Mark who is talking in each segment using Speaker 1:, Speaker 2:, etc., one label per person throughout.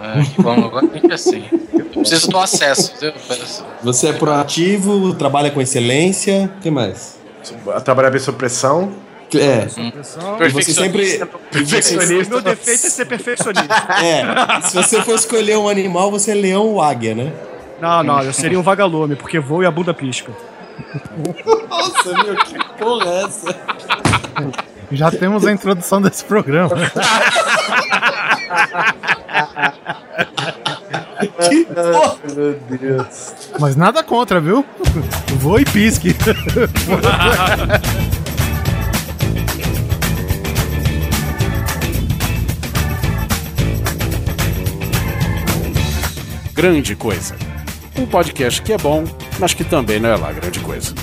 Speaker 1: É, que bom, agora tem que assim. Eu preciso do acesso.
Speaker 2: Você é proativo, trabalha com excelência. O que mais?
Speaker 3: Trabalhar bem sob pressão.
Speaker 2: É. E você sempre.
Speaker 3: Perfeccionista.
Speaker 4: Meu defeito é ser perfeccionista.
Speaker 2: É. Se você for escolher um animal, você é leão ou águia, né?
Speaker 4: Não, não, eu seria um vagalume, porque voo e a bunda pisca.
Speaker 2: Nossa, meu, que porra é essa?
Speaker 5: Já temos a introdução desse programa.
Speaker 2: Que porra?
Speaker 3: Meu Deus.
Speaker 5: Mas nada contra, viu? Vou e pisque.
Speaker 6: Grande Coisa. Um podcast que é bom, mas que também não é lá grande coisa.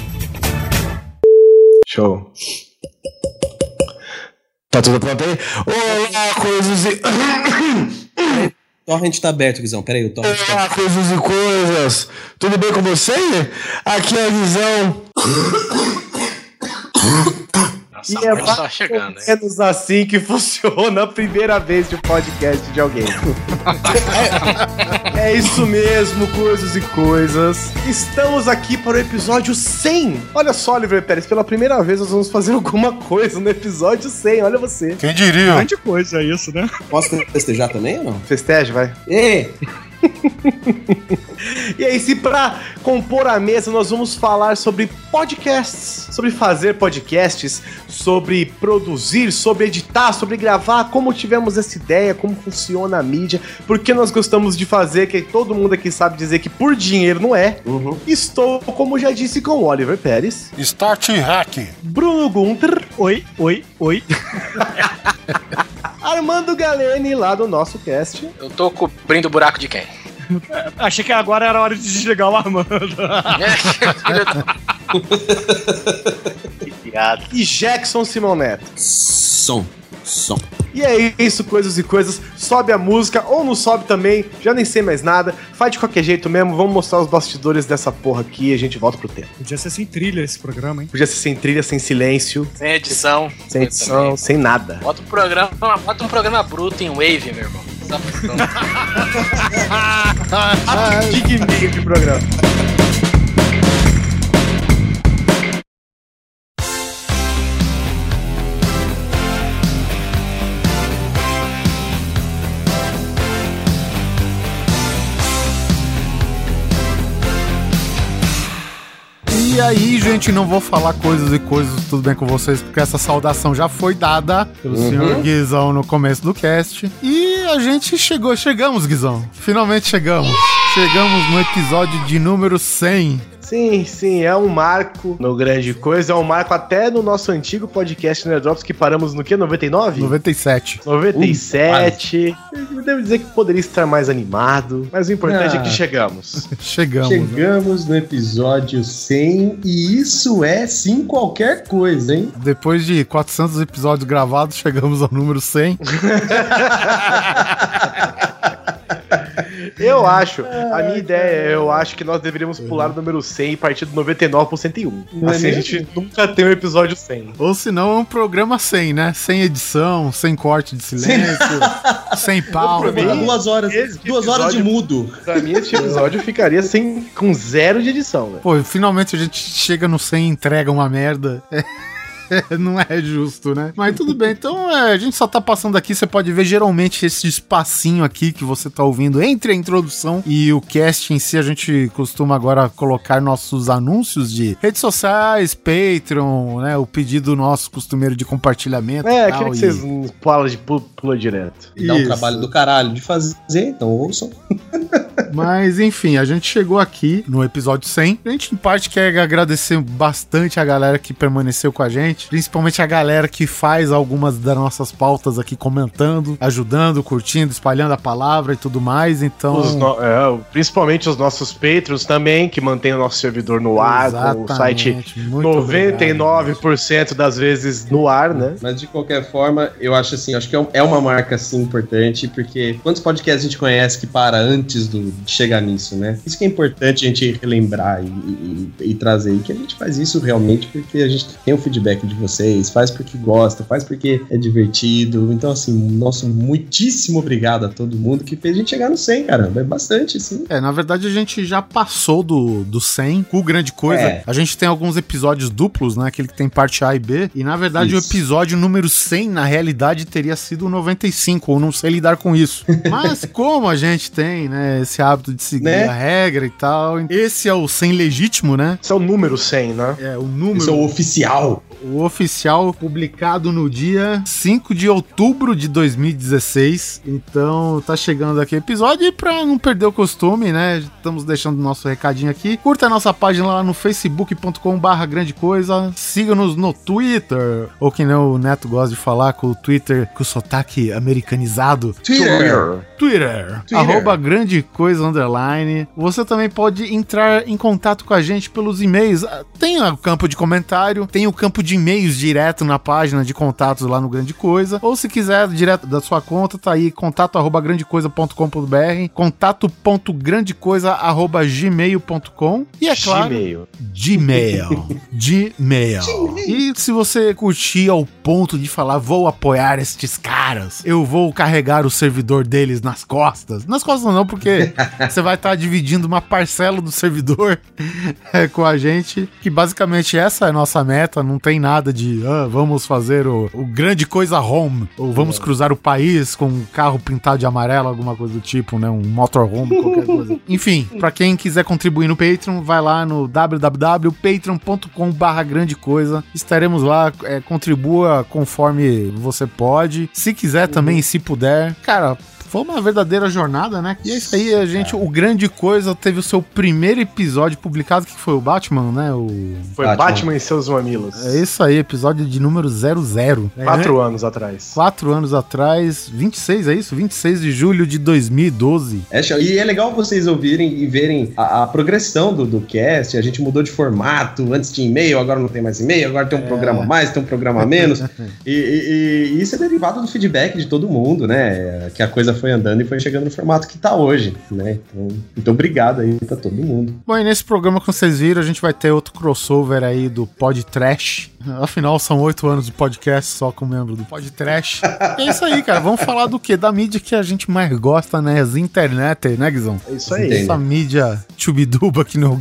Speaker 3: Show. Tá tudo pronto aí? Olá, coisas e.
Speaker 2: Torrent tá aberto, Guizão. Peraí, o Torrent tá
Speaker 3: Olá, coisas e coisas. Tudo bem com você? Aqui é a Visão.
Speaker 1: Nossa,
Speaker 3: E é
Speaker 1: a morte tá chegando, hein?
Speaker 3: menos assim que funciona a primeira vez de podcast de alguém. é isso mesmo, coisas e coisas. Estamos aqui para o episódio 100. Olha só, Oliver Pérez, pela primeira vez nós vamos fazer alguma coisa no episódio 100. Olha você.
Speaker 5: Quem diria?
Speaker 4: Grande coisa isso, né?
Speaker 2: Posso festejar também ou não?
Speaker 3: Festeja, vai.
Speaker 2: Ê!
Speaker 3: E aí, se pra compor a mesa nós vamos falar sobre podcasts, sobre fazer podcasts, sobre produzir, sobre editar, sobre gravar, como tivemos essa ideia, como funciona a mídia, porque nós gostamos de fazer, que todo mundo aqui sabe dizer que por dinheiro não é.
Speaker 2: Uhum.
Speaker 3: Estou, como já disse, com o Oliver Pérez,
Speaker 5: Start Hack.
Speaker 3: Bruno Gunter,
Speaker 4: Oi, oi, oi.
Speaker 3: Armando Galene lá do nosso cast.
Speaker 1: Eu tô cobrindo o buraco de quem?
Speaker 4: Achei que agora era hora de desligar o Armando.
Speaker 1: que piada.
Speaker 3: E Jackson Simão Neto.
Speaker 2: Som. Som.
Speaker 3: E é isso, coisas e coisas. Sobe a música ou não sobe também, já nem sei mais nada. Faz de qualquer jeito mesmo. Vamos mostrar os bastidores dessa porra aqui e a gente volta pro tempo.
Speaker 4: Podia ser sem trilha esse programa, hein?
Speaker 3: Podia ser sem trilha, sem silêncio,
Speaker 1: Sem edição.
Speaker 3: sem edição, sem nada.
Speaker 1: Bota um programa, bota um programa bruto em Wave, meu irmão. Só-
Speaker 3: Diga meio de programa.
Speaker 5: E aí, gente, não vou falar coisas e coisas, tudo bem com vocês, porque essa saudação já foi dada pelo senhor Guizão no começo do cast. E a gente chegou, chegamos, Guizão. Finalmente chegamos. Chegamos no episódio de número 100.
Speaker 3: Sim, sim, é um marco no grande coisa. É um marco até no nosso antigo podcast Nerdrops que paramos no que? 99?
Speaker 5: 97.
Speaker 3: 97. Eu devo dizer que poderia estar mais animado, mas o importante
Speaker 2: Ah.
Speaker 3: é que chegamos.
Speaker 5: Chegamos. né?
Speaker 2: Chegamos no episódio 100 e isso é sim qualquer coisa, hein?
Speaker 5: Depois de 400 episódios gravados, chegamos ao número 100.
Speaker 3: Eu acho, a minha ideia, é, eu acho que nós deveríamos pular o número 100 e partir do 99 pro 101.
Speaker 2: Não é
Speaker 3: assim a gente nunca tem um episódio 100.
Speaker 5: Ou se não, é um programa sem, né? Sem edição, sem corte de silêncio, sem pau.
Speaker 3: Pra mim,
Speaker 2: duas horas,
Speaker 3: esse
Speaker 2: duas horas de mudo.
Speaker 3: Pra mim, esse episódio ficaria sem, com zero de edição, velho.
Speaker 5: Pô, finalmente a gente chega no 100 e entrega uma merda. Não é justo, né? Mas tudo bem. Então, é, a gente só tá passando aqui. Você pode ver geralmente esse espacinho aqui que você tá ouvindo entre a introdução e o cast em si. A gente costuma agora colocar nossos anúncios de redes sociais, Patreon, né? O pedido nosso costumeiro de compartilhamento.
Speaker 3: É,
Speaker 5: e
Speaker 3: aquele
Speaker 5: tal,
Speaker 3: que
Speaker 5: e-
Speaker 3: vocês pulam de pula, pula direto.
Speaker 2: Dá um trabalho do caralho de fazer, então ouçam.
Speaker 5: Mas enfim, a gente chegou aqui no episódio 100. A gente, em parte, quer agradecer bastante a galera que permaneceu com a gente, principalmente a galera que faz algumas das nossas pautas aqui comentando, ajudando, curtindo, espalhando a palavra e tudo mais. Então,
Speaker 3: Os no- é, principalmente os nossos Patreons também, que mantêm o nosso servidor no ar, com o site
Speaker 5: muito obrigado.
Speaker 3: 99% das vezes no ar, né?
Speaker 2: Mas de qualquer forma, eu acho assim, acho que é é uma marca assim importante, porque quantos podcasts a gente conhece que para antes do,
Speaker 7: chegar nisso, né? Isso que é importante a gente relembrar e, e- e trazer. Que a gente faz isso realmente porque a gente tem o feedback de vocês, faz porque gosta, faz porque é divertido. Então, assim, nosso muitíssimo obrigado a todo mundo que fez a gente chegar no 100, caramba. É bastante, sim.
Speaker 5: É, na verdade a gente já passou do, do 100, com grande coisa.
Speaker 7: É.
Speaker 5: A gente tem alguns episódios duplos, né? Aquele que tem parte A e B. E na verdade
Speaker 7: Isso.
Speaker 5: o episódio número 100, na realidade, teria sido o 95, ou não sei lidar com isso. Mas como a gente tem, né, esse hábito de seguir
Speaker 7: Né?
Speaker 5: a regra e tal, esse é o 100 legítimo, né?
Speaker 3: Esse é o número 100, né?
Speaker 5: É, o número.
Speaker 7: Isso é o oficial.
Speaker 5: O oficial publicado no dia 5 de outubro de 2016. Então tá chegando aqui o episódio e pra não perder o costume, né? Estamos deixando o nosso recadinho aqui. Curta a nossa página lá no facebook.com barra grande coisa. Siga-nos no Twitter. Ou que nem o Neto gosta de falar com o Twitter com o sotaque americanizado.
Speaker 7: Twitter.
Speaker 5: Twitter,
Speaker 7: Twitter.
Speaker 5: arroba grande coisa underline. Você também pode entrar em contato com a gente pelos e-mails. Ah, Tem o campo de comentário, tem o campo de e-mails direto na página de contatos lá no Grande Coisa. Ou se quiser, direto da sua conta, tá aí contato arroba grandecoisa.com.br, contato.grandecoisa arroba gmail.com. E é claro,
Speaker 3: Gmail.
Speaker 5: Gmail. Gmail. E se você curtir ao ponto de falar, vou apoiar estes caras, eu vou carregar o servidor deles nas costas. Nas costas não, porque você vai estar dividindo uma parcela do servidor é, com a gente, que basicamente essa é a nossa meta, não tem nada de ah, vamos fazer o, o grande coisa home, ou vamos cruzar o país com um carro pintado de amarelo, alguma coisa do tipo, né? Um motorhome, qualquer coisa. Enfim, pra quem quiser contribuir no Patreon, vai lá no www.patreon.com barra grande coisa. Estaremos lá, é, contribua conforme você pode. Se quiser também, se puder. Cara, foi uma verdadeira jornada, né? E é isso aí, a gente, o Grande Coisa teve o seu primeiro episódio publicado, que foi o Batman, né? O...
Speaker 3: Foi
Speaker 7: Batman.
Speaker 3: Batman, e seus mamilos.
Speaker 5: É isso aí, episódio de número 00. É,
Speaker 3: Quatro anos atrás.
Speaker 5: Quatro anos atrás, 26, é isso? 26 de julho de 2012.
Speaker 7: É, e é legal vocês ouvirem e verem a, a progressão do, do cast. A gente mudou de formato. Antes tinha e-mail, agora não tem mais e-mail. Agora tem um programa a mais, tem um programa a menos. e, e- e isso é derivado do feedback de todo mundo, né? Que a coisa foi andando e foi chegando no formato que tá hoje, né? Então, muito obrigado aí pra todo mundo.
Speaker 5: Bom, e nesse programa, como vocês viram, a gente vai ter outro crossover aí do Pod Trash. Afinal, são oito anos de podcast só com membro do Pod Trash. E é isso aí, cara. Vamos falar do quê? Da mídia que a gente mais gosta, né? As internet, né, Guizão?
Speaker 3: É isso aí.
Speaker 5: Essa mídia chubiduba que no,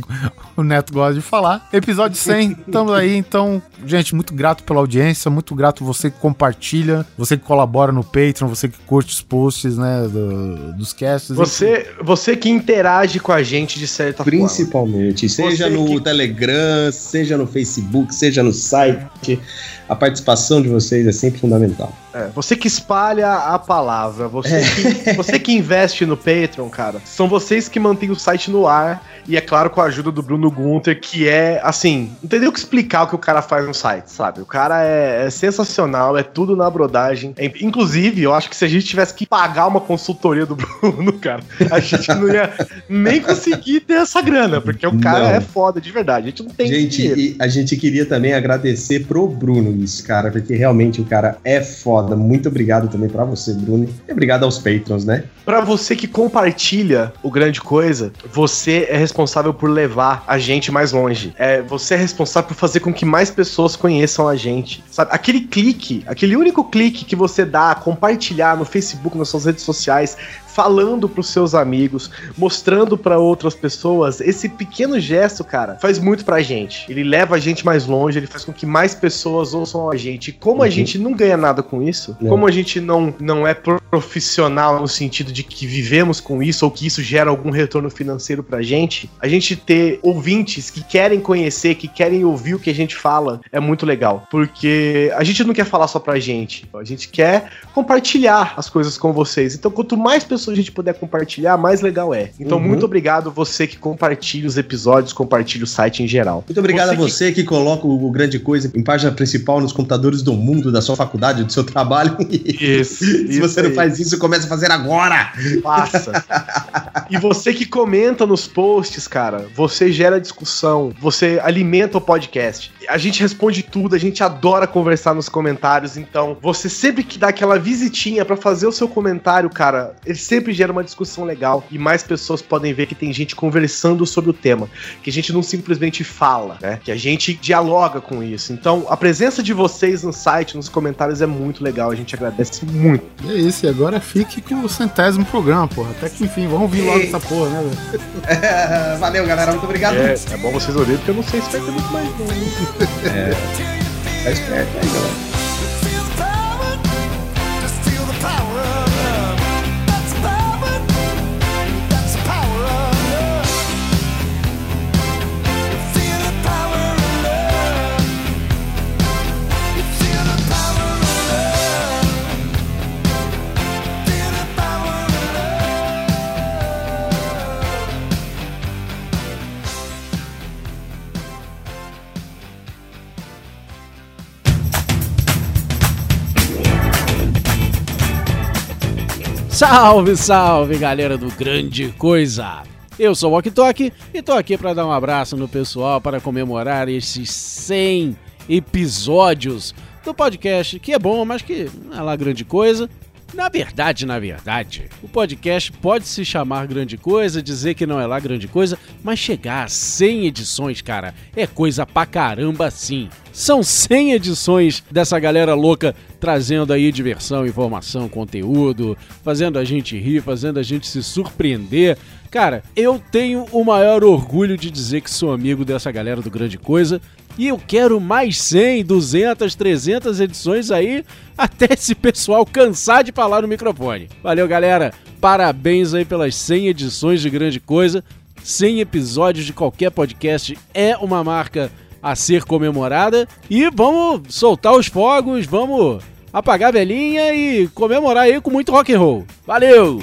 Speaker 5: o Neto gosta de falar. Episódio 100, estamos aí. Então, gente, muito grato pela audiência, muito grato você que compartilha, você que colabora no Patreon, você que curte os posts, né, do- dos casts.
Speaker 3: Você, você que interage com a gente de certa forma.
Speaker 7: Principalmente, seja
Speaker 3: Você
Speaker 7: no
Speaker 3: que-
Speaker 7: Telegram, seja no Facebook, seja no site, a participação de vocês é sempre fundamental.
Speaker 3: É, você que espalha a palavra, você,
Speaker 7: É.
Speaker 3: que, você que investe no Patreon, cara, são vocês que mantêm o site no ar. E é claro, com a ajuda do Bruno Gunter, que é, assim, não tem nem o que explicar o que o cara faz no site, sabe? O cara é, é sensacional, é tudo na brodagem. É, inclusive, eu acho que se a gente tivesse que pagar uma consultoria do Bruno, cara, a gente não ia nem conseguir ter essa grana, porque o cara
Speaker 7: Não.
Speaker 3: é foda de verdade. A gente não tem
Speaker 7: gente,
Speaker 3: dinheiro.
Speaker 7: e a gente queria também agradecer pro Bruno isso, cara, porque realmente o cara é foda. Muito obrigado também pra você, Bruno. E obrigado aos patrons, né?
Speaker 3: Pra você que compartilha o Grande Coisa, você é responsável por levar a gente mais longe. É, você é responsável por fazer com que mais pessoas conheçam a gente. Sabe? Aquele clique, aquele único clique que você dá, compartilhar no Facebook, nas suas redes sociais, falando pros seus amigos, mostrando pra outras pessoas, esse pequeno gesto, cara, faz muito pra gente. Ele leva a gente mais longe, ele faz com que mais pessoas ouçam a gente. E como a
Speaker 7: Uhum.
Speaker 3: gente não ganha nada com isso,
Speaker 7: Não.
Speaker 3: como a gente não, não é profissional no sentido de que vivemos com isso ou que isso gera algum retorno financeiro pra gente, a gente ter ouvintes que querem conhecer, que querem ouvir o que a gente fala, é muito legal. Porque a gente não quer falar só pra gente, a gente quer compartilhar as coisas com vocês. Então, quanto mais pessoas a gente puder compartilhar, mais legal é. Então,
Speaker 7: Uhum.
Speaker 3: muito obrigado você que compartilha os episódios, compartilha o site em geral.
Speaker 7: Muito obrigado
Speaker 3: Você
Speaker 7: a você que... coloca o, Grande Coisa em página principal nos computadores do mundo, da sua faculdade, do seu trabalho.
Speaker 3: Isso.
Speaker 7: Se você não faz
Speaker 2: isso, comece a fazer agora.
Speaker 3: Faça. e você que comenta nos posts, cara, você gera discussão, você alimenta o podcast. A gente responde tudo, a gente adora conversar nos comentários, então você sempre que dá aquela visitinha pra fazer o seu comentário, cara, ele sempre gera uma discussão legal e mais pessoas podem ver que tem gente conversando sobre o tema, que a gente não simplesmente fala, né? Que a gente dialoga com isso. Então, a presença de vocês no site, nos comentários é muito legal, a gente agradece muito.
Speaker 5: É isso, e agora fique com o centésimo programa, porra. Até que enfim, vamos vir logo essa porra, né, velho?
Speaker 2: É, valeu, galera. Muito obrigado.
Speaker 3: É, é bom vocês ouvirem, porque eu não sei se vai ter muito mais. Não.
Speaker 2: Tá esperto aí, galera.
Speaker 6: Salve, salve, galera do Grande Coisa! Eu sou o Walk Talk e tô aqui para dar um abraço no pessoal para comemorar esses 100 episódios do podcast, que é bom, mas que não é lá grande coisa. Na verdade, na verdade, o podcast pode se chamar grande coisa, dizer que não é lá grande coisa, mas chegar a 100 edições, cara, é coisa pra caramba sim. São 100 edições dessa galera louca trazendo aí diversão, informação, conteúdo, fazendo a gente rir, fazendo a gente se surpreender. Cara, eu tenho o maior orgulho de dizer que sou amigo dessa galera do Grande Coisa e eu quero mais 100, 200, 300 edições aí até esse pessoal cansar de falar no microfone. Valeu, galera. Parabéns aí pelas 100 edições de Grande Coisa. 100 episódios de qualquer podcast é uma marca a ser comemorada. E vamos soltar os fogos, vamos apagar a velhinha e comemorar aí com muito rock and roll. Valeu!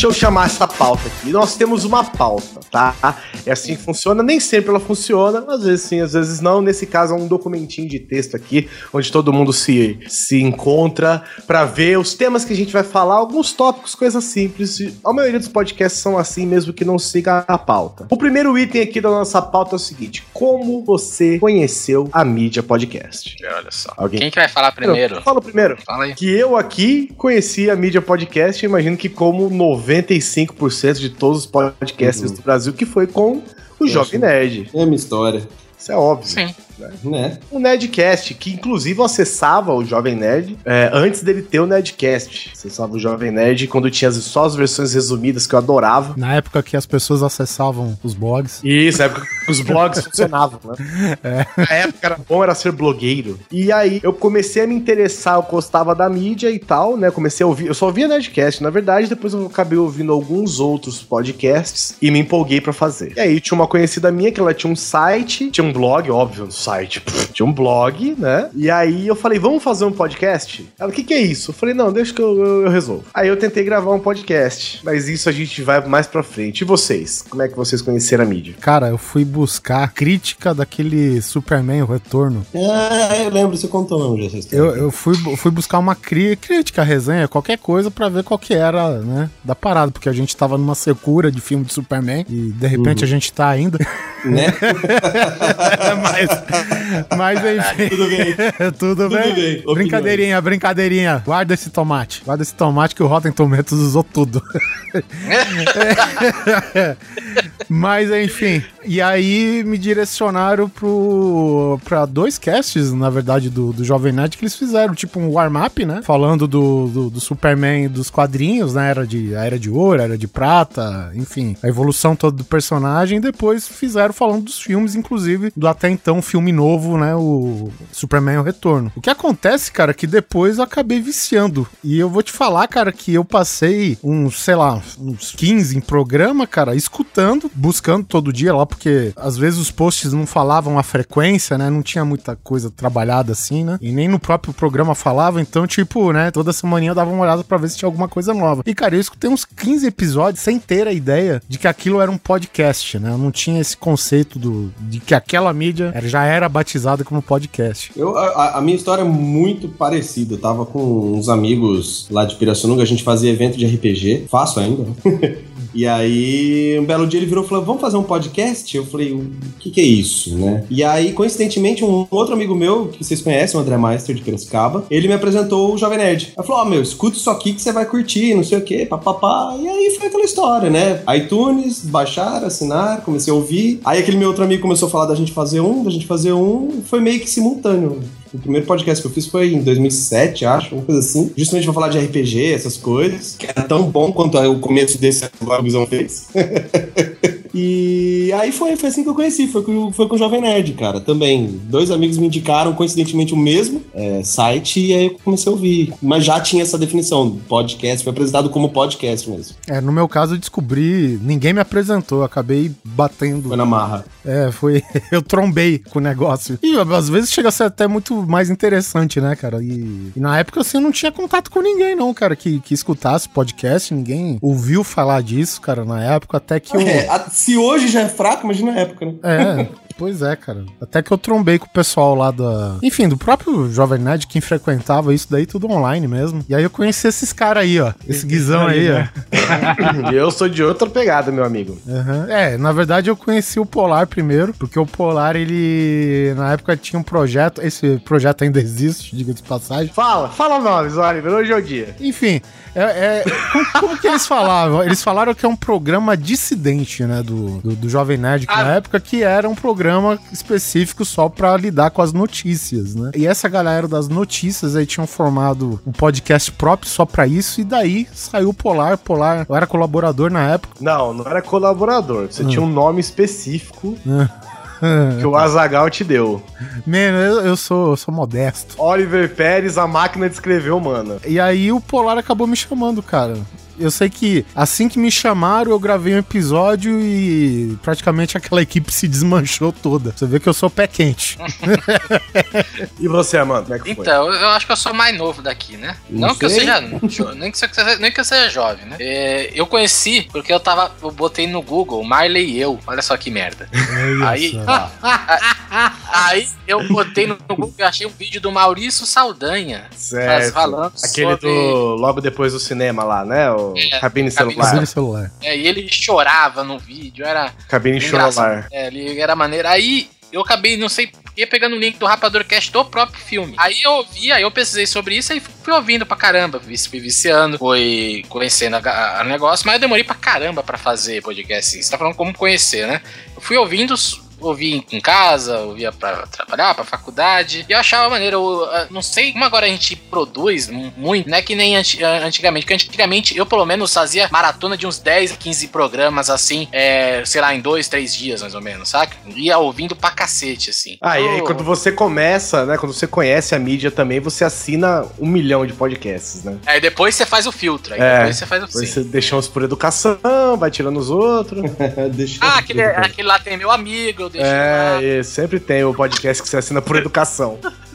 Speaker 3: Deixa eu chamar essa pauta aqui. Nós temos uma pauta, tá? É assim que funciona. Nem sempre ela funciona, às vezes sim, às vezes não. Nesse caso, é um documentinho de texto aqui, onde todo mundo se, se encontra pra ver os temas que a gente vai falar, alguns tópicos, coisas simples. A maioria dos podcasts são assim, mesmo que não siga a pauta. O primeiro item aqui da nossa pauta é o seguinte: Como você conheceu a mídia podcast?
Speaker 1: Olha só.
Speaker 3: Alguém?
Speaker 1: Quem que vai falar primeiro?
Speaker 3: Fala primeiro.
Speaker 1: Fala aí.
Speaker 3: Que eu aqui conheci a mídia podcast, imagino que como 95% de todos os podcasts do Brasil, que foi com o Jovem Nerd.
Speaker 2: É minha história,
Speaker 3: Isso é óbvio.
Speaker 1: Sim.
Speaker 2: Né?
Speaker 3: O Nerdcast, que inclusive eu acessava o Jovem Nerd é, antes dele ter o Nerdcast. Acessava o Jovem Nerd quando tinha só as versões resumidas que eu adorava.
Speaker 5: Na época que as pessoas acessavam os blogs.
Speaker 3: Isso, na época que os blogs funcionavam, né? Na época era bom era ser blogueiro. E aí eu comecei a me interessar, eu gostava da mídia e tal, né? Comecei a ouvir, eu só ouvia Nerdcast, na verdade, depois eu acabei ouvindo alguns outros podcasts e me empolguei pra fazer. E aí tinha uma conhecida minha que ela tinha um site, tinha um blog, óbvio, um site, pff, tinha um blog, né? E aí eu falei, vamos fazer um podcast? Ela, o que que é isso? Eu falei, não, deixa que eu, eu- eu resolvo. Aí eu tentei gravar um podcast, mas isso a gente vai mais pra frente. E vocês? Como é que vocês conheceram a mídia?
Speaker 5: Cara, eu fui buscar a crítica daquele Superman, o Retorno.
Speaker 2: Ah, eu lembro, você contou mesmo essa história.
Speaker 5: Eu, eu fui, fui buscar uma cri- crítica, resenha, qualquer coisa pra ver qual que era, né, da parada, porque a gente tava numa secura de filme de Superman e de repente a gente tá ainda.
Speaker 2: Né?
Speaker 5: mas, mas enfim.
Speaker 2: Tudo bem.
Speaker 5: Tudo, bem?
Speaker 2: bem.
Speaker 5: Brincadeirinha, brincadeirinha. Guarda esse tomate. Guarda esse tomate que o Rotten Tomatoes usou tudo. Mas enfim. E aí me direcionaram pro, pra dois casts, na verdade, do, do Jovem Nerd que eles fizeram, tipo um warm-up, né? Falando do, do, do Superman e dos quadrinhos, né? Era de, a era de ouro, era de prata, enfim, a evolução toda do personagem. E depois fizeram falando dos filmes, inclusive, do até então filme novo, né? O Superman o Retorno. O que acontece, cara, é que depois eu acabei viciando. E eu vou te falar, cara, que eu passei uns, sei lá, uns 15 em programa, cara, escutando, buscando todo dia lá, porque às vezes os posts não falavam a frequência, né? Não tinha muita coisa trabalhada assim, né? E nem no próprio programa falava, então, tipo, né? Toda semana eu dava uma olhada pra ver se tinha alguma coisa nova. E, cara, eu escutei uns 15 episódios sem ter a ideia de que aquilo era um podcast, né? Eu não tinha esse conceito do, de que aquela mídia já era batizada como podcast.
Speaker 7: Eu, a, a minha história é muito parecida. Eu tava com uns amigos lá de Pirassununga, a gente fazia evento de RPG, faço ainda. E aí, um belo dia ele virou e falou: Vamos fazer um podcast? Eu falei: O que, que é isso, né? E aí, coincidentemente, um outro amigo meu, que vocês conhecem, o André Meister de Piracicaba, ele me apresentou o Jovem Nerd. Ele falou: Ó, meu, escuta isso aqui que você vai curtir, não sei o quê, papapá. E aí foi aquela história, né? iTunes, baixar, assinar, comecei a ouvir. Aí aquele meu outro amigo começou a falar da gente fazer um, da gente fazer um, foi meio que simultâneo. O primeiro podcast que eu fiz foi em 2007, acho, uma coisa assim. Justamente pra falar de RPG, essas coisas. Que era tão bom quanto o começo desse que o Visão fez. e aí foi, foi assim que eu conheci. Foi com, foi com o Jovem Nerd, cara. Também. Dois amigos me indicaram, coincidentemente, o mesmo é, site. E aí eu comecei a ouvir. Mas já tinha essa definição. Podcast. Foi apresentado como podcast mesmo.
Speaker 5: É, no meu caso eu descobri, ninguém me apresentou, acabei batendo.
Speaker 7: Foi na marra.
Speaker 5: É, foi. Eu trombei com o negócio. E às vezes chega a ser até muito mais interessante, né, cara? E, e na época assim eu não tinha contato com ninguém, não, cara, que, que escutasse podcast, ninguém ouviu falar disso, cara, na época, até que eu.
Speaker 7: É, se hoje já é fraco, imagina na época, né?
Speaker 5: É, pois é, cara. Até que eu trombei com o pessoal lá da. Enfim, do próprio Jovem Nerd, quem frequentava isso daí tudo online mesmo. E aí eu conheci esses caras aí, ó. Esse guizão aí, ó.
Speaker 3: Eu sou de outra pegada, meu amigo.
Speaker 5: Aham. É, na verdade eu conheci o Polar primeiro, porque o Polar, ele na época tinha um projeto, esse projeto ainda existe, diga de passagem.
Speaker 3: Fala, fala nomes, Oliver, hoje é o dia.
Speaker 5: Enfim, é, é- como, como que eles falavam? Eles falaram que é um programa dissidente, né, do, do, do Jovem Nerd, que na época que era um programa específico só pra lidar com as notícias, né? E essa galera das notícias aí tinham formado um podcast próprio só pra isso, e daí saiu o Polar, Polar, eu era colaborador na época.
Speaker 3: Não, não era colaborador. Você tinha um nome específico que o Azagal te deu.
Speaker 5: Mano, eu, eu sou, eu sou modesto.
Speaker 3: Oliver Pérez, a máquina de escrever humana.
Speaker 5: E aí o Polar acabou me chamando, cara. Eu sei que assim que me chamaram, eu gravei um episódio e praticamente aquela equipe se desmanchou toda. Você vê que eu sou pé quente.
Speaker 3: E você, Amanda, como é que foi?
Speaker 1: Então, eu acho que eu sou mais novo daqui, né?
Speaker 7: Não
Speaker 1: Não, que eu seja. Nem que, eu, nem que eu seja jovem, né? É, eu conheci porque eu tava. Eu botei no Google Marley e eu. Olha só que merda. Aí. Aí eu botei no Google e achei um vídeo do Maurício Saldanha.
Speaker 3: Certo.
Speaker 1: falando
Speaker 3: Aquele
Speaker 1: sobre-
Speaker 3: do. Logo depois do cinema lá, né? O
Speaker 1: É,
Speaker 3: cabine celular.
Speaker 5: Cabine celular.
Speaker 1: É, e ele chorava no vídeo, era.
Speaker 3: Cabine celular.
Speaker 1: É, ele era maneiro. Aí eu acabei, não sei porquê, pegando o link do Rapador Cast do próprio filme. Aí eu ouvi, aí eu pesquisei sobre isso e fui ouvindo pra caramba. vi- Fui viciando, fui conhecendo o negócio, mas eu demorei pra caramba pra fazer podcast. Você tá falando como conhecer, né? Eu fui ouvindo. Ouvi em casa, ouvia pra trabalhar, pra faculdade, e eu achava maneiro. eu, ah, não sei como agora a gente produz mu- muito, não é que nem anti- antigamente, porque antigamente eu pelo menos fazia maratona de uns 10, 15 programas assim, é, sei lá, em dois, três dias mais ou menos, saca? Ia ouvindo pra cacete, assim.
Speaker 3: Ah, e aí quando você começa, né? Quando você conhece a mídia também, você assina um milhão de podcasts, né?
Speaker 1: Aí depois você faz o filtro, aí
Speaker 3: É,
Speaker 1: depois você faz o
Speaker 3: Depois
Speaker 1: sim.
Speaker 3: Você deixa uns por educação, vai tirando os outros.
Speaker 7: Deixa
Speaker 1: Ah, aquele, aquele lá tem meu amigo, deixo lá.
Speaker 3: É, sempre tem o podcast que você assina por educação.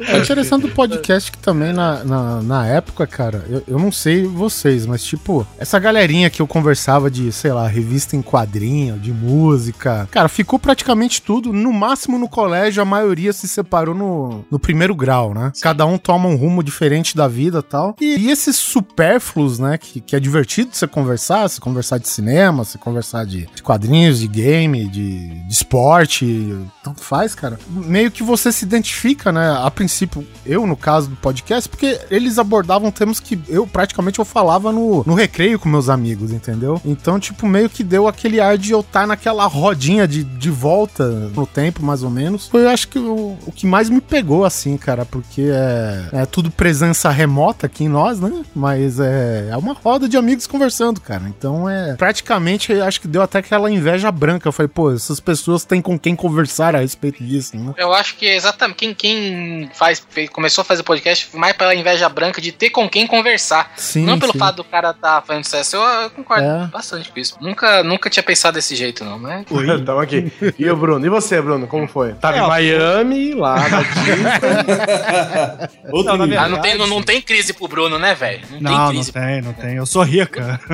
Speaker 5: É interessante do podcast que também na, na, na época, cara, eu, eu não sei vocês, mas tipo, essa galerinha que eu conversava de, sei lá, revista em quadrinho, de música, cara, ficou praticamente tudo. No máximo no colégio, a maioria se separou no, no primeiro grau, né? Cada um toma um rumo diferente da vida e tal. E, e esses supérfluos, né, que, que é divertido você conversar, você conversar de cinema, você conversar de, de quadrinhos, de game, de, de esporte, tanto faz, cara. Meio que você se identifica, né? A princípio, eu no caso do podcast, porque eles abordavam temas que eu praticamente eu falava no, no recreio com meus amigos, entendeu? Então, tipo, meio que deu aquele ar de eu estar naquela rodinha de, de volta no tempo, mais ou menos. Foi, eu acho que o, o que mais me pegou, assim, cara, porque é, é tudo presença remota aqui em nós, né? Mas é, é uma roda de amigos conversando, cara. Então é praticamente, eu acho que deu até aquela inveja branca. Eu falei, pô, essas pessoas têm com quem conversar a respeito disso, né?
Speaker 1: Eu acho que é exatamente quem, quem faz, fez- começou a fazer podcast mais pela inveja branca de ter com quem conversar.
Speaker 5: Sim,
Speaker 1: não pelo
Speaker 5: sim.
Speaker 1: fato do cara tá fazendo sucesso. Eu, eu concordo
Speaker 5: É.
Speaker 1: bastante com isso. Nunca, nunca tinha pensado desse jeito, não, mas.
Speaker 3: Então aqui. E o Bruno? E você, Bruno? Como foi? Tava
Speaker 4: É,
Speaker 3: em Miami, lá na.
Speaker 7: Outro
Speaker 4: Não.
Speaker 1: Ah, não tem, não, não tem crise pro Bruno, né, velho? Não,
Speaker 4: Não,
Speaker 1: tem
Speaker 4: não
Speaker 1: crise.
Speaker 4: tem, não tem. Eu sou rica.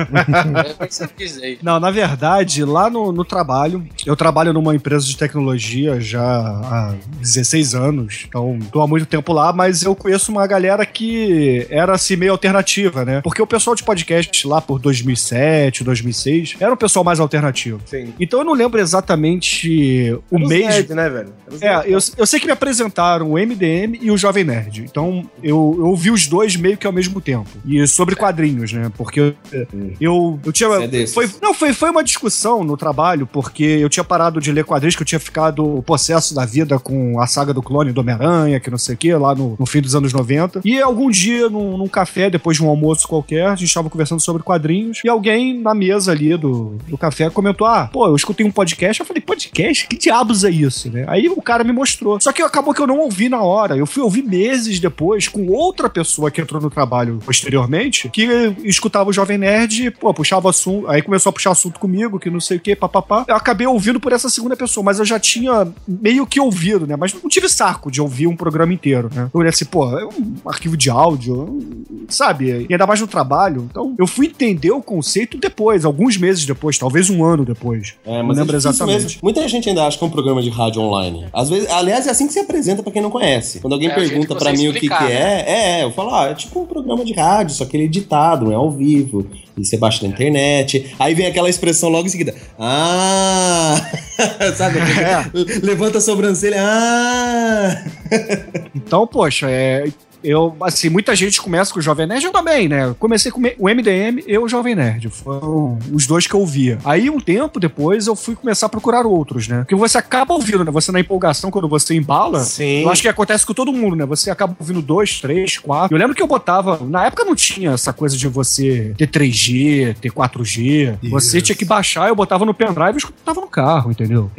Speaker 1: É.
Speaker 4: Não, na verdade, lá no, no trabalho, eu trabalho numa empresa de tecnologia já há 16 anos, então tô há muito tempo lá, mas eu conheço uma galera que era assim meio alternativa, né? Porque o pessoal de podcast lá por 2007, 2006, era um pessoal mais alternativo.
Speaker 3: Sim.
Speaker 4: Então eu não lembro exatamente o
Speaker 3: Os
Speaker 4: mês.
Speaker 3: nerd, né, velho? Os
Speaker 4: É,
Speaker 3: nerd.
Speaker 4: eu, eu sei que me apresentaram o MDM e o Jovem Nerd. Então, eu, eu ouvi os dois meio que ao mesmo tempo. E sobre quadrinhos, né? Porque eu, eu, eu tinha.
Speaker 7: É
Speaker 4: foi, não, foi, foi uma discussão no trabalho, porque eu tinha parado de ler quadrinhos, que eu tinha ficado possesso da vida com a saga do clone do Homem-Aranha, que não sei o quê, lá no, no fim dos anos 90. E algum dia, num, num café, depois de um almoço qualquer, a gente tava conversando sobre quadrinhos, e alguém na mesa ali do, do café comentou: Ah, pô, eu escutei um podcast. Eu falei, podcast? Que diabos é isso, né? Aí o cara me mostrou. Só que acabou que eu não ouvi na hora. Eu fui ouvir meses depois com outra pessoa que entrou no trabalho posteriormente, que escutava o Jovem Nerd, pô, puxava assunto. Aí começou a puxar assunto comigo, que não sei o que, papapá. Eu acabei ouvindo por essa segunda pessoa, mas eu já tinha meio que ouvido, né? Mas não tive saco de ouvir um programa inteiro, né? Eu olhei assim, pô, é um arquivo de áudio, sabe? E ainda mais no trabalho. Então, eu fui entender o conceito depois, alguns meses depois, talvez um ano depois.
Speaker 7: É,
Speaker 4: Não
Speaker 7: mas
Speaker 4: lembro
Speaker 7: é
Speaker 4: exatamente.
Speaker 7: mesmo. Muita gente ainda acha que é um programa de rádio online. Às vezes, aliás, é assim que se apresenta pra quem não conhece. Quando alguém
Speaker 1: É,
Speaker 7: pergunta pra
Speaker 1: consegue
Speaker 7: mim o que, que
Speaker 1: explicar, né?
Speaker 7: é, é, eu falo, ah, é tipo um programa de rádio, só que ele é editado, não é ao vivo. E você baixa na internet. Aí vem aquela expressão logo em seguida. Ah! Sabe? Levanta a sobrancelha. Ah!
Speaker 4: Então, poxa, é. Eu, assim, muita gente começa com o Jovem Nerd, eu também, né? Eu comecei com o MDM e o Jovem Nerd. Foram os dois que eu via. Aí, um tempo depois, eu fui começar a procurar outros, né? Porque você acaba ouvindo, né? Você na empolgação, quando você embala.
Speaker 3: Sim.
Speaker 4: Eu acho que acontece com todo mundo, né? Você acaba ouvindo dois, três, quatro. Eu lembro que eu botava. Na época não tinha essa coisa de você ter 3G, ter 4G. Você
Speaker 5: Isso.
Speaker 4: tinha que baixar, eu botava no pendrive e escutava no carro, entendeu?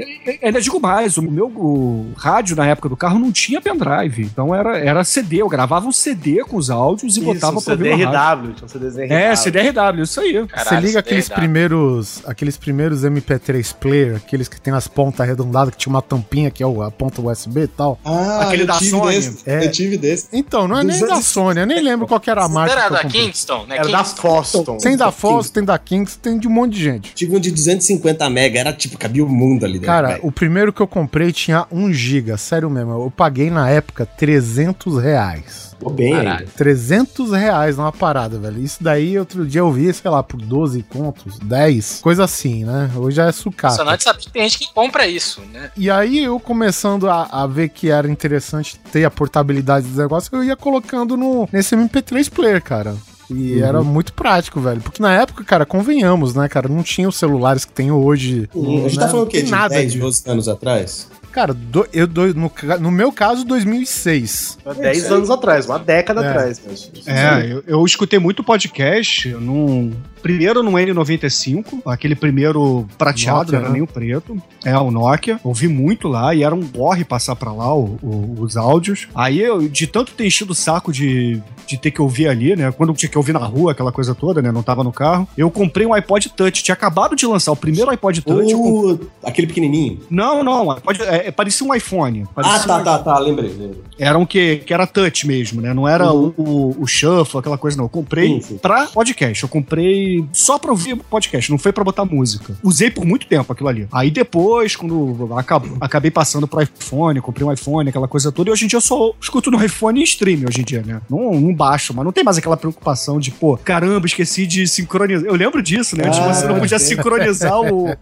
Speaker 4: Ainda digo mais, o meu o rádio na época do carro não tinha pendrive. Então era, era CD. Eu gravava um CD com os áudios e botava
Speaker 3: Isso,
Speaker 4: pra ouvir no rádio.
Speaker 3: CDRW. Tinha um CDzinho
Speaker 4: É, CDRW, isso aí.
Speaker 5: Você
Speaker 1: Caralho,
Speaker 5: liga
Speaker 1: isso
Speaker 5: aqueles primeiros, aqueles primeiros MP3 player, aqueles que tem as pontas arredondadas, que tinha uma tampinha que é o- a ponta USB e tal.
Speaker 7: Ah,
Speaker 4: Aquele
Speaker 7: eu
Speaker 4: da
Speaker 7: tive
Speaker 4: Sony.
Speaker 7: Desse,
Speaker 5: É.
Speaker 7: Eu tive desse.
Speaker 5: Então, não é nem da
Speaker 7: 200.
Speaker 5: Sony, eu nem lembro qual que era a marca.
Speaker 1: Era da. Kingston, né?
Speaker 3: Era da
Speaker 1: Kingston.
Speaker 3: Foston.
Speaker 5: Tem da Fox, tem da Kings, tem de um monte de gente.
Speaker 7: Tive um de 250 mega, era tipo, cabia o mundo ali dentro.
Speaker 5: Cara, o primeiro que eu comprei tinha 1 GB, sério mesmo. Eu paguei na época 300 reais.
Speaker 7: Pô, bem
Speaker 1: Caralho.
Speaker 7: ainda.
Speaker 5: 300 reais numa parada, velho. Isso daí, outro dia eu vi, sei lá, por 12 contos, 10, coisa assim, né? Hoje é sucata.
Speaker 1: Só não sabe que tem gente que compra isso, né?
Speaker 5: E aí eu começando a, a ver que era interessante ter a portabilidade dos negócios, eu ia colocando no, nesse MP3 player, cara. E era muito prático, velho. Porque na época, cara, convenhamos, né, cara? Não tinha os celulares que tem hoje.
Speaker 7: Hum, a gente
Speaker 5: né?
Speaker 7: tá falando o quê? De
Speaker 5: nada
Speaker 7: 10,
Speaker 5: disso.
Speaker 7: 12 anos atrás?
Speaker 5: Cara, do- eu do- no, no meu caso, 2006.
Speaker 3: Há 10 anos atrás, uma década
Speaker 5: É.
Speaker 3: atrás. Mas...
Speaker 4: É, eu, eu escutei muito podcast num. Primeiro no N95, aquele primeiro prateado,
Speaker 5: Nokia,
Speaker 4: não era
Speaker 5: né?
Speaker 4: nem o preto. É, o Nokia. Ouvi muito lá e era um borre passar pra lá o- o- os áudios. Aí eu, de tanto ter enchido o saco de, de ter que ouvir ali, né? Quando tinha que ouvir na rua, aquela coisa toda, né? Não tava no carro. Eu comprei um iPod Touch. Tinha acabado de lançar o primeiro iPod Touch.
Speaker 7: Uh, aquele pequenininho.
Speaker 4: Não, não. iPod, é, é, parecia um iPhone.
Speaker 7: Ah,
Speaker 4: Parecia
Speaker 7: tá,
Speaker 4: um
Speaker 7: tá, tá, lembrei. lembrei.
Speaker 4: era um que, que era touch mesmo, né? Não era
Speaker 7: Uhum.
Speaker 4: o, o, o shuffle, aquela coisa, não. Eu comprei
Speaker 7: Sim, sim.
Speaker 4: pra podcast. Eu comprei só pra ouvir podcast, não foi pra botar música. Usei por muito tempo aquilo ali. Aí depois, quando acabou, acabei passando pro iPhone, comprei um iPhone, aquela coisa toda, e hoje em dia eu só escuto no iPhone em stream hoje em dia, né? Não, não baixo, mas não tem mais aquela preocupação de, pô, caramba, esqueci de sincronizar. Eu lembro disso, né? Antes
Speaker 7: Ah,
Speaker 4: você não podia sincronizar o,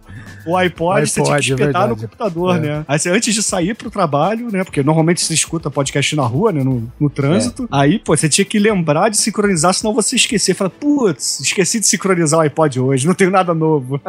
Speaker 4: o iPod,
Speaker 5: O
Speaker 4: você tinha que
Speaker 5: iPod, é
Speaker 4: espetar no computador,
Speaker 5: É.
Speaker 4: né? Aí você, antes de sair pro trabalho, né? Porque normalmente você escuta podcast na rua, né? No, no trânsito. Aí, pô, você tinha que lembrar de sincronizar, senão você esquecia. Fala, putz, esqueci de sincronizar o iPod hoje, não tenho nada novo.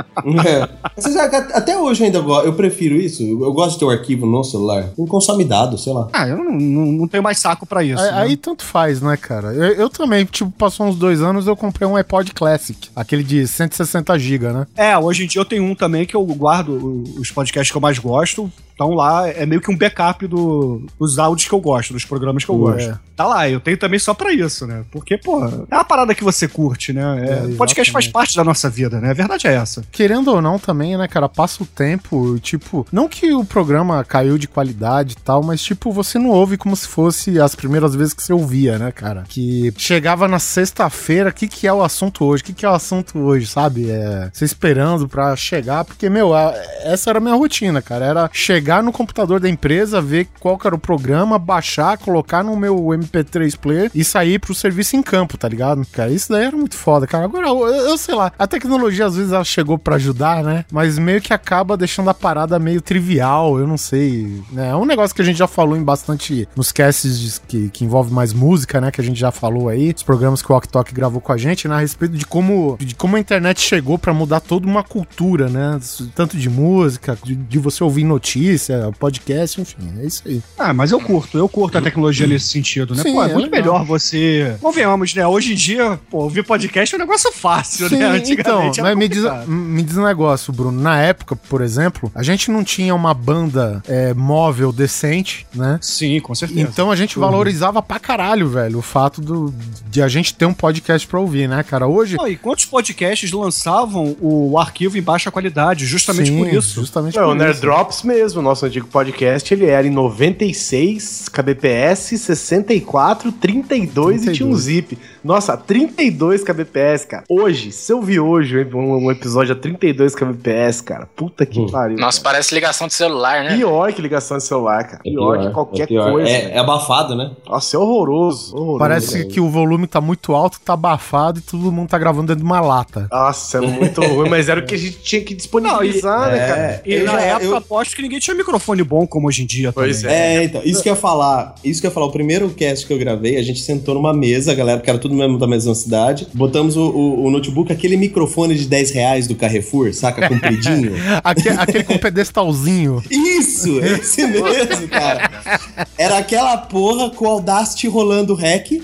Speaker 7: É. Você sabe que até hoje eu ainda eu prefiro isso. Eu gosto de ter o arquivo no celular. Não consome dados, sei lá.
Speaker 4: Ah, eu não, não, não tenho mais saco pra isso.
Speaker 5: Aí,
Speaker 4: né?
Speaker 5: aí tanto faz, né, cara? Eu, eu também, tipo, passou uns dois anos, eu comprei um iPod Classic. Aquele de 160 GB, né?
Speaker 4: É, hoje em dia eu tenho um também que eu guardo os podcasts que eu mais gosto. Então lá é meio que um backup do- dos áudios que eu gosto, dos programas que eu
Speaker 5: Pô,
Speaker 4: gosto. Tá lá, eu tenho também só pra isso, né? Porque, pô, é uma parada que você curte, né? É,
Speaker 5: É,
Speaker 4: podcast faz parte da nossa vida, né? A verdade é essa.
Speaker 5: Querendo ou não também, né, cara, passa o tempo, tipo, não que o programa caiu de qualidade e tal, mas tipo, você não ouve como se fosse as primeiras vezes que você ouvia, né, cara? Que chegava na sexta-feira, o que que é o assunto hoje? O que que é o assunto hoje, sabe? É, você esperando pra chegar, porque, meu, a- essa era a minha rotina, cara, era chegar no computador da empresa, ver qual era o programa, baixar, colocar no meu MP3 player e sair pro serviço em campo, tá ligado? Cara, isso daí era muito foda, cara. Agora, eu, eu sei lá, a tecnologia às vezes ela chegou pra ajudar, né? Mas meio que acaba deixando a parada meio trivial, eu não sei. né? É um negócio que a gente já falou em bastante nos casts que, que envolve mais música, né? Que a gente já falou aí, os programas que o Ok Talk gravou com a gente, né? A respeito de como, de como a internet chegou pra mudar toda uma cultura, né? Tanto de música, de, de você ouvir notícia, podcast, enfim, é isso aí.
Speaker 4: Ah, mas eu curto, eu curto a tecnologia nesse sentido, né?
Speaker 5: Sim,
Speaker 4: pô, é,
Speaker 5: é
Speaker 4: muito
Speaker 5: legal.
Speaker 4: melhor você. Convenhamos, né? Hoje em dia, pô, ouvir podcast é um negócio fácil,
Speaker 5: Sim,
Speaker 4: né?
Speaker 5: então,
Speaker 4: era
Speaker 5: mas me diz, me diz um negócio, Bruno. Na época, por exemplo, a gente não tinha uma banda é, móvel decente, né?
Speaker 4: Sim, com certeza.
Speaker 5: Então a gente valorizava pra caralho, velho, o fato do, de a gente ter um podcast pra ouvir, né, cara? Hoje.
Speaker 4: Não, e quantos podcasts lançavam o arquivo em baixa qualidade, justamente
Speaker 5: Sim,
Speaker 4: por isso.
Speaker 5: Justamente
Speaker 3: Não, o
Speaker 5: por
Speaker 3: Nerd
Speaker 5: isso.
Speaker 3: Drops mesmo, nosso antigo podcast, ele era em 96 kbps, 64, 32, e tinha um
Speaker 5: 32.
Speaker 3: zip. Nossa, 32 kbps, cara. Hoje, se eu vi hoje um, um episódio a 32 kbps, cara, puta que
Speaker 7: Hum.
Speaker 3: pariu.
Speaker 1: Nossa,
Speaker 3: cara.
Speaker 1: parece ligação de celular, né?
Speaker 3: Pior que ligação de celular, cara.
Speaker 7: É
Speaker 3: Pior, que qualquer
Speaker 7: é pior.
Speaker 3: coisa.
Speaker 7: É, é abafado, né?
Speaker 3: Nossa, é horroroso. horroroso.
Speaker 5: Parece que o volume tá muito alto, tá abafado e todo mundo tá gravando dentro de uma lata.
Speaker 3: Nossa, é muito ruim, mas era o que a gente tinha que disponibilizar, né,
Speaker 7: é,
Speaker 3: cara?
Speaker 4: E
Speaker 7: Eu
Speaker 4: na
Speaker 7: já-
Speaker 4: época,
Speaker 7: eu-
Speaker 4: aposto que ninguém tinha microfone bom como hoje em dia
Speaker 3: Pois
Speaker 4: também.
Speaker 7: É, então, isso que eu ia falar, isso que eu ia falar, o primeiro cast que eu gravei, a gente sentou numa mesa, a galera, porque era tudo mesmo da mesma cidade, botamos o, o- o notebook, aquele microfone de 10 reais do Carrefour, saca, compridinho.
Speaker 5: Aque- aquele com pedestalzinho.
Speaker 7: Isso, esse mesmo, cara. Era aquela porra com o Audacity rolando o rec e,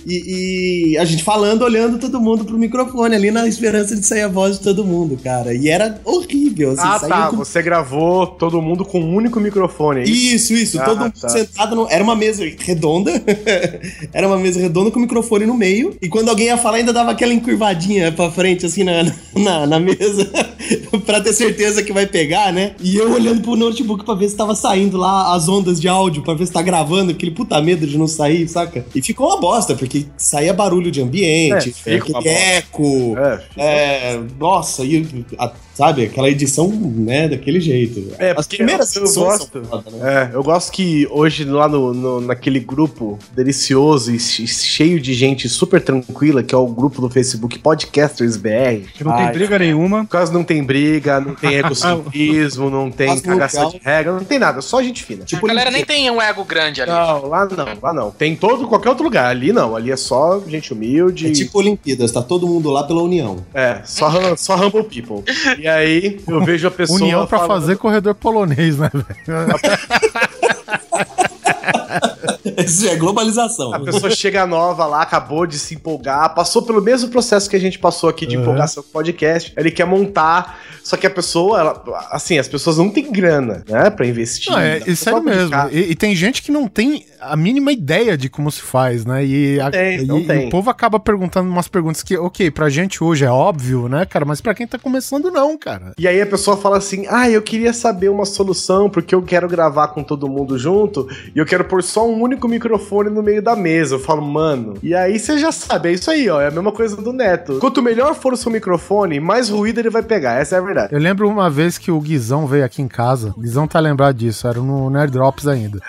Speaker 7: e a gente falando, olhando todo mundo pro microfone ali na esperança de sair a voz de todo mundo, cara. E era horrível, assim,
Speaker 3: Ah, tá.
Speaker 7: com-
Speaker 3: Você gravou todo mundo com um único microfone. é isso?
Speaker 7: Isso, isso,
Speaker 3: Ah,
Speaker 7: todo mundo
Speaker 3: tá.
Speaker 7: sentado no... Era uma mesa redonda, era uma mesa redonda com o microfone no meio, e quando alguém ia falar ainda dava aquela encurvadinha pra frente, assim, na, na, na mesa, pra ter certeza que vai pegar, né? E eu olhando pro notebook pra ver se tava saindo lá as ondas de áudio, pra ver se tá gravando, aquele puta medo de não sair, saca? E ficou uma bosta, porque saía barulho de ambiente,
Speaker 3: É,
Speaker 7: aquele eco...
Speaker 3: É,
Speaker 7: É, nossa, e a- sabe, aquela edição, né, daquele jeito.
Speaker 3: É,
Speaker 7: As
Speaker 3: porque
Speaker 7: primeiras
Speaker 3: eu gosto.
Speaker 7: foda, né?
Speaker 3: É, eu gosto que hoje lá no, no- naquele grupo delicioso e che- cheio de gente super tranquila, que é o grupo do Facebook Podcasters BR.
Speaker 4: Que não tem
Speaker 3: Ai,
Speaker 4: briga nenhuma.
Speaker 3: Por causa não tem briga, não tem egocentrismo, não tem cagação de regra, não tem nada, só gente fina.
Speaker 1: a galera nem tem um ego grande ali.
Speaker 3: Não, lá não, lá não. Tem todo, qualquer outro lugar. Ali não, ali é só gente humilde.
Speaker 7: É tipo Olimpíadas, tá todo mundo lá pela união.
Speaker 3: É, só, só humble people. E aí eu vejo a pessoa.
Speaker 5: União pra
Speaker 3: falando-
Speaker 5: fazer corredor polonês, né, velho?
Speaker 7: Isso é globalização.
Speaker 3: A pessoa chega nova lá, acabou de se empolgar, passou pelo mesmo processo que a gente passou aqui de
Speaker 5: Uhum.
Speaker 3: empolgação com o podcast. Ele quer montar, só que a pessoa, ela, assim, as pessoas não têm grana, né, pra investir.
Speaker 5: Não, é, é sério mesmo. E, e tem gente que não tem a mínima ideia de como se faz, né? E, a-
Speaker 3: tem,
Speaker 5: e-
Speaker 3: não
Speaker 5: e o povo acaba perguntando umas perguntas que, ok, pra gente hoje é óbvio, né, cara? Mas pra quem tá começando, não, cara.
Speaker 3: E aí a pessoa fala assim: ah, eu queria saber uma solução, porque eu quero gravar com todo mundo junto e eu quero pôr só um único microfone no meio da mesa. Eu falo, mano. E aí você já sabe, é isso aí, ó. É a mesma coisa do Neto. Quanto melhor for o seu microfone, mais ruído ele vai pegar. Essa é a verdade.
Speaker 5: Eu lembro uma vez que o Guizão veio aqui em casa. O Guizão tá lembrado disso, era no Nerd Drops ainda.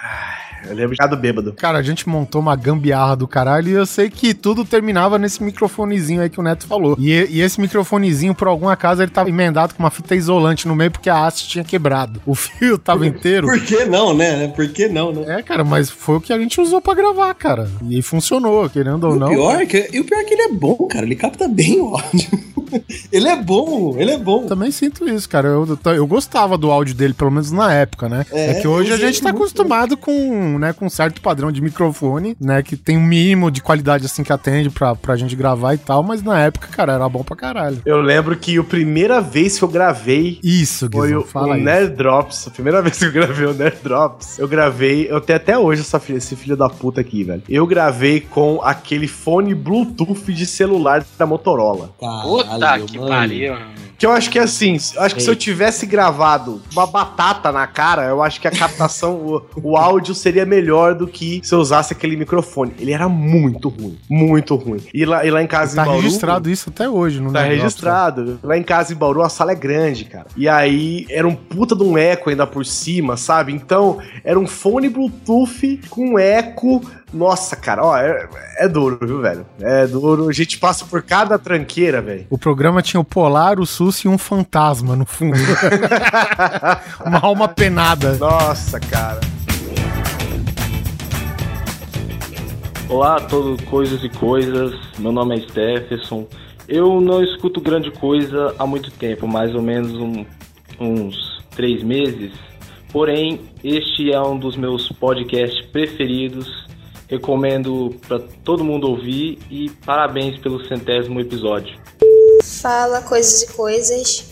Speaker 3: Eu lembro de do bêbado.
Speaker 5: Cara, a gente montou uma gambiarra do caralho e eu sei que tudo terminava nesse microfonezinho aí que o Neto falou. E, e esse microfonezinho, por algum acaso, ele tava emendado com uma fita isolante no meio porque a haste tinha quebrado. O fio tava inteiro.
Speaker 7: Por que não, né? Por que não, né?
Speaker 5: É, cara, mas foi o que a gente usou pra gravar, cara. E funcionou, querendo ou
Speaker 7: O
Speaker 5: não.
Speaker 7: pior é que, e o pior é que ele é bom, cara. Ele capta bem o áudio. Ele é bom, ele é bom.
Speaker 5: Eu também sinto isso, cara. Eu, eu gostava do áudio dele, pelo menos na época, né? É,
Speaker 7: É,
Speaker 5: que hoje a gente
Speaker 7: usei
Speaker 5: tá acostumado com, né, com um certo padrão de microfone, né? Que tem um mínimo de qualidade assim que atende pra, pra gente gravar e tal, mas na época, cara, era bom pra caralho.
Speaker 3: Eu lembro que a primeira vez que eu gravei
Speaker 5: Isso,
Speaker 3: foi
Speaker 5: Guizão,
Speaker 3: o,
Speaker 5: fala
Speaker 3: o. Nerd Drops. A primeira vez que eu gravei o Nerd Drops, eu gravei. Eu tenho até hoje essa, filha- esse filho da puta aqui, velho. Eu gravei com aquele fone Bluetooth de celular da Motorola.
Speaker 1: Puta
Speaker 7: Caralho,
Speaker 1: que
Speaker 7: mano.
Speaker 1: pariu.
Speaker 3: Que eu acho que é assim, eu acho que se eu tivesse gravado uma batata na cara, eu acho que a captação, o, o áudio seria melhor do que se eu usasse aquele microfone. Ele era muito ruim, muito ruim. E lá, e lá em casa
Speaker 5: Tá
Speaker 3: em Bauru,
Speaker 5: registrado isso até hoje, não
Speaker 3: Tá registrado. Lá em casa em Bauru a sala é grande, cara. E aí era um puta de um eco ainda por cima, sabe? Então era um fone Bluetooth com eco. Nossa, cara, ó, é, é duro, viu, velho? É duro. A gente passa por cada tranqueira, velho.
Speaker 5: O programa tinha o Polar, o Sus e um fantasma no fundo. Uma alma penada.
Speaker 3: Nossa, cara.
Speaker 8: Olá a todos, coisas e coisas. Meu nome é Stephenson. Eu não escuto grande coisa há muito tempo, mais ou menos um- uns três meses. Porém, este é um dos meus podcasts preferidos. Recomendo para todo mundo ouvir e parabéns pelo centésimo episódio.
Speaker 9: Fala coisas e coisas.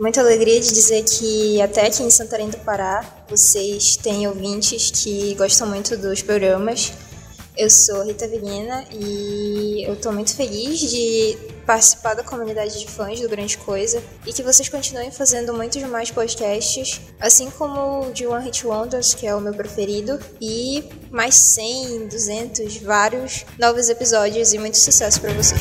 Speaker 9: Muita alegria de dizer que até aqui em Santarém do Pará vocês têm ouvintes que gostam muito dos programas. Eu sou Rita Virina e eu tô muito feliz de participar da comunidade de fãs do Grande Coisa e que vocês continuem fazendo muitos mais podcasts, assim como o de One Hit Wonders, que é o meu preferido, e mais 100, 200, vários novos episódios e muito sucesso pra vocês.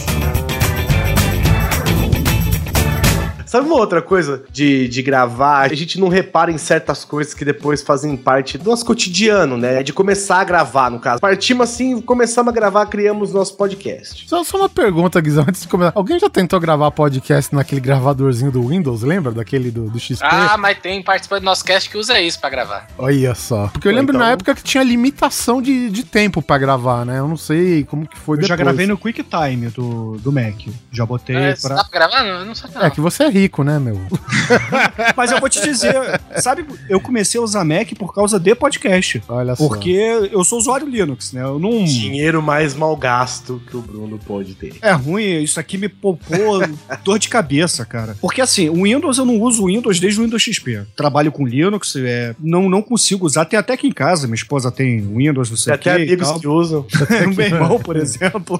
Speaker 3: Sabe uma outra coisa de, de gravar? A gente não repara em certas coisas que depois fazem parte do nosso cotidiano, né? De começar a gravar, no caso. Partimos assim, começamos a gravar, criamos nosso podcast.
Speaker 5: Só, só uma pergunta, Guizão, antes de começar. Alguém já tentou gravar podcast naquele gravadorzinho do Windows, lembra? Daquele do, do XP?
Speaker 1: Ah, mas tem participante do nosso cast que usa isso pra gravar.
Speaker 5: Olha só. Porque eu lembro
Speaker 3: então-
Speaker 5: na época que tinha limitação de, de tempo pra gravar, né? Eu não sei como que foi
Speaker 4: Eu já gravei no QuickTime do, do Mac. Já botei
Speaker 1: É,
Speaker 4: pra.
Speaker 1: Dá pra gravar? Não, eu não sei não.
Speaker 5: É que você é rico, né, meu?
Speaker 4: Mas eu vou te dizer, sabe, eu comecei a usar Mac por causa de podcast.
Speaker 5: Olha só.
Speaker 4: Porque eu sou usuário Linux, né? Eu não.
Speaker 3: Dinheiro mais mal gasto que o Bruno pode ter.
Speaker 4: É ruim, isso aqui me poupou dor de cabeça, cara. Porque assim, o Windows eu não uso o Windows desde o Windows XP. Trabalho com Linux, é, não, não consigo usar. Tem até aqui em casa, minha esposa tem Windows, não sei
Speaker 3: Tem
Speaker 4: o
Speaker 3: até
Speaker 4: quê. e
Speaker 3: amigos que usam.
Speaker 4: o meu irmão, por exemplo.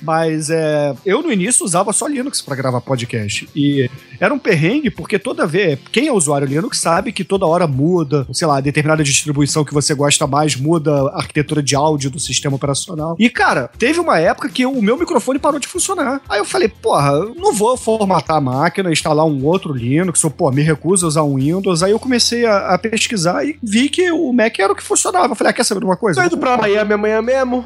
Speaker 4: Mas é, eu no início usava só Linux pra gravar podcast. E era um perrengue, porque toda vez. Quem é usuário Linux sabe que toda hora muda, sei lá, determinada distribuição que você gosta mais muda a arquitetura de áudio do sistema operacional. E, cara, teve uma época que o meu microfone parou de funcionar. Aí eu falei, porra, eu não vou formatar a máquina, instalar um outro Linux, ou, pô, me recuso a usar um Windows. Aí eu comecei a, a pesquisar e vi que o Mac era o que funcionava. Eu falei, ah, quer saber de uma coisa?
Speaker 3: Tô indo pra Miami amanhã mesmo.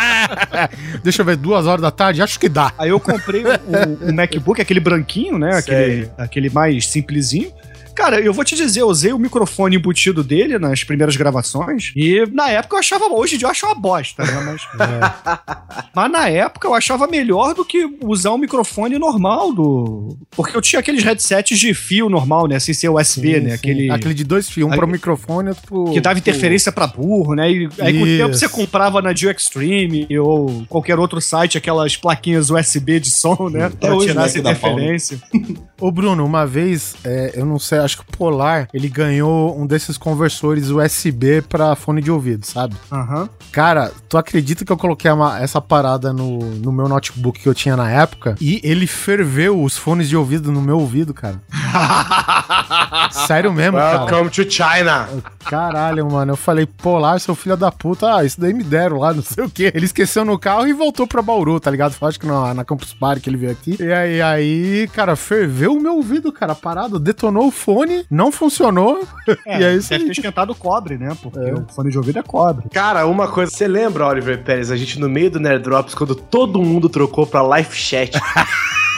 Speaker 5: Deixa eu ver, duas horas da tarde? Acho que dá.
Speaker 4: Aí eu comprei o, o MacBook, aquele branquinho, né? Aquele, aquele mais simplesinho. Cara, eu vou te dizer, eu usei o microfone embutido dele nas primeiras gravações. E na época eu achava. Hoje em dia eu acho uma bosta, né? Mas, mas na época eu achava melhor do que usar um microfone normal do. Porque eu tinha aqueles headsets de fio normal, né? Sem ser USB,
Speaker 5: Sim,
Speaker 4: né?
Speaker 5: sim.
Speaker 4: Aquele.
Speaker 5: Aquele de dois fios, um pro microfone e outro pro...
Speaker 4: Que dava interferência pra burro, né? E aí com o tempo você comprava na Dio Extreme ou qualquer outro site aquelas plaquinhas USB de som, né?
Speaker 7: Até hoje, né,
Speaker 4: essa
Speaker 7: né?
Speaker 4: interferência.
Speaker 5: Ô, Bruno, uma vez, é, eu não sei, acho que o Polar, ele ganhou um desses conversores USB pra fone de ouvido, sabe?
Speaker 4: Aham.
Speaker 5: Cara, tu acredita que eu coloquei uma- essa parada no, no meu notebook que eu tinha na época e ele ferveu os fones de ouvido no meu ouvido, cara? Sério mesmo, cara?
Speaker 3: Welcome to China.
Speaker 5: Caralho, mano. Eu falei, Polar, seu filho da puta, ah, isso daí me deram lá, não sei o quê. Ele esqueceu no carro e voltou pra Bauru, tá ligado? Foi, Acho que na, na Campus Party que ele veio aqui. E aí, aí, cara, ferveu o meu ouvido, cara, parado. Detonou o fone, não funcionou.
Speaker 4: É,
Speaker 5: e é isso
Speaker 4: deve
Speaker 5: aí.
Speaker 4: ter esquentado o cobre, né? Porque o fone de ouvido é cobre.
Speaker 3: Cara, uma coisa, você lembra, Oliver Pérez, a gente no meio do Nerd Drops, quando todo mundo trocou pra Live Chat?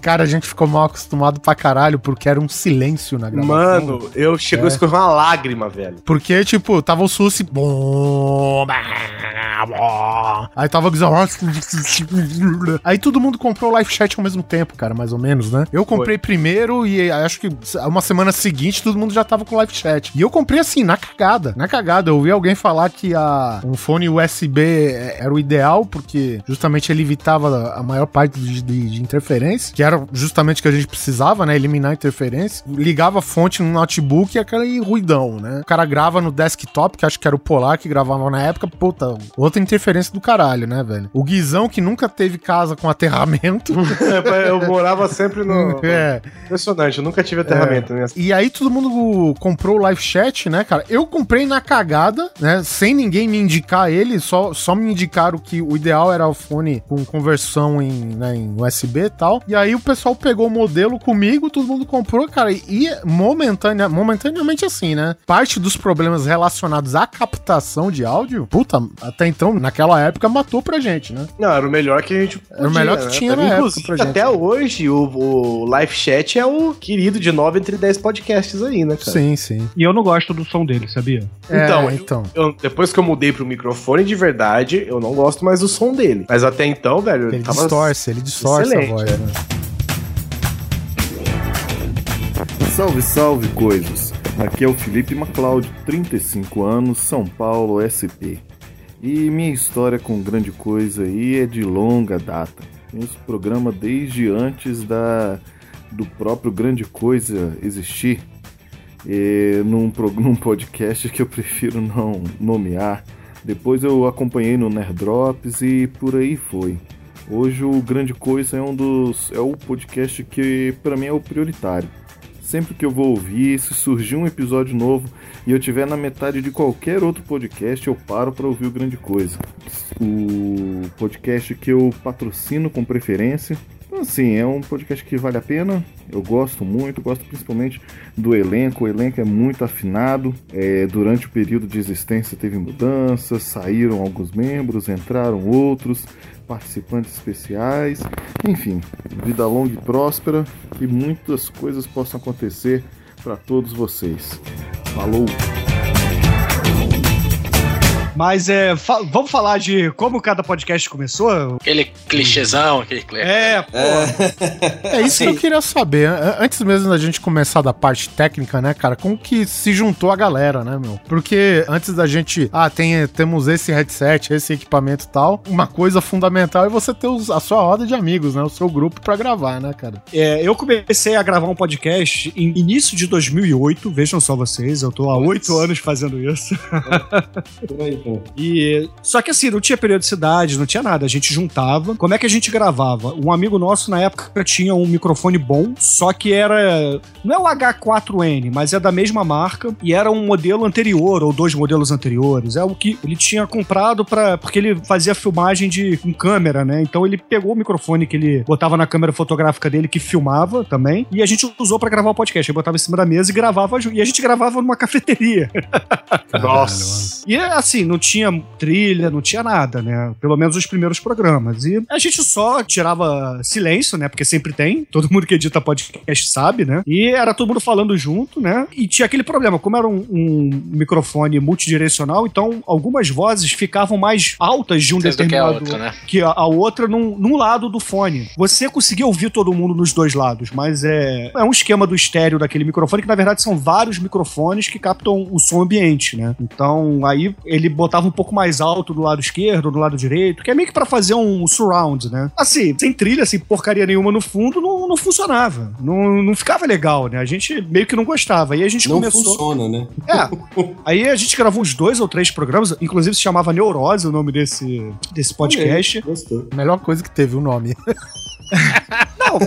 Speaker 5: Cara, a gente ficou mal acostumado pra caralho porque era um silêncio na gravação.
Speaker 3: Mano, eu chegou a
Speaker 5: É.
Speaker 3: escorrer uma lágrima, velho.
Speaker 5: Porque, tipo, tava o Sussi. Aí tava o. Aí todo mundo comprou o Live Chat ao mesmo tempo, cara, mais ou menos, né? Eu comprei primeiro e acho que uma semana seguinte todo mundo já tava com o Live Chat. E eu comprei assim, na cagada. Na cagada. Eu ouvi alguém falar que a, um fone USB era o ideal, porque justamente ele evitava a maior parte de, de- de interferência, que era justamente o que a gente precisava, né? Eliminar a interferência. Ligava a fonte no notebook e aquele ruidão, né? O cara grava no desktop, que acho que era o Polar que gravava na época, puta, outra interferência do caralho, né, velho? O Guizão, que nunca teve casa com aterramento.
Speaker 3: eu morava sempre no.
Speaker 5: É.
Speaker 3: Impressionante, eu nunca tive aterramento né?
Speaker 5: E aí todo mundo comprou o live chat, né, cara? Eu comprei na cagada, né? Sem ninguém me indicar ele, só, só me indicaram que o ideal era o fone com conversão em, né, em USB e tal. E aí o pessoal pegou o modelo comigo, todo mundo comprou, cara. E momentânea, momentaneamente assim, né? Parte dos problemas relacionados à captação de áudio, puta, até então, naquela época, matou pra gente, né?
Speaker 3: Não, era o melhor que a gente
Speaker 5: Era o melhor que tinha na
Speaker 3: Inclusive,
Speaker 5: época pra gente.
Speaker 3: até hoje, o, o Live Chat é o querido de 9 entre 10 podcasts aí, né, cara?
Speaker 5: Sim, sim.
Speaker 4: E eu não gosto do som dele, sabia?
Speaker 3: Então,
Speaker 5: É, então.
Speaker 3: Eu- depois que eu mudei pro microfone de verdade, eu não gosto mais do som dele. Mas até então, velho,
Speaker 5: Ele
Speaker 3: tava
Speaker 5: distorce, ele distorce a voz, né?
Speaker 10: Salve, salve, coisas! Aqui é o Felipe MacLeod, 35 anos, São Paulo, SP. E minha história com grande coisa aí é de longa data. O programa desde antes da do próprio Grande Coisa existir. E num, num podcast que eu prefiro não nomear. Depois eu acompanhei no Nerd Drops e por aí foi. Hoje o Grande Coisa é um dos. é o podcast que para mim é o prioritário. Sempre que eu vou ouvir, se surgir um episódio novo e eu tiver na metade de qualquer outro podcast, eu paro para ouvir o Grande Coisa. O podcast que eu patrocino com preferência. Então, assim, é um podcast que vale a pena. Eu gosto muito, gosto principalmente do elenco. O elenco é muito afinado. É, durante o período de existência teve mudanças, saíram alguns membros, entraram outros, participantes especiais. Enfim, vida longa e próspera, que muitas coisas possam acontecer para todos vocês. Falou!
Speaker 4: Mas é, fa- vamos falar de como cada podcast começou?
Speaker 1: Aquele clichêzão, aquele clichê.
Speaker 4: É, pô.
Speaker 5: É isso que eu queria saber. A- Antes mesmo da gente começar da parte técnica, né, cara? Como que se juntou a galera, né, meu? Porque antes da gente. Ah, tem, temos esse headset, esse equipamento e tal. Uma coisa fundamental é você ter os- a sua roda de amigos, né? O seu grupo pra gravar, né, cara?
Speaker 4: É, eu comecei a gravar um podcast em início de 2008, vejam só vocês, eu tô há oito anos fazendo isso.
Speaker 7: Por pô.
Speaker 4: E só que assim, não tinha periodicidade, não tinha nada. A gente juntava. Como é que a gente gravava? Um amigo nosso na época tinha um microfone bom, só que era não é o H4N, mas é da mesma marca e era um modelo anterior ou dois modelos anteriores. É o que ele tinha comprado para porque ele fazia filmagem de com câmera, né? Então ele pegou o microfone que ele botava na câmera fotográfica dele que filmava também e a gente usou para gravar o podcast. Ele botava em cima da mesa e gravava junto. E a gente gravava numa cafeteria.
Speaker 3: Nossa.
Speaker 4: E assim, não tinha trilha, não tinha nada, né? Pelo menos os primeiros programas. E a gente só tirava silêncio, né? Porque sempre tem. Todo mundo que edita podcast sabe, né? E era todo mundo falando junto, né? E tinha aquele problema, como era um, um microfone multidirecional, então algumas vozes ficavam mais altas de um
Speaker 1: do que a
Speaker 4: determinado
Speaker 1: outra, né?
Speaker 4: que a, a outra num, num lado do fone. Você conseguia ouvir todo mundo nos dois lados, mas é, é um esquema do estéreo daquele microfone que na verdade são vários microfones que captam o som ambiente, né? Então aí ele botava um pouco mais alto do lado esquerdo, do lado direito, que é meio que pra fazer um surround, né? Assim, sem trilha, sem porcaria nenhuma no fundo, não, não funcionava. Não, não ficava legal, né? A gente meio que não gostava. Aí a gente
Speaker 7: Não
Speaker 4: começou.
Speaker 7: funciona, né?
Speaker 4: É. Aí a gente gravou uns dois ou três programas, inclusive se chamava Neurose o nome desse, desse podcast.
Speaker 7: Gostou.
Speaker 5: Melhor coisa que teve o nome.
Speaker 4: Não.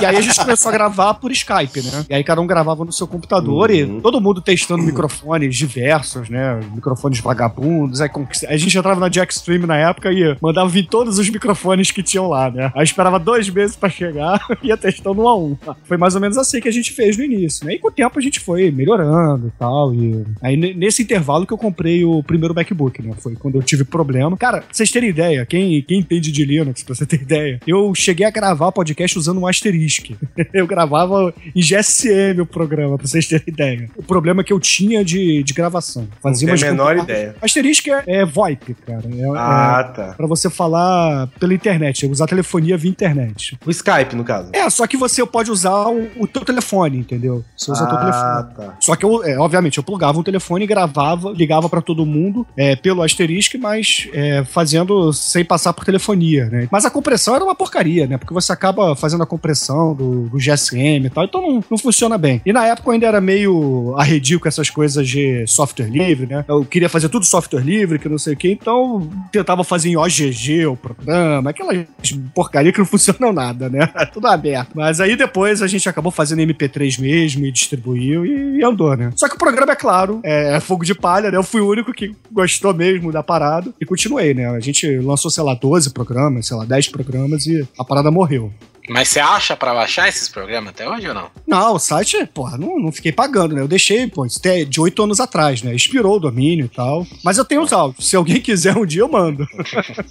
Speaker 4: E aí a gente começou a gravar por Skype, né? E aí cada um gravava no seu computador
Speaker 7: Uhum.
Speaker 4: e todo mundo testando microfones diversos, né? Microfones vagabundos. Aí a gente entrava na Jackstream na época e mandava vir todos os microfones que tinham lá, né? Aí esperava dois meses pra chegar e ia testando um a um. Foi mais ou menos assim que a gente fez no início, né? E com o tempo a gente foi melhorando e tal. E aí ne- nesse intervalo que eu comprei o primeiro MacBook, né? Foi quando eu tive problema. Cara, pra vocês terem ideia, quem, quem entende de Linux, pra você ter ideia, eu cheguei a gravar podcast usando um asterisco. eu gravava em GSM o programa, pra vocês terem ideia. O problema que eu tinha de, de gravação. Fazia
Speaker 3: Não tenho a menor ideia.
Speaker 4: Asterisco é, é VoIP, cara. É,
Speaker 3: Ah, tá.
Speaker 4: é pra você falar pela internet, usar telefonia via internet.
Speaker 3: O Skype, no caso.
Speaker 4: É, só que você pode usar o, o teu telefone, entendeu? Você usa o teu telefone.
Speaker 3: Ah, tá.
Speaker 4: Só que eu, é, obviamente, eu plugava um telefone, gravava, ligava pra todo mundo é, pelo asterisco, mas é, fazendo sem passar por telefonia, né? Mas a compressão era uma porcaria, né? Porque você acaba fazendo a compressão do, do GSM e tal, então não, não funciona bem. E na época eu ainda era meio arredio com essas coisas de software livre, né? Eu queria fazer tudo software livre, que não sei o que, então tentava fazer em OGG o programa, aquelas porcaria que não funcionam nada, né? tudo aberto. Mas aí depois a gente acabou fazendo MP3 mesmo e distribuiu e, e andou, né? Só que o programa, é claro, é fogo de palha, né? Eu fui o único que gostou mesmo da parada e continuei, né? A gente lançou, sei lá, 12 programas, sei lá, 10 programas e a parada morreu.
Speaker 1: Mas você acha pra baixar esses programas até hoje ou não?
Speaker 4: Não, o site, porra, não, não fiquei pagando, né? Eu deixei, pô, isso é de oito anos atrás, né? Expirou o domínio e tal. Mas eu tenho os áudios. Se alguém quiser um dia, eu mando.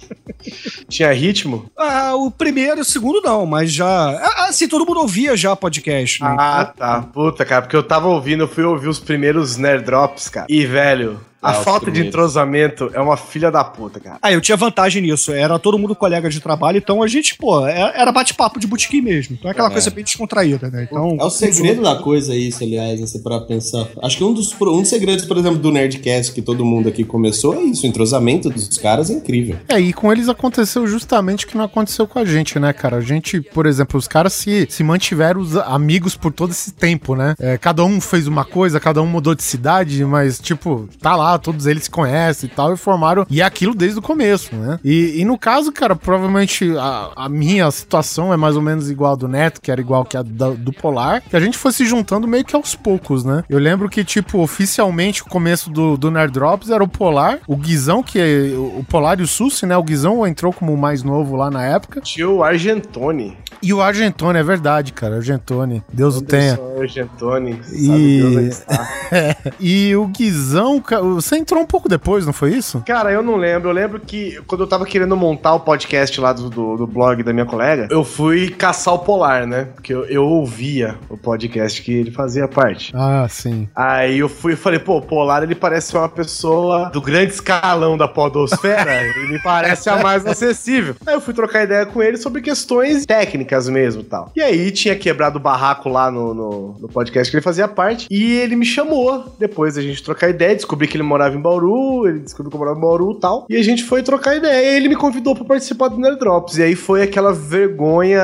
Speaker 3: Tinha ritmo?
Speaker 4: Ah, o primeiro e o segundo não, mas já. ah, Assim, todo mundo ouvia já podcast, né?
Speaker 3: Ah, tá. Puta, cara, porque eu tava ouvindo, eu fui ouvir os primeiros Nerd Drops, cara. E, velho, a
Speaker 7: Ah,
Speaker 3: falta de entrosamento é uma filha da puta, cara.
Speaker 4: Ah, eu tinha vantagem nisso. Era todo mundo colega de trabalho, então a gente, pô, é- era bate-papo de botequim mesmo. Então é aquela
Speaker 7: É.
Speaker 4: coisa bem descontraída, né? Então,
Speaker 7: É o segredo da coisa isso, aliás, né, você para pensar. Acho que um dos, um dos segredos, por exemplo, do Nerdcast que todo mundo aqui começou é isso. O entrosamento dos caras é incrível.
Speaker 5: É, e com eles aconteceu justamente o que não aconteceu com a gente, né, cara? A gente, por exemplo, os caras se, se mantiveram os amigos por todo esse tempo, né? É, cada um fez uma coisa, cada um mudou de cidade, mas, tipo, tá lá, todos eles se conhecem e tal, e formaram. E é aquilo desde o começo, né? E, e no caso, cara, provavelmente a, a minha situação é mais ou menos igual a do Neto, que era igual que a da- do Polar, que a gente foi se juntando meio que aos poucos, né? Eu lembro que, tipo, oficialmente o começo do, do Nerd Drops era o Polar, o Guizão, que é o o Polar e o Sussi, né? O Guizão entrou como o mais novo lá na época.
Speaker 3: Tinha o Argentone.
Speaker 5: E o Argentone, é verdade, cara. Argentone. Deus o tenha.
Speaker 3: Anderson Argentone.
Speaker 5: E-
Speaker 3: Deus onde está.
Speaker 5: E o Guizão, ca- você entrou um pouco depois, não foi isso?
Speaker 3: Cara, eu não lembro. Eu lembro que quando eu tava querendo montar o podcast lá do, do, do blog da minha colega, eu fui caçar o Polar, né? Porque eu, eu ouvia o podcast que ele fazia parte.
Speaker 5: Ah, sim.
Speaker 3: Aí eu fui e falei, pô, o Polar ele parece uma pessoa do grande escalão da podosfera, ele parece a mais acessível. Aí eu fui trocar ideia com ele sobre questões técnicas mesmo e tal. E aí tinha quebrado o barraco lá no, no, no podcast que ele fazia parte, e ele me chamou depois da gente trocar ideia, descobri que ele morava em Bauru, ele descobriu que eu morava em Bauru e tal, e a gente foi trocar ideia, e ele me convidou pra participar do Nerd Drops, e aí foi aquela vergonha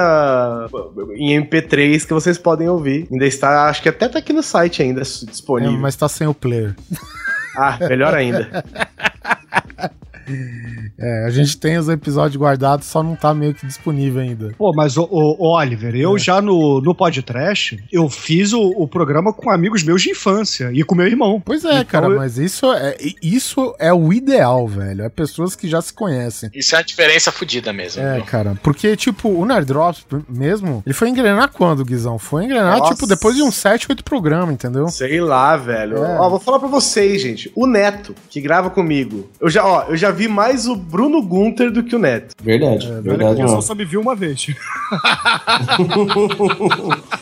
Speaker 3: em MP3 que vocês podem ouvir. Ainda está, acho que até tá aqui no site ainda
Speaker 5: É,
Speaker 3: disponível.
Speaker 5: mas tá sem o player.
Speaker 3: Ah, melhor ainda.
Speaker 5: É, a gente tem os episódios guardados, só não tá meio que disponível ainda.
Speaker 4: Pô, mas o, o, o Oliver, eu já no, no podcast, eu fiz o, o programa com amigos meus de infância e com meu irmão.
Speaker 5: Pois é,
Speaker 4: Então,
Speaker 5: cara,
Speaker 4: eu-
Speaker 5: mas isso é, isso é o ideal, velho. É pessoas que já se conhecem.
Speaker 1: Isso é uma diferença fodida mesmo.
Speaker 5: É,
Speaker 1: viu?
Speaker 5: cara, porque, tipo, o Nerd Drops mesmo, ele foi engrenar quando, Guizão? Foi engrenar,
Speaker 3: Nossa.
Speaker 5: tipo, depois de uns 7, 8 programas, entendeu?
Speaker 3: Sei lá, velho.
Speaker 5: É.
Speaker 3: Ó, vou falar pra vocês, gente. O Neto, que grava comigo, eu já, ó, eu já vi mais o Bruno Gunter do que o Neto.
Speaker 7: Verdade,
Speaker 4: Olha
Speaker 7: verdade.
Speaker 4: eu só, me vi uma vez.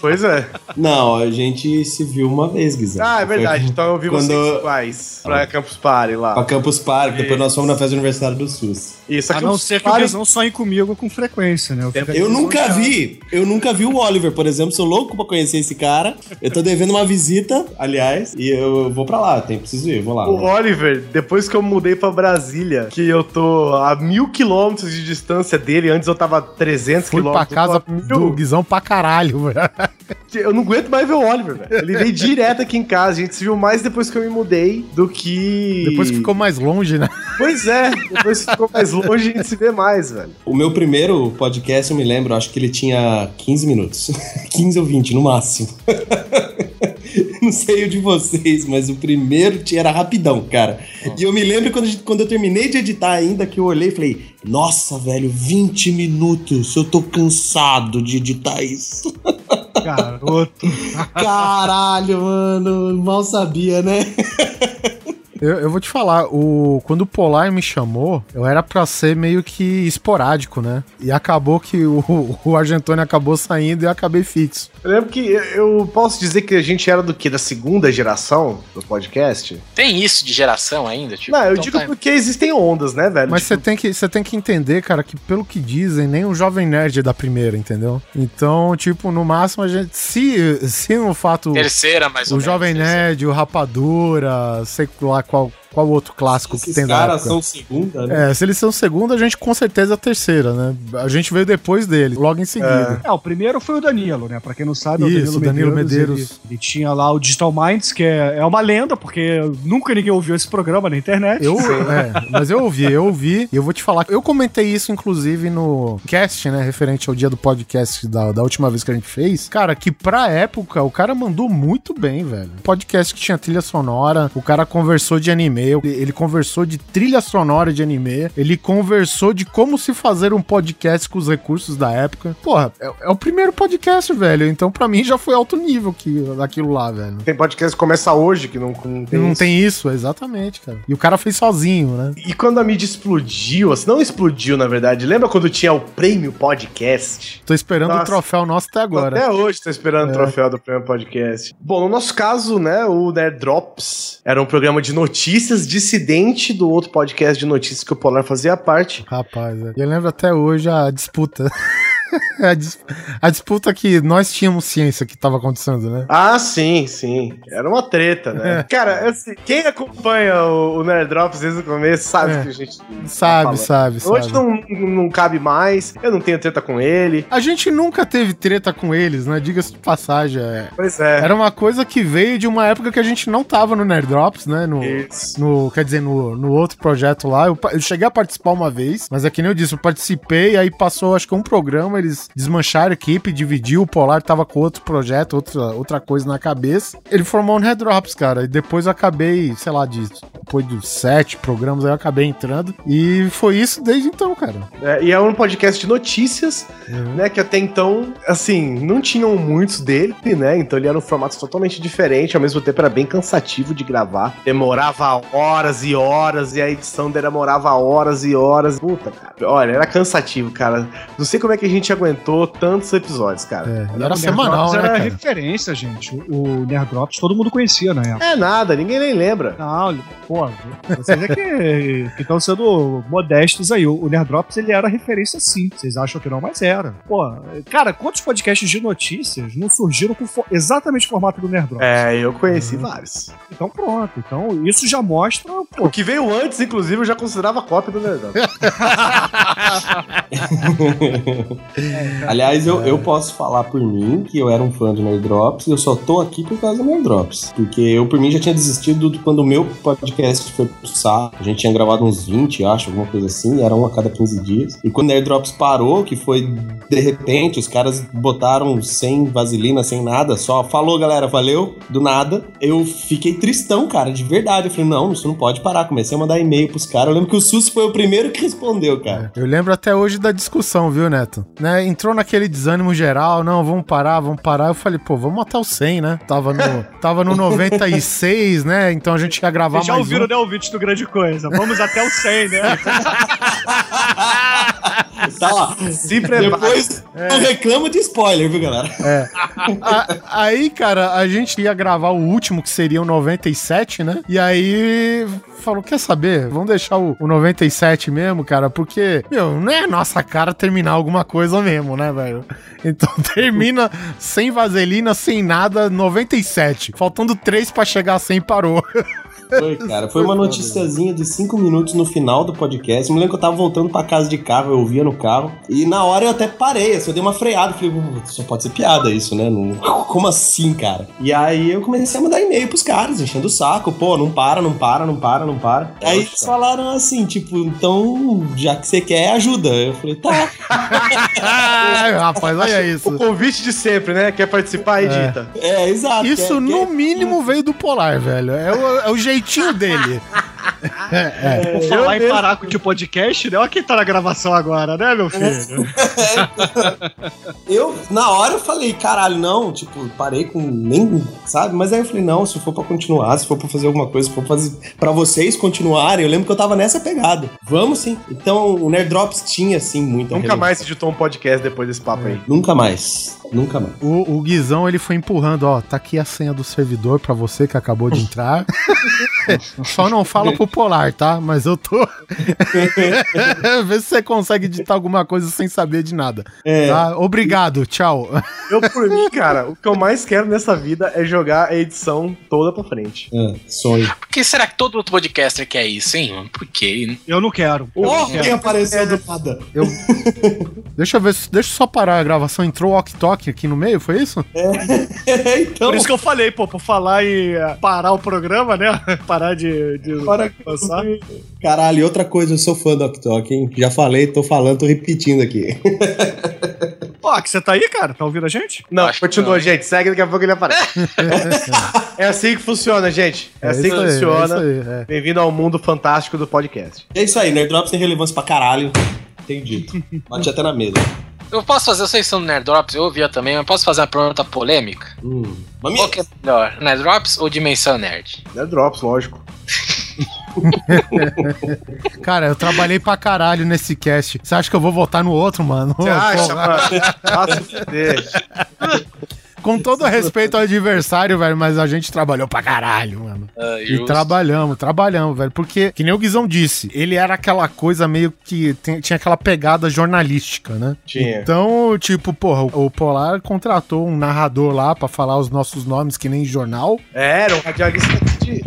Speaker 3: Pois é.
Speaker 7: não, a gente se viu uma vez, Guizão.
Speaker 3: Ah, é verdade. Então eu vi
Speaker 7: Quando-
Speaker 3: vocês iguais pra Campus Party lá.
Speaker 7: Pra Campus Park, depois nós fomos na festa do aniversário do SUS.
Speaker 3: Isso,
Speaker 4: A
Speaker 3: aqui
Speaker 4: não ser que o
Speaker 3: Party-
Speaker 4: Guizão sonhe comigo com frequência, né?
Speaker 7: Eu
Speaker 4: aqui
Speaker 7: nunca vi, eu nunca vi o Oliver, por exemplo. Sou louco pra conhecer esse cara. Eu tô devendo uma visita, aliás, e eu vou pra lá. Tem preciso ir, vou lá.
Speaker 3: O Oliver, depois que eu mudei pra Brasília, que eu tô a mil quilômetros de distância dele, antes eu tava a 300
Speaker 5: Fui pra
Speaker 3: quilômetros.
Speaker 5: casa
Speaker 3: eu tô a
Speaker 5: do
Speaker 3: mil.
Speaker 5: Guizão pra caralho, velho.
Speaker 3: Eu não aguento mais ver o Oliver, velho. Ele veio direto aqui em casa. A gente se viu mais depois que eu me mudei do que.
Speaker 5: Depois que ficou mais longe, né?
Speaker 3: Pois é, depois que ficou mais longe, a gente se vê mais, velho.
Speaker 7: O meu primeiro podcast, eu me lembro, acho que ele tinha 15 minutos. 15 ou 20, no máximo. Não sei o de vocês, mas o primeiro tinha- era rapidão, cara. E eu me lembro quando, gente- quando eu terminei de editar ainda, que eu olhei e falei, nossa, velho, 20 minutos, eu tô cansado de editar isso.
Speaker 4: Garoto.
Speaker 7: Caralho, mano, mal sabia, né?
Speaker 5: Eu, eu vou te falar, o, quando o Polar me chamou, eu era pra ser meio que esporádico, né? E acabou que o, o Argentônio acabou saindo e eu acabei fixo.
Speaker 3: Eu lembro que eu posso dizer que a gente era do que? Da segunda geração do podcast?
Speaker 1: Tem isso de geração ainda? Tipo,
Speaker 3: Não, eu
Speaker 1: então
Speaker 3: digo
Speaker 1: tá-
Speaker 3: porque existem ondas, né, velho?
Speaker 5: Mas
Speaker 3: Tipo,
Speaker 5: você tem, que, você tem que entender, cara, que pelo que dizem, nem o Jovem Nerd é da primeira, entendeu? Então, tipo, no máximo a gente. Se, se no fato.
Speaker 1: Terceira, mais ou
Speaker 5: O
Speaker 1: menos.
Speaker 5: Jovem
Speaker 1: terceira.
Speaker 5: Nerd, o Rapadura, sei lá qual, qual outro clássico que
Speaker 7: Esses
Speaker 5: tem da
Speaker 7: caras
Speaker 5: época.
Speaker 7: são segunda, né?
Speaker 5: É, se eles são segunda, a gente com certeza é a terceira, né? A gente veio depois dele, logo em seguida.
Speaker 4: É, o primeiro foi o Danilo, né? Pra quem não sabe, é o
Speaker 5: Isso, Danilo Medeiros.
Speaker 4: Ele, ele tinha lá o Digital Minds, que é, é uma lenda, porque nunca ninguém ouviu esse programa na internet.
Speaker 5: Eu, é, mas eu ouvi, eu ouvi, e eu vou te falar, eu comentei isso inclusive no cast, né, referente ao dia do podcast da, da última vez que a gente fez, cara, que pra época o cara mandou muito bem, velho. Podcast que tinha trilha sonora, o cara conversou de anime, ele, ele conversou de trilha sonora de anime, ele conversou de como se fazer um podcast com os recursos da época. Porra, é, é o primeiro podcast, velho, então pra mim já foi alto nível que, daquilo lá, velho.
Speaker 3: Tem podcast que começa hoje, que não, não tem
Speaker 5: Não
Speaker 3: isso.
Speaker 5: tem isso, exatamente, cara. E o cara fez sozinho, né?
Speaker 3: E quando a mídia explodiu, assim, não explodiu, na verdade. Lembra quando tinha o prêmio podcast?
Speaker 5: Tô esperando
Speaker 3: Nossa.
Speaker 5: o troféu nosso até agora.
Speaker 3: Até hoje tô esperando
Speaker 5: É.
Speaker 3: o troféu do prêmio podcast. Bom, no nosso caso, né, o Nerd Drops era um programa de notícias dissidente do outro podcast de notícias que o Polar fazia parte.
Speaker 5: Rapaz, é. eu lembro até hoje a disputa. a, dis- a disputa que nós tínhamos ciência que tava acontecendo, né?
Speaker 3: Ah, sim, sim. Era uma treta, né? Cara, assim, quem acompanha o, o Nerd Drops desde o começo sabe
Speaker 5: É.
Speaker 3: que a gente tá
Speaker 5: Sabe,
Speaker 3: falando.
Speaker 5: sabe,
Speaker 3: Hoje
Speaker 5: sabe.
Speaker 3: não, não cabe mais, eu não tenho treta com ele.
Speaker 5: A gente nunca teve treta com eles, né? Diga-se de passagem. é.
Speaker 3: Pois é.
Speaker 5: Era uma coisa que veio de uma época que a gente não tava no Nerd Drops, né? No,
Speaker 3: Isso.
Speaker 5: no, quer dizer, no, no outro projeto lá. Eu, eu cheguei a participar uma vez, mas é que nem eu disse, eu participei, aí passou acho que um programa, eles desmancharam a equipe, dividiu, o Polar tava com outro projeto, outra, outra coisa na cabeça. Ele formou um Nerd Drops, cara, e depois eu acabei, sei lá, de, depois dos sete programas, aí eu acabei entrando. E foi isso desde então, cara.
Speaker 3: É, e é um podcast de notícias,
Speaker 5: Uhum.
Speaker 3: né? Que até então, assim, não tinham muitos dele, né? Então ele era um formato totalmente diferente, ao mesmo tempo era bem cansativo de gravar. Demorava horas e horas, e a edição demorava horas e horas. Puta, cara. Olha, era cansativo, cara. Não sei como é que a gente aguentou tantos episódios, cara.
Speaker 5: É, era
Speaker 4: Nerd
Speaker 5: semanal,
Speaker 4: Drops
Speaker 5: né,
Speaker 4: era
Speaker 5: cara?
Speaker 4: referência, gente. O o Nerd Drops todo mundo conhecia na época.
Speaker 3: É nada, ninguém nem lembra.
Speaker 4: Não, pô, vocês é que estão sendo modestos aí. O o Nerd Drops, ele era referência sim. Vocês acham que não, mas era. Pô, cara, quantos podcasts de notícias não surgiram com fo- exatamente o formato do Nerd Drops?
Speaker 3: É, eu conheci vários.
Speaker 4: Então pronto. Então isso já mostra, pô,
Speaker 3: O que veio antes, inclusive, eu já considerava cópia do Nerdão.
Speaker 7: Aliás, eu, eu posso falar por mim que eu era um fã do Nerd Drops e eu só tô aqui por causa do Nerd Drops. Porque eu, por mim, já tinha desistido do- quando o meu podcast foi pro saco. A gente tinha gravado uns 20, acho, alguma coisa assim, e era um a cada 15 dias. E quando o Nerd Drops parou, que foi de repente, os caras botaram sem vaselina, sem nada, só falou, galera, valeu, do nada. Eu fiquei tristão, cara, de verdade. Eu falei, não, isso não pode parar. Comecei a mandar e-mail pros caras. Eu lembro que o SUS foi o primeiro que respondeu, cara.
Speaker 5: Eu lembro até hoje da discussão, viu, Neto? Né? Entrou naquele desânimo geral, não, vamos parar, vamos parar. Eu falei, pô, vamos até o 100, né? Tava no, tava no 96, né? Então a gente ia gravar
Speaker 4: Vocês já ouviram,
Speaker 5: um.
Speaker 4: né, ouvinte do Grande Coisa? Vamos até o 100, né?
Speaker 7: Tá lá.
Speaker 3: Se prepara.
Speaker 7: Depois, não reclama de spoiler, viu, galera?
Speaker 5: A- aí, cara, a gente ia gravar o último, que seria o 97, né? E aí falou: quer saber? Vamos deixar o, o 97 mesmo, cara, porque, meu, não é nossa cara terminar alguma coisa mesmo, né, velho? Então termina sem vaselina, sem nada, 97. Faltando 3 pra chegar a 100, parou.
Speaker 7: Foi, cara. Foi uma noticiazinha de cinco minutos no final do podcast. Eu me lembro que eu tava voltando pra casa de carro, eu ouvia no carro. E na hora eu até parei, assim, eu dei uma freada. Falei, "Pô, só pode ser piada isso, né? Não- Como assim, cara? E aí eu comecei a mandar e-mail pros caras, enchendo o saco. Pô, não para, não para, não para, não para. Aí eles falaram assim, tipo, então, já que você quer, ajuda. Eu falei, tá.
Speaker 5: Ai, rapaz, olha
Speaker 3: O
Speaker 5: isso.
Speaker 3: convite de sempre, né? Quer participar, edita.
Speaker 7: É, exato.
Speaker 5: Isso,
Speaker 7: quer-
Speaker 5: no
Speaker 7: quer-
Speaker 5: mínimo, veio do Polar, velho. É o, é o jeitinho dele.
Speaker 4: Por falar em parar com o podcast, né? Olha quem tá na gravação agora, né, meu filho?
Speaker 7: Eu, na hora, eu falei, caralho, não, tipo, parei com nem, sabe? Mas aí eu falei, não, se for pra continuar, se for pra fazer alguma coisa, se for fazer pra vocês continuarem, eu lembro que eu tava nessa pegada. Vamos sim. Então, o Nerd Drops tinha, sim, muita
Speaker 3: Nunca mais editou um podcast depois desse papo aí.
Speaker 7: Nunca mais. Nunca mais.
Speaker 5: O, o Guizão, ele foi empurrando, ó, tá aqui a senha do servidor pra você que acabou de entrar. Só não fala pro Polar, tá? Mas eu tô... Vê se você consegue editar alguma coisa sem saber de nada.
Speaker 7: É.
Speaker 5: Tá? Obrigado, tchau.
Speaker 3: Eu, por mim, cara, o que eu mais quero nessa vida é jogar a edição toda pra frente.
Speaker 7: É, sonho.
Speaker 1: Por que será que todo podcaster quer isso, hein? Por quê?
Speaker 4: Eu não quero.
Speaker 7: Oh, quem apareceu do nada?
Speaker 5: Eu... Deixa eu ver, deixa eu só parar a gravação. Entrou o Ok Tok aqui no meio, foi isso?
Speaker 7: É, então.
Speaker 4: Por isso que eu falei, pô, por falar em eh, parar o programa, né? Parar de, de
Speaker 7: Para- Caralho, e outra coisa, eu sou fã do Oktok, hein? Já falei, tô falando, tô repetindo aqui.
Speaker 4: Pô, que você tá aí, cara? Tá ouvindo a gente?
Speaker 3: Não,
Speaker 1: Acho que
Speaker 3: continua,
Speaker 1: não.
Speaker 3: gente. Segue, daqui a pouco ele aparece. é assim que funciona, gente. É, assim que
Speaker 5: aí,
Speaker 3: funciona.
Speaker 5: é isso aí, é.
Speaker 3: Bem-vindo ao mundo fantástico do podcast.
Speaker 7: É isso aí, Nerd Drops tem relevância pra caralho. Dito. Bate até na mesa.
Speaker 1: Eu posso fazer, vocês são do Nerd Drops, eu ouvia também, mas posso fazer uma pergunta polêmica?
Speaker 7: Hum. Mas
Speaker 1: Qual que é melhor, Nerd Drops ou Dimensão Nerd?
Speaker 3: É drops, lógico.
Speaker 5: Cara, eu trabalhei pra caralho nesse cast. Você acha que eu vou votar no outro, mano?
Speaker 3: Você acha, mano?
Speaker 5: Com todo respeito ao adversário, velho, mas a gente trabalhou pra caralho, mano.
Speaker 1: Ah,
Speaker 5: E trabalhamos, trabalhamos, velho. Porque, que nem o Guizão disse, ele era aquela coisa meio que tem- tinha aquela pegada jornalística, né?
Speaker 3: Tinha.
Speaker 5: Então, tipo, porra, o o Polar contratou um narrador lá pra falar os nossos nomes que nem jornal.
Speaker 3: É, era um radialista de.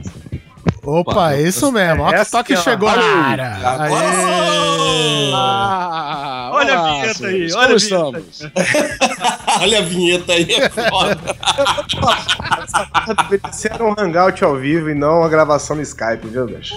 Speaker 5: Opa,
Speaker 7: Opa,
Speaker 5: é isso mesmo. Ó, que
Speaker 3: essa
Speaker 5: toque
Speaker 3: ó.
Speaker 5: chegou na
Speaker 3: Valeu.
Speaker 5: área. Aê!
Speaker 6: Ah,
Speaker 4: Olha a vinheta aí, olha a vinheta
Speaker 6: estamos?
Speaker 7: Olha a vinheta aí, é foda.
Speaker 3: Ser um hangout ao vivo e não uma gravação no Skype, viu, bicho?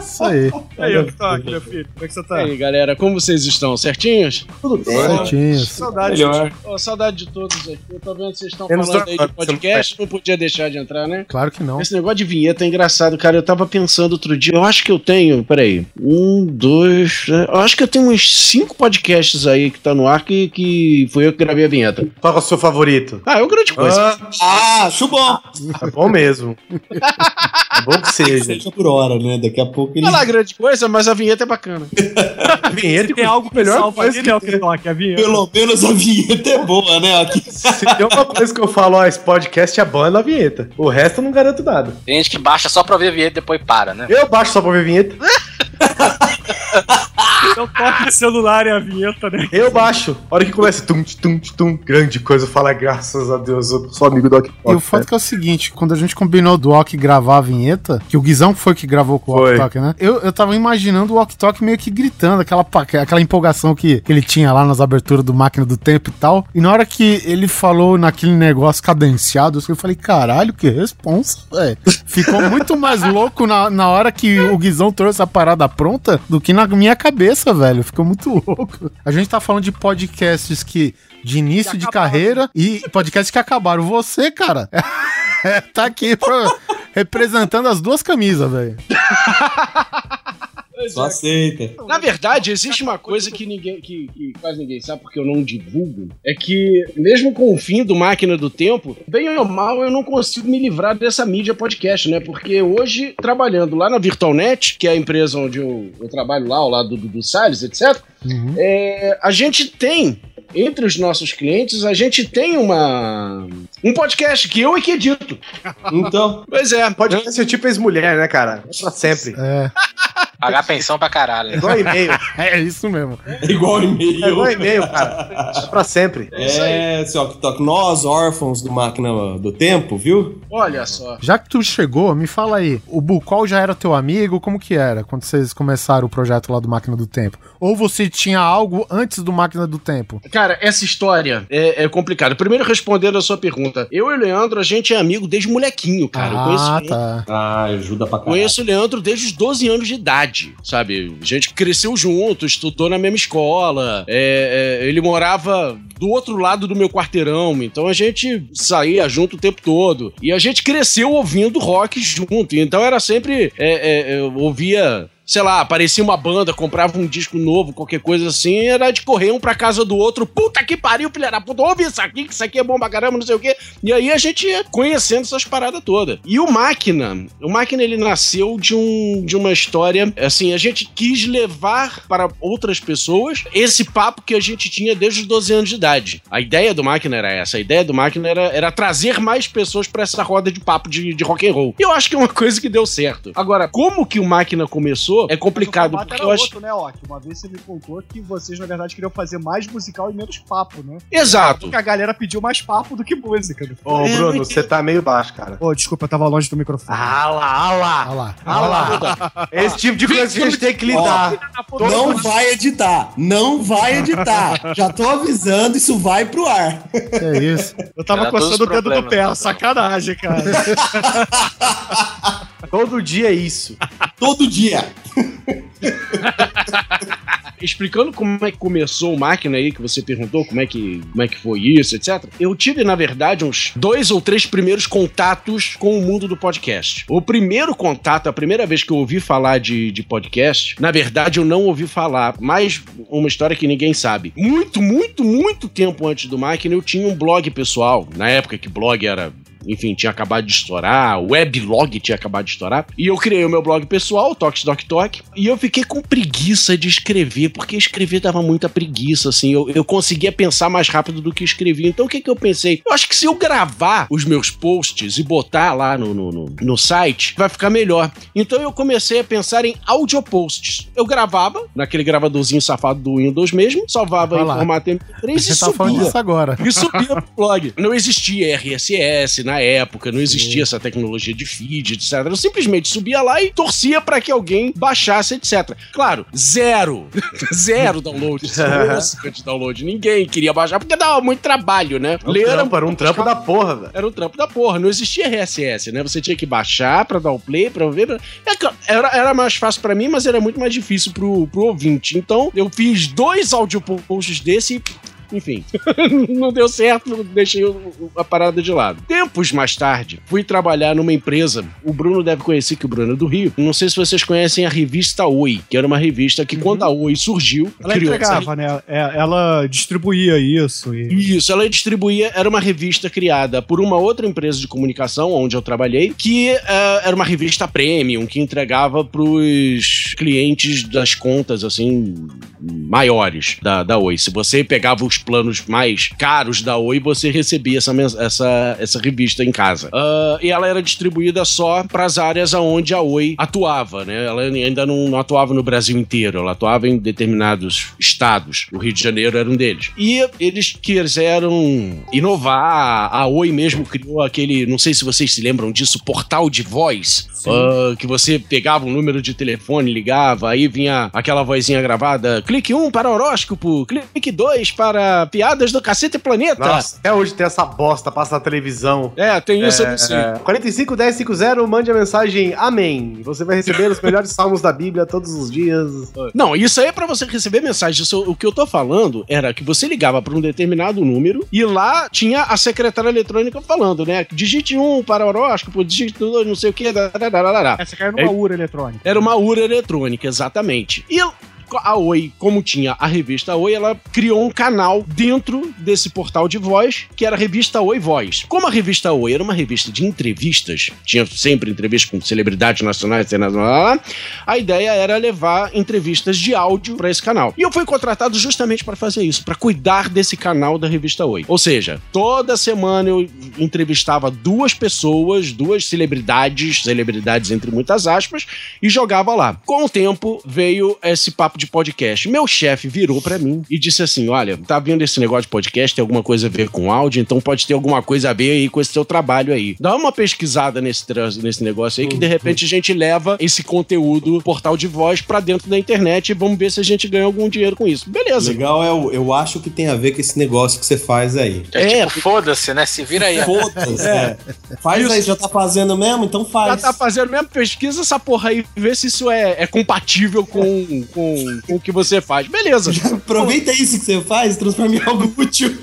Speaker 5: Isso aí.
Speaker 4: Aí, ó, tá aqui, meu filho. Como é que você
Speaker 6: E
Speaker 4: tá?
Speaker 6: aí, galera, como vocês estão? Certinhos?
Speaker 7: Tudo bem.
Speaker 5: Certinho.
Speaker 4: Saudade.
Speaker 7: Melhor.
Speaker 6: Ô, saudade de todos aqui. Eu tô vendo que vocês estão falando
Speaker 3: do-
Speaker 6: aí de podcast, não podia deixar de entrar, né?
Speaker 5: Claro que não.
Speaker 6: Esse negócio de vinheta é engraçado, cara. Eu tava pensando outro dia. Eu acho que eu tenho. Peraí. Um, dois. três, Eu acho que eu tenho uns cinco podcasts aí que tá no ar que, que foi eu que gravei a vinheta.
Speaker 3: Qual é o seu favorito?
Speaker 6: Ah, é uma grande coisa.
Speaker 3: Ah,
Speaker 7: Ah, chubom.
Speaker 3: é bom mesmo. É bom que seja.
Speaker 7: Seja por hora, né? Daqui a pouco ele.
Speaker 6: Não é lá grande coisa, mas a vinheta é bacana.
Speaker 3: Vinheta
Speaker 4: Tem algo
Speaker 3: melhor que
Speaker 4: que é o toque, a vinheta.
Speaker 7: Pelo menos a vinheta é boa, né? Aqui.
Speaker 3: Se tem uma coisa que eu falo, ó, esse podcast é bom é na vinheta. O resto eu não garanto nada.
Speaker 1: Tem gente que baixa só pra ver a vinheta e depois para, né?
Speaker 3: Eu baixo só pra ver vinheta.
Speaker 4: Eu toco no celular e a vinheta, né?
Speaker 3: Eu baixo. A hora que começa tum, tum, tum, grande coisa, fala graças a Deus, eu sou amigo do Ok.
Speaker 5: E o fato que é o seguinte, quando a gente combinou do Ok gravar a vinheta, que o Guizão foi que gravou com o. Ok Tok, né? Eu, eu tava imaginando o Ok Tok meio que gritando, aquela, aquela empolgação que, que ele tinha lá nas aberturas do Máquina do Tempo e tal. E na hora que ele falou naquele negócio cadenciado, eu falei, caralho, que responsa, velho. Ficou muito mais louco na, na hora que o Guizão trouxe a parada pronta do que na minha cabeça, velho. Ficou muito louco. A gente tá falando de podcasts que de início de carreira e podcasts que acabaram. Você, cara, tá aqui pra- representando as duas camisas, velho.
Speaker 7: Só aceita.
Speaker 6: Na verdade, existe uma coisa que ninguém, que, que quase ninguém sabe, porque eu não divulgo, é que mesmo com o fim do Máquina do Tempo, bem ou mal, eu não consigo me livrar dessa mídia podcast, né? Porque hoje, trabalhando lá na VirtualNet, que é a empresa onde eu, eu trabalho lá, ao lado do, do Salles, etc., é, a gente tem entre os nossos clientes, a gente tem uma um podcast que eu é que edito.
Speaker 7: Então,
Speaker 6: Pois é.
Speaker 3: Pode ser tipo ex-mulher, né, cara? É pra sempre.
Speaker 5: É,
Speaker 1: Pagar pensão pra caralho.
Speaker 3: É igual e-mail.
Speaker 5: é isso mesmo.
Speaker 7: é igual e-mail.
Speaker 3: É igual e-mail, cara. É pra sempre.
Speaker 7: É, seu Toque, nós, órfãos do Máquina do Tempo, viu?
Speaker 6: Olha só.
Speaker 5: Já que tu chegou, me fala aí. O Bucol já era teu amigo? Como que era quando vocês começaram o projeto lá do Máquina do Tempo? Ou você tinha algo antes do Máquina do Tempo?
Speaker 6: Cara, essa história é, é complicada. Primeiro, respondendo a sua pergunta. Eu e o Leandro, a gente é amigo desde molequinho, cara. eu conheço,
Speaker 5: ah, tá.
Speaker 7: Ah, ajuda pra caralho.
Speaker 6: conheço o Leandro desde os 12 anos de idade, sabe? A gente cresceu junto, estudou na mesma escola. é, é, ele morava do outro lado do meu quarteirão, então a gente saía junto o tempo todo. E a gente cresceu ouvindo rock junto. Então era sempre. é, é, eu ouvia sei lá, aparecia uma banda, comprava um disco novo, qualquer coisa assim, era de correr um pra casa do outro. Puta que pariu, filha da puta, ouve isso aqui, que isso aqui é bom pra caramba, não sei o quê. E aí a gente ia conhecendo essas paradas todas. E o Máquina, o Máquina ele nasceu de, um, de uma história, assim, a gente quis levar para outras pessoas esse papo que a gente tinha desde os 12 anos de idade. A ideia do Máquina era essa, a ideia do Máquina era, era trazer mais pessoas pra essa roda de papo de, de rock and roll. E eu acho que é uma coisa que deu certo. Agora, como que o Máquina começou é complicado,
Speaker 4: Mas o
Speaker 6: porque
Speaker 4: era
Speaker 6: eu acho...
Speaker 4: outro, né, Ok? Uma vez você me contou que vocês, na verdade, queriam fazer mais musical e menos papo, né?
Speaker 6: Exato.
Speaker 4: Porque a galera pediu mais papo do que música. né?
Speaker 3: Ô, Bruno, você tá meio baixo, cara.
Speaker 4: Ô, desculpa, eu tava longe do microfone.
Speaker 3: Ah lá, ah lá.
Speaker 5: Olha lá.
Speaker 3: Ah lá. Esse tipo de coisa que a gente tem que lidar.
Speaker 7: Não vai editar. Não vai editar. Já tô avisando, isso vai pro ar.
Speaker 5: É isso.
Speaker 4: eu tava coçando o dedo do pé,
Speaker 1: né?
Speaker 4: sacanagem, cara.
Speaker 3: Todo dia é isso.
Speaker 7: Todo dia.
Speaker 6: Explicando como é que começou o máquina aí, que você perguntou, como é que, como é que foi isso, etc. Eu tive, na verdade, uns dois ou três primeiros contatos com o mundo do podcast. O primeiro contato, a primeira vez que eu ouvi falar de, de podcast, na verdade eu não ouvi falar, mas uma história que ninguém sabe. Muito, muito, muito tempo antes do máquina, eu tinha um blog pessoal. Na época que blog era enfim, tinha acabado de estourar, o weblog tinha acabado de estourar. E eu criei o meu blog pessoal, Tox Doc Talk, e eu fiquei com preguiça de escrever, porque escrever dava muita preguiça, assim. Eu, eu conseguia pensar mais rápido do que escrevia. Então o que, que eu pensei? Eu acho que se eu gravar os meus posts e botar lá no, no, no, no site, vai ficar melhor. Então eu comecei a pensar em audio posts. Eu gravava naquele gravadorzinho safado do Windows mesmo, salvava em
Speaker 5: lá.
Speaker 6: formato MP3 e
Speaker 5: Você tá falando
Speaker 6: subia.
Speaker 5: disso agora.
Speaker 6: E subia pro blog. Não existia RSS na época, não existia essa tecnologia de feed, etc. Eu simplesmente subia lá e torcia pra que alguém baixasse, etc. Claro, zero. zero download. Zero de download. Ninguém queria baixar porque dava muito trabalho, né?
Speaker 3: Um
Speaker 6: Ler
Speaker 3: trampo, era um trampo da porra, velho.
Speaker 6: era um trampo da porra, não existia RSS, né? Você tinha que baixar pra dar o play, pra ver. pra- É Era, era mais fácil pra mim, mas era muito mais difícil pro, pro ouvinte. Então, eu fiz dois audio posts desse e. Enfim, não deu certo, deixei a parada de lado. Tempos mais tarde, fui trabalhar numa empresa. O Bruno deve conhecer que o Bruno é do Rio. Não sei se vocês conhecem a revista Oi, que era uma revista que, quando a Oi surgiu,
Speaker 4: Ela
Speaker 6: criou
Speaker 4: entregava, né? É, Ela distribuía isso. E...
Speaker 6: isso, ela distribuía, era uma revista criada por uma outra empresa de comunicação, onde eu trabalhei, que eh, era uma revista premium, que entregava pros clientes das contas, assim, maiores da, da Oi. Se você pegava os planos mais caros da Oi, você recebia essa, essa, essa revista em casa. Ah, e ela era distribuída só para as áreas aonde a Oi atuava, né? Ela ainda não, não atuava no Brasil inteiro, ela atuava em determinados estados. O Rio de Janeiro era um deles. E eles quiseram inovar. A Oi mesmo criou aquele, não sei se vocês se lembram disso, portal de voz, ah, que você pegava um número de telefone, ligava, aí vinha aquela vozinha gravada, clique 1 para horóscopo, clique 2 para era Piadas do Cacete Planeta.
Speaker 3: Nossa, até hoje tem essa bosta, passa na televisão.
Speaker 6: É, tem isso, eu
Speaker 3: É,
Speaker 6: não sei.
Speaker 3: é, 45 10 50, mande a mensagem Amém. Você vai receber os melhores salmos da Bíblia todos os dias.
Speaker 6: Não, isso aí é pra você receber mensagem. Isso- o que eu tô falando era que você ligava pra um determinado número e lá tinha a secretária eletrônica falando, né? Digite um para horóscopo, digite dois, não sei o que.
Speaker 4: Essa caiu numa urna eletrônica.
Speaker 6: Era uma URA eletrônica, exatamente. E a Oi, como tinha a revista Oi, ela criou um canal dentro desse portal de voz, que era a revista Oi Voz. Como a revista Oi era uma revista de entrevistas, tinha sempre entrevistas com celebridades nacionais, internacionais, a ideia era levar entrevistas de áudio para esse canal. E eu fui contratado justamente para fazer isso, para cuidar desse canal da revista Oi. Ou seja, toda semana eu entrevistava duas pessoas, duas celebridades, celebridades entre muitas aspas, e jogava lá. Com o tempo veio esse papo de podcast. Meu chefe virou pra mim e disse assim: Olha, tá vendo esse negócio de podcast? Tem alguma coisa a ver com áudio, então pode ter alguma coisa a ver aí com esse seu trabalho aí. Dá uma pesquisada nesse, nesse negócio aí, que de repente a gente leva esse conteúdo, portal de voz, pra dentro da internet e vamos ver se a gente ganha algum dinheiro com isso. Beleza.
Speaker 7: Legal é o, eu acho que tem a ver com esse negócio que você faz aí.
Speaker 1: É, tipo, foda-se, né? Se vira aí.
Speaker 7: Foda-se.
Speaker 6: É.
Speaker 7: é. Faz aí, já tá fazendo mesmo? Então
Speaker 6: Já
Speaker 7: faz.
Speaker 6: tá fazendo mesmo pesquisa essa porra aí, vê se isso é, é compatível com, com, com o que você faz. Beleza.
Speaker 7: Aproveita isso que você faz e transforma em algo útil.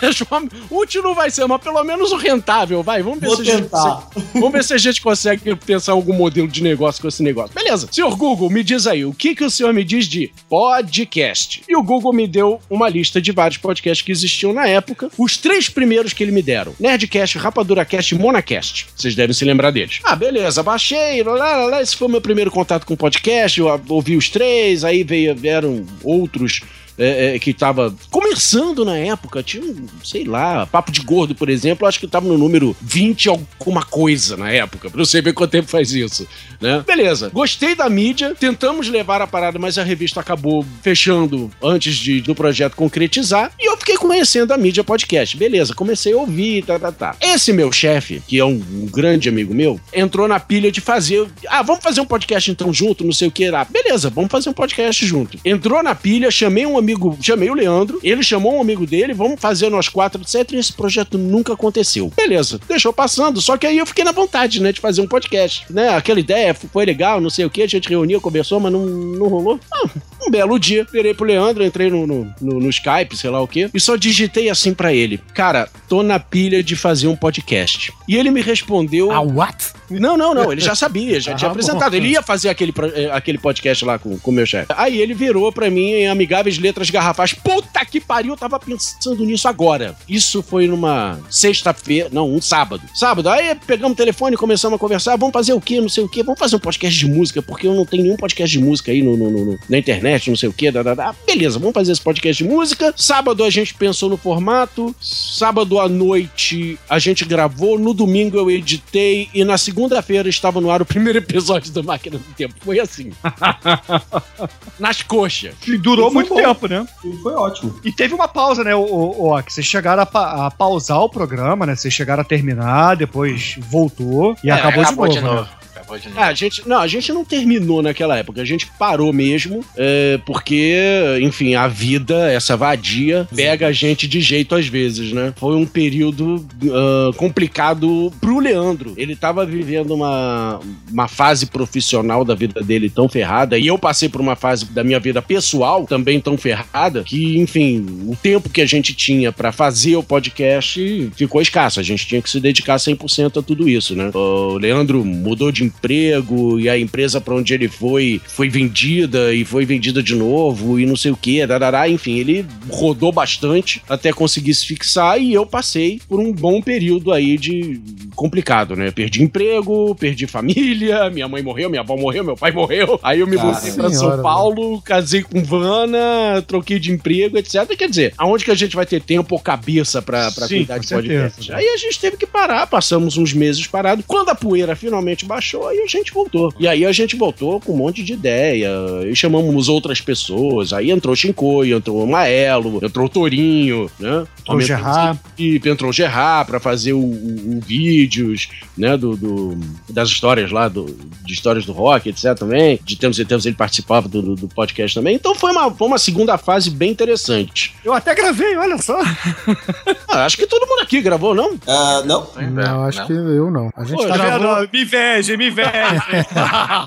Speaker 6: Deixa eu- Útil não vai ser, mas pelo menos o rentável, vai. Vamos ver,
Speaker 7: Vou
Speaker 6: se a, gente
Speaker 7: tentar.
Speaker 6: consegue, vamos ver se a gente consegue pensar algum modelo de negócio com esse negócio. Beleza. Senhor Google, me diz aí, o que, que o senhor me diz de podcast? E o Google me deu uma lista de vários podcasts que existiam na época. Os três primeiros que ele me deram: Nerdcast, RapaduraCast e Monacast. Vocês devem se lembrar deles. Ah, beleza, baixei, lá, lá, lá, esse foi o meu primeiro contato com podcast. Eu ouvi os três, aí veio, vieram outros é, é, que tava começando na época, tinha, sei lá, Papo de Gordo, por exemplo, acho que tava no número 20 alguma coisa na época, pra você ver quanto tempo faz isso, né? Beleza, gostei da mídia, tentamos levar a parada, mas a revista acabou fechando antes de, do projeto concretizar, e eu fiquei conhecendo a mídia podcast. Beleza, comecei a ouvir, tá, tá, tá. Esse meu chefe, que é um, um grande amigo meu, entrou na pilha de fazer, ah, vamos fazer um podcast então junto, não sei o que lá. Beleza, vamos fazer um podcast junto. Entrou na pilha, chamei um amigo, chamei o Leandro, ele chamou um amigo dele, vamos fazer nós quatro, etc. E esse projeto nunca aconteceu. Beleza, deixou passando, só que aí eu fiquei na vontade, né, de fazer um podcast, né? Aquela ideia foi legal, não sei o que, a gente reuniu, conversou, mas não, não rolou. Ah, um belo dia, virei pro Leandro, entrei no, no, no- no Skype, sei lá o quê, e só digitei assim pra ele: Cara, tô na pilha de fazer um podcast. E ele me respondeu.
Speaker 5: Ah, what?
Speaker 6: Não, não, não. Ele já sabia, já tinha
Speaker 5: Ah,
Speaker 6: apresentado.
Speaker 5: bom.
Speaker 6: Ele ia fazer aquele, eh, aquele podcast lá com o meu chefe. Aí ele virou pra mim em amigáveis letras garrafais. Puta que pariu, eu tava pensando nisso agora. Isso foi numa sexta-feira, não, um sábado. Sábado, aí pegamos o telefone e começamos a conversar. Vamos fazer o quê? Não sei o quê. Vamos fazer um podcast de música, porque eu não tenho nenhum podcast de música aí no, no- no- na internet, não sei o quê. Da, da, da. Beleza, vamos fazer esse podcast de música. Sábado a gente pensou no formato. Sábado à noite a gente gravou. No domingo eu editei. E na segunda-feira estava no ar o primeiro episódio da Máquina do Tempo. Foi assim. Nas coxas.
Speaker 4: E durou
Speaker 7: E
Speaker 4: muito
Speaker 7: bom.
Speaker 4: tempo, né?
Speaker 7: E foi ótimo.
Speaker 4: E teve uma pausa, né, o, o, o, que vocês chegaram a, pa- a pausar o programa, né? Vocês chegaram a terminar, depois voltou e
Speaker 1: É,
Speaker 4: acabou,
Speaker 1: acabou
Speaker 4: de novo. né?
Speaker 6: É, a gente, não, a gente não terminou naquela época, a gente parou mesmo, é, porque, enfim, a vida, essa vadia, pega a gente de jeito às vezes, né? Foi um período ah, complicado pro Leandro. Ele tava vivendo uma, uma fase profissional da vida dele tão ferrada, e eu passei por uma fase da minha vida pessoal também tão ferrada, que, enfim, o tempo que a gente tinha pra fazer o podcast ficou escasso. A gente tinha que se dedicar 100% a tudo isso, né? O Leandro mudou de emprego e a empresa pra onde ele foi foi vendida e foi vendida de novo e não sei o que, darará. Enfim, ele rodou bastante até conseguir se fixar e eu passei por um bom período aí de complicado, né? Perdi emprego, perdi família, minha mãe morreu, minha avó morreu, meu pai morreu. Aí eu me pra
Speaker 5: senhora,
Speaker 6: São Paulo, casei com Vana, troquei de emprego, etc. Quer dizer, aonde que a gente vai ter tempo ou cabeça
Speaker 4: Sim,
Speaker 6: cuidar de podcast?
Speaker 4: certeza.
Speaker 6: Aí a gente teve que parar, passamos uns meses parados. Quando a poeira finalmente baixou, parou e a gente voltou. E aí a gente voltou com um monte de ideia, e chamamos outras pessoas, aí entrou o Shinkoi, entrou o Maelo, entrou o Torinho, né?
Speaker 4: O Gerard.
Speaker 6: equipe, entrou o Gerard pra fazer o, o- o vídeos, né, do, do- das histórias lá, do, de histórias do rock, etc também. De tempos em tempos ele participava do, do- do podcast também. Então foi uma, foi uma segunda fase bem interessante.
Speaker 4: Eu até gravei, olha só.
Speaker 6: Ah, acho que todo mundo aqui gravou, não?
Speaker 7: Ah, não?
Speaker 5: Não, acho que eu não. A gente
Speaker 6: Pô,
Speaker 5: tá gravou-
Speaker 4: Me inveja, me inveja.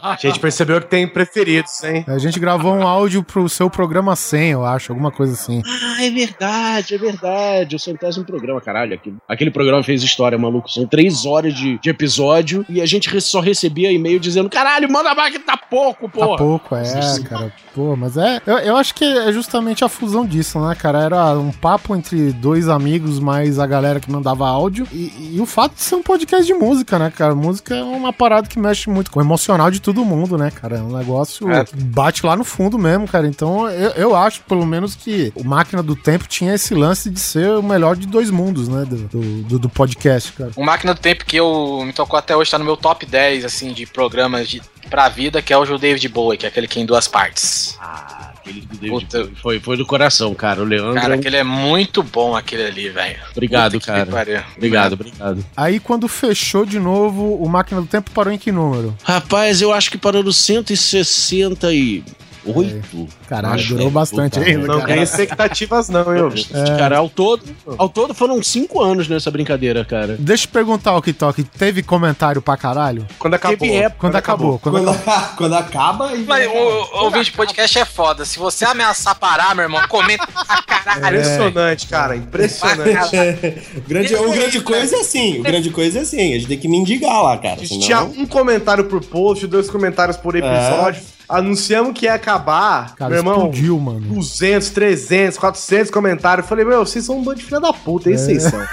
Speaker 3: A gente percebeu que tem preferidos, hein?
Speaker 5: A gente gravou um áudio pro seu programa 100, eu acho, alguma coisa assim.
Speaker 6: Ah, é verdade, é verdade. O centésimo programa, caralho. Aquele, aquele programa fez história, maluco. São três horas de, de episódio e a gente só recebia e-mail dizendo: caralho, manda mais que tá pouco,
Speaker 5: Tá
Speaker 6: porra.
Speaker 5: pouco, é, cara. Pô, mas é. Eu, eu acho que é justamente a fusão disso, né, cara? Era um papo entre dois amigos, mais a galera que mandava áudio. E, e o fato de ser um podcast de música, né, cara? Música é uma parada que mexe muito com o emocional de todo mundo, né, cara? É um negócio
Speaker 1: É.
Speaker 5: que bate lá no fundo mesmo, cara. Então eu, eu acho, pelo menos, que o Máquina do Tempo tinha esse lance de ser o melhor de dois mundos, né? Do, do, do- podcast, cara.
Speaker 1: O Máquina do Tempo que eu me tocou até hoje tá no meu top 10, assim, de programas de, pra vida, que é o do David Bowie, que é aquele que é em duas partes.
Speaker 6: Ah, aquele do David
Speaker 1: Puta.
Speaker 6: Bowie foi, foi do coração, cara. O Leandro.
Speaker 1: Cara, aquele é muito bom, aquele ali, velho.
Speaker 6: Obrigado,
Speaker 1: Puta
Speaker 6: cara.
Speaker 1: pariu.
Speaker 6: Obrigado, obrigado.
Speaker 5: Aí quando fechou de novo, o Máquina do Tempo parou em que número?
Speaker 6: Rapaz, eu acho que parou no 168.
Speaker 5: Caralho,
Speaker 6: Acho,
Speaker 5: durou
Speaker 6: é,
Speaker 5: bastante
Speaker 6: puta
Speaker 5: ainda,
Speaker 3: Não tem expectativas, não, hein, ouvinte?
Speaker 5: É.
Speaker 6: Cara, ao todo, ao todo foram cinco anos nessa brincadeira, cara.
Speaker 5: Deixa eu perguntar o que toque. Teve comentário pra caralho?
Speaker 3: Quando acabou.
Speaker 6: Teve época.
Speaker 5: Quando, acabou. Quando
Speaker 7: Quando,
Speaker 5: acabou.
Speaker 7: quando acaba e.
Speaker 1: Mas o, o ouvinte de podcast é foda. Se você ameaçar parar, meu irmão, comenta pra caralho.
Speaker 3: Impressionante, cara. Impressionante.
Speaker 7: o grande, o grande coisa é assim. O grande coisa é assim. A gente tem que mendigar lá, cara.
Speaker 3: A gente
Speaker 7: senão-
Speaker 3: tinha um comentário por post, dois comentários por episódio. Anunciamos que ia acabar.
Speaker 5: Cara,
Speaker 3: meu irmão,
Speaker 5: explodiu, mano.
Speaker 3: 200, 300, 400 comentários. Eu falei, meu, vocês são um bando de filha da puta, é isso vocês são.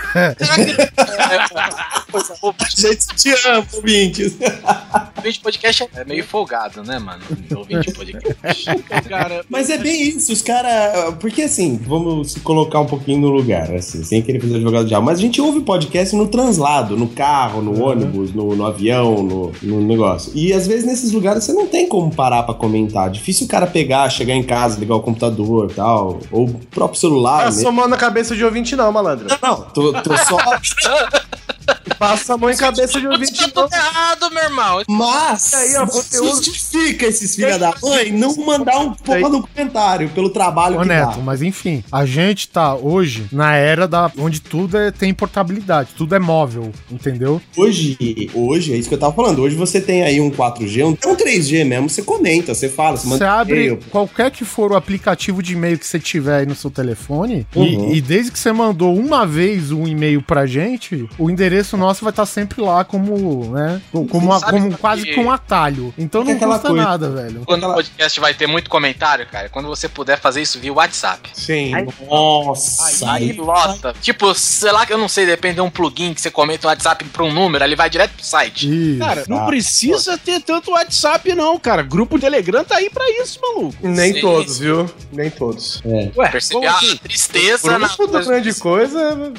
Speaker 7: Gente te ama, ouvintes.
Speaker 1: O ouvinte de podcast é meio folgado, né, mano? O ouvinte de podcast.
Speaker 6: Cara,
Speaker 7: Mas é bem isso, os caras. Porque assim, vamos se colocar um pouquinho no lugar, assim, sem querer fazer advogado de diabo. Mas a gente ouve podcast no translado, no carro, no ônibus, no, no avião, no, no negócio. E às vezes nesses lugares você não tem como parar pra comentar. Difícil o cara pegar, chegar em casa, ligar o computador e tal. Ou o próprio celular.
Speaker 3: Tá
Speaker 7: mesmo.
Speaker 3: somando na cabeça de ouvinte, não, malandro.
Speaker 7: Não, tô, tô só.
Speaker 3: Passa a mão em cabeça de ouvinte,
Speaker 1: Tá tudo errado, meu irmão.
Speaker 7: Mas
Speaker 3: aí, ó, conteúdo-
Speaker 7: justifica esses filha da mãe não mandar um porra no comentário pelo trabalho
Speaker 5: Ô,
Speaker 7: que
Speaker 5: Neto,
Speaker 7: dá.
Speaker 5: mas enfim, a gente tá hoje na era da onde tudo é, tem portabilidade, tudo é móvel, entendeu?
Speaker 7: Hoje, hoje, é isso que eu tava falando. Hoje você tem aí um 4G, um, um 3G mesmo, você comenta, você fala, você
Speaker 5: Você
Speaker 7: manda
Speaker 5: abre
Speaker 7: e-mail.
Speaker 5: qualquer que for o aplicativo de e-mail que você tiver aí no seu telefone, e-
Speaker 7: Uhum.
Speaker 5: e, desde que você mandou uma vez um e-mail pra gente, o endereço nosso vai estar sempre lá como, né? Como, uma- como
Speaker 1: que-
Speaker 5: quase que um atalho. Então
Speaker 7: É
Speaker 5: não custa
Speaker 7: coisa.
Speaker 5: nada, velho.
Speaker 1: Quando o podcast vai ter muito comentário, cara, quando você puder fazer isso via WhatsApp.
Speaker 3: Sim.
Speaker 7: Nossa,
Speaker 1: Aí
Speaker 7: aí,
Speaker 1: lota. Tipo, sei lá que eu não sei, depende de um plugin que você comenta no WhatsApp pra um número, ele vai direto pro site.
Speaker 5: Isso.
Speaker 6: Cara, não
Speaker 7: Ah.
Speaker 6: precisa ter tanto WhatsApp, não, cara. Grupo Telegram tá aí pra isso, maluco.
Speaker 3: Nem
Speaker 1: Sim.
Speaker 3: todos, viu? Nem todos.
Speaker 6: Ué,
Speaker 1: Percebi a
Speaker 6: assim?
Speaker 1: tristeza na.
Speaker 3: Grupo do grande coisa.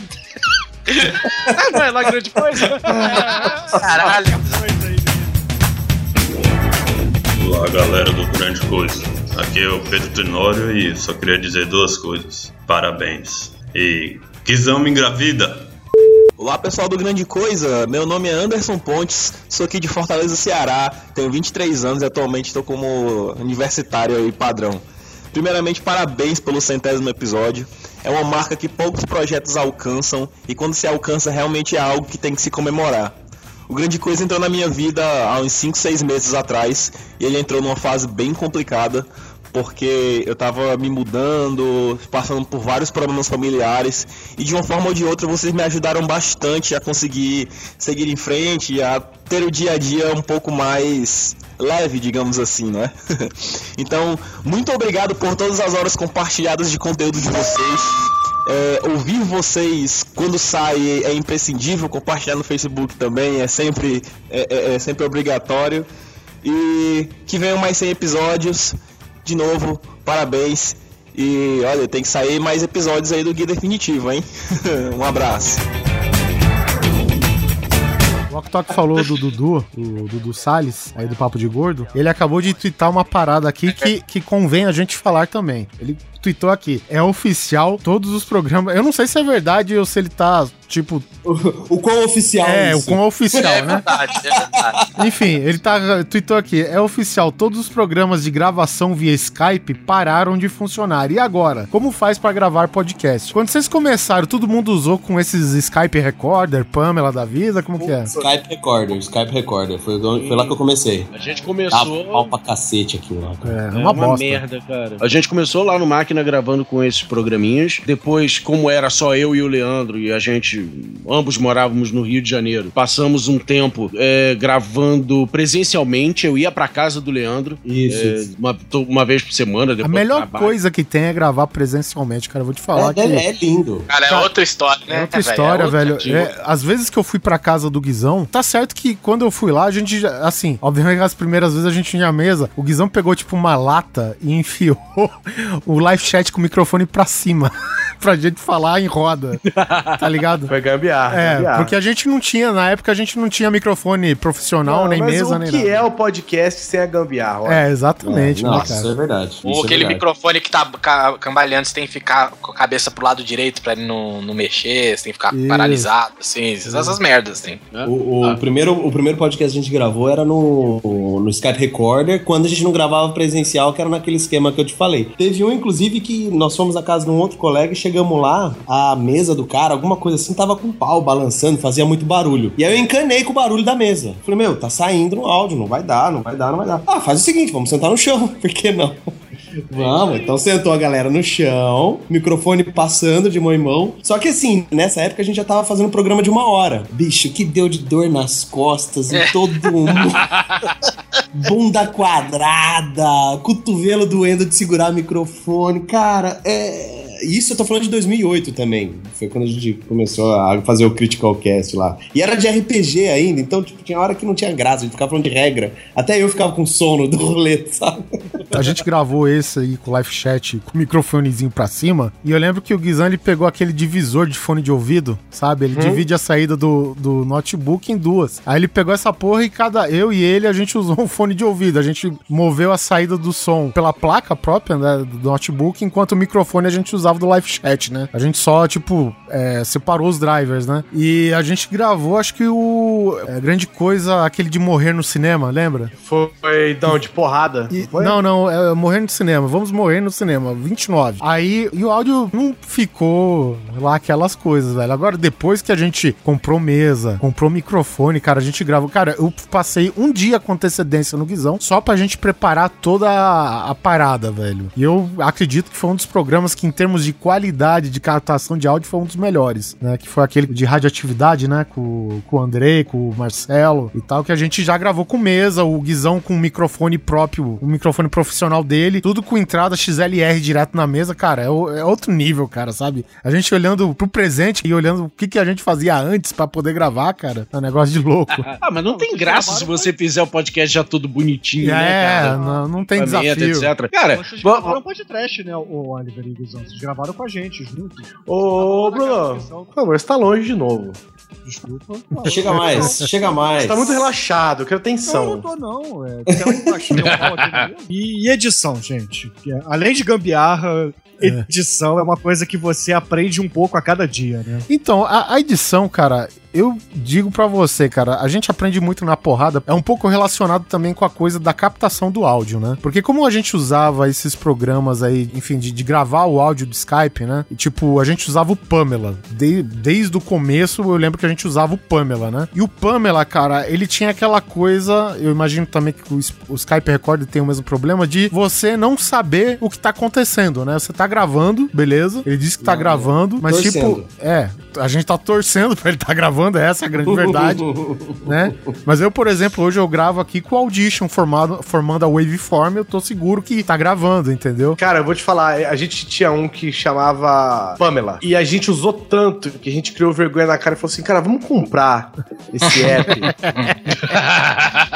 Speaker 6: Ah, não é lá grande coisa.
Speaker 1: Caralho.
Speaker 11: Olá galera do Grande Coisa, aqui é o Pedro Tenório e só queria dizer duas coisas. Parabéns. E Kizão me engravida.
Speaker 12: Olá pessoal do Grande Coisa, meu nome é Anderson Pontes, sou aqui de Fortaleza, Ceará, tenho 23 anos e atualmente estou como universitário e padrão. Primeiramente, parabéns pelo centésimo episódio. É uma marca que poucos projetos alcançam e quando se alcança realmente é algo que tem que se comemorar. O Grande Coisa entrou na minha vida há uns 5, 6 meses atrás e ele entrou numa fase bem complicada porque eu tava me mudando, passando por vários problemas familiares e de uma forma ou de outra vocês me ajudaram bastante a conseguir seguir em frente e a ter o dia a dia um pouco mais leve, digamos assim, não é? então, muito obrigado por todas as horas compartilhadas de conteúdo de vocês. É, ouvir vocês quando sai é imprescindível, compartilhar no Facebook também é sempre, é, é- é sempre obrigatório. E que venham mais 100 episódios. De novo, parabéns. E olha, tem que sair mais episódios aí do Guia Definitivo, hein? um abraço.
Speaker 5: O Oktok falou do Dudu, do Dudu Salles, aí do Papo de Gordo. Ele acabou de twittar uma parada aqui que, que convém a gente falar também. Ele tweetou aqui. É oficial todos os programas. Eu não sei se é verdade ou se ele tá, tipo.
Speaker 7: O quão oficial
Speaker 5: É, o
Speaker 7: isso?
Speaker 5: quão oficial,
Speaker 1: É
Speaker 5: né?
Speaker 1: verdade, é verdade.
Speaker 5: Enfim, ele tá tweetou aqui. É oficial, todos os programas de gravação via Skype pararam de funcionar. E agora? Como faz pra gravar podcast? Quando vocês começaram, todo mundo usou com esses Skype Recorder, Pamela da vida, como que é?
Speaker 7: Skype Recorder, Skype Recorder. Foi, foi lá que eu comecei.
Speaker 6: A gente começou.
Speaker 7: pau pra cacete aquilo lá.
Speaker 5: É,
Speaker 6: É uma, merda, cara. A gente começou lá no Máquina gravando com esses programinhas. Depois, como era só eu e o Leandro, e a gente, ambos morávamos no Rio de Janeiro, passamos um tempo é, gravando presencialmente. Eu ia pra casa do Leandro.
Speaker 7: Isso,
Speaker 6: é,
Speaker 7: isso.
Speaker 6: uma, uma vez por semana.
Speaker 5: A
Speaker 6: Depois do
Speaker 5: melhor coisa que tem é gravar presencialmente, cara. Eu vou te falar
Speaker 7: É,
Speaker 5: que.
Speaker 7: é, é lindo.
Speaker 1: Cara, é
Speaker 5: Cara,
Speaker 1: outra história, né?
Speaker 5: É outra
Speaker 1: velho?
Speaker 5: história,
Speaker 1: outra
Speaker 5: velho.
Speaker 1: tipo.
Speaker 5: É, às vezes que eu fui pra casa do Guizão, tá certo que quando eu fui lá, a gente, já- assim, obviamente as primeiras vezes a gente tinha a mesa, o Guizão pegou tipo uma lata e enfiou o live chat com o microfone pra cima, pra gente falar em roda, tá ligado?
Speaker 3: Foi gambiarra.
Speaker 5: É,
Speaker 3: gambiarra.
Speaker 5: porque a gente não tinha, na época a gente não tinha microfone profissional,
Speaker 3: Não,
Speaker 5: nem
Speaker 3: mas
Speaker 5: mesa,
Speaker 3: o
Speaker 5: nem
Speaker 3: que
Speaker 5: nada.
Speaker 3: é o podcast sem a gambiarra? olha?
Speaker 5: É, exatamente, né,
Speaker 7: Nossa,
Speaker 5: cara?
Speaker 7: isso é verdade.
Speaker 1: Ou
Speaker 7: é
Speaker 1: aquele
Speaker 7: verdade.
Speaker 1: microfone que tá ca- cambaleando, você tem que ficar com a cabeça pro lado direito pra ele não, não mexer, você tem que ficar
Speaker 5: Isso.
Speaker 1: paralisado, assim, essas merdas, assim.
Speaker 7: O, o primeiro, o primeiro podcast que a gente gravou era no, no Skype Recorder, quando a gente não gravava presencial, que era naquele esquema que eu te falei. Teve um, inclusive, que nós fomos à casa de um outro colega e chegamos lá, a mesa do cara, alguma coisa assim, tava com pau balançando, fazia muito barulho. E aí eu encanei com o barulho da mesa. Falei, meu, tá saindo no áudio, não vai dar, não vai dar, não vai dar. Ah, faz o seguinte, vamos sentar no chão, por que não? Vamos, então sentou a galera no chão, microfone passando de mão em mão. Só que assim, nessa época a gente já tava fazendo um programa de uma hora. Bicho, que deu de dor nas costas em todo mundo. Bunda quadrada, cotovelo doendo de segurar o microfone. Cara, é. Isso eu tô falando de 2008 também. Foi quando a gente começou a fazer o Critical Cast lá. E era de RPG ainda, então tipo, tinha hora que não tinha graça, a gente ficava falando de regra. Até eu ficava com sono do rolê, sabe?
Speaker 5: A gente gravou esse aí com o live chat com o microfonezinho pra cima. E eu lembro que o Guizão ele pegou aquele divisor de fone de ouvido, sabe? Ele divide a saída do, do notebook em duas. Aí ele pegou essa porra e cada. Eu e ele a gente usou um fone de ouvido. A gente moveu a saída do som pela placa própria né, do notebook, enquanto o microfone a gente usava do live chat, né? A gente só, tipo, é, separou os drivers, né? E a gente gravou, acho que o. é, grande coisa, aquele de morrer no cinema, lembra?
Speaker 3: Foi, não, de porrada.
Speaker 5: E-
Speaker 3: Foi?
Speaker 5: não, não, é morrer no cinema. Vamos morrer no cinema, 29. Aí, e o áudio não ficou lá aquelas coisas, velho. Agora, depois que a gente comprou mesa, comprou microfone, cara, a gente gravou. Cara, eu passei um dia com antecedência no Guizão só pra gente preparar toda a, a parada, velho. E eu acredito que foi um dos programas que, em termos de qualidade de captação de áudio, foi um dos melhores, né? Que foi aquele de radioatividade, né? Com, com o Andrei, com o Marcelo e tal, que a gente já gravou com mesa, o Guizão com o microfone próprio, o microfone profissional dele, tudo com entrada XLR direto na mesa, cara, é, é outro nível, cara, sabe? A gente olhando pro presente e olhando o que, que a gente fazia antes pra poder gravar, cara, é um negócio de louco.
Speaker 6: Ah, mas não tem graça se você fizer o podcast já tudo bonitinho, né,
Speaker 5: é,
Speaker 6: cara?
Speaker 5: não, não tem desafio.
Speaker 6: etc. Cara,
Speaker 4: Vocês
Speaker 6: va-
Speaker 4: gravaram podcast, né, o Oliver e o Guizão? Vocês gravaram com a gente, juntos.
Speaker 3: Ô, Bruno, por favor, você tá longe de novo.
Speaker 4: Desculpa.
Speaker 7: Chega mais, chega mais.
Speaker 3: Você tá muito relaxado, eu quero
Speaker 4: Não, não
Speaker 3: atenção.
Speaker 4: tô não. É, meio. e, e edição, gente. Que é- Além de gambiarra, edição é uma coisa que você aprende um pouco a cada dia, né?
Speaker 5: Então, a, a edição, cara, eu digo pra você, cara, a gente aprende muito na porrada. É um pouco relacionado também com a coisa da captação do áudio, né? Porque como a gente usava esses programas aí, enfim, de, de gravar o áudio do Skype, né? E, tipo, a gente usava o Pamela. De- desde o começo, eu lembro que a gente usava o Pamela, né? E o Pamela, cara, ele tinha aquela coisa, eu imagino também que o, o Skype Recorder tem o mesmo problema, de você não saber o que tá acontecendo, né? Você tá gravando, beleza? Ele disse que tá gravando, mas
Speaker 7: Torcendo.
Speaker 5: tipo, é, a gente tá torcendo pra ele tá gravando, essa é a grande verdade, né? Mas eu, por exemplo, hoje eu gravo aqui com o Audition formado, formando a waveform, eu tô seguro que tá gravando, entendeu?
Speaker 3: Cara, eu vou te falar, a gente tinha um que chamava Pamela. E a gente usou tanto que a gente criou vergonha na cara e falou assim: cara, vamos comprar esse app.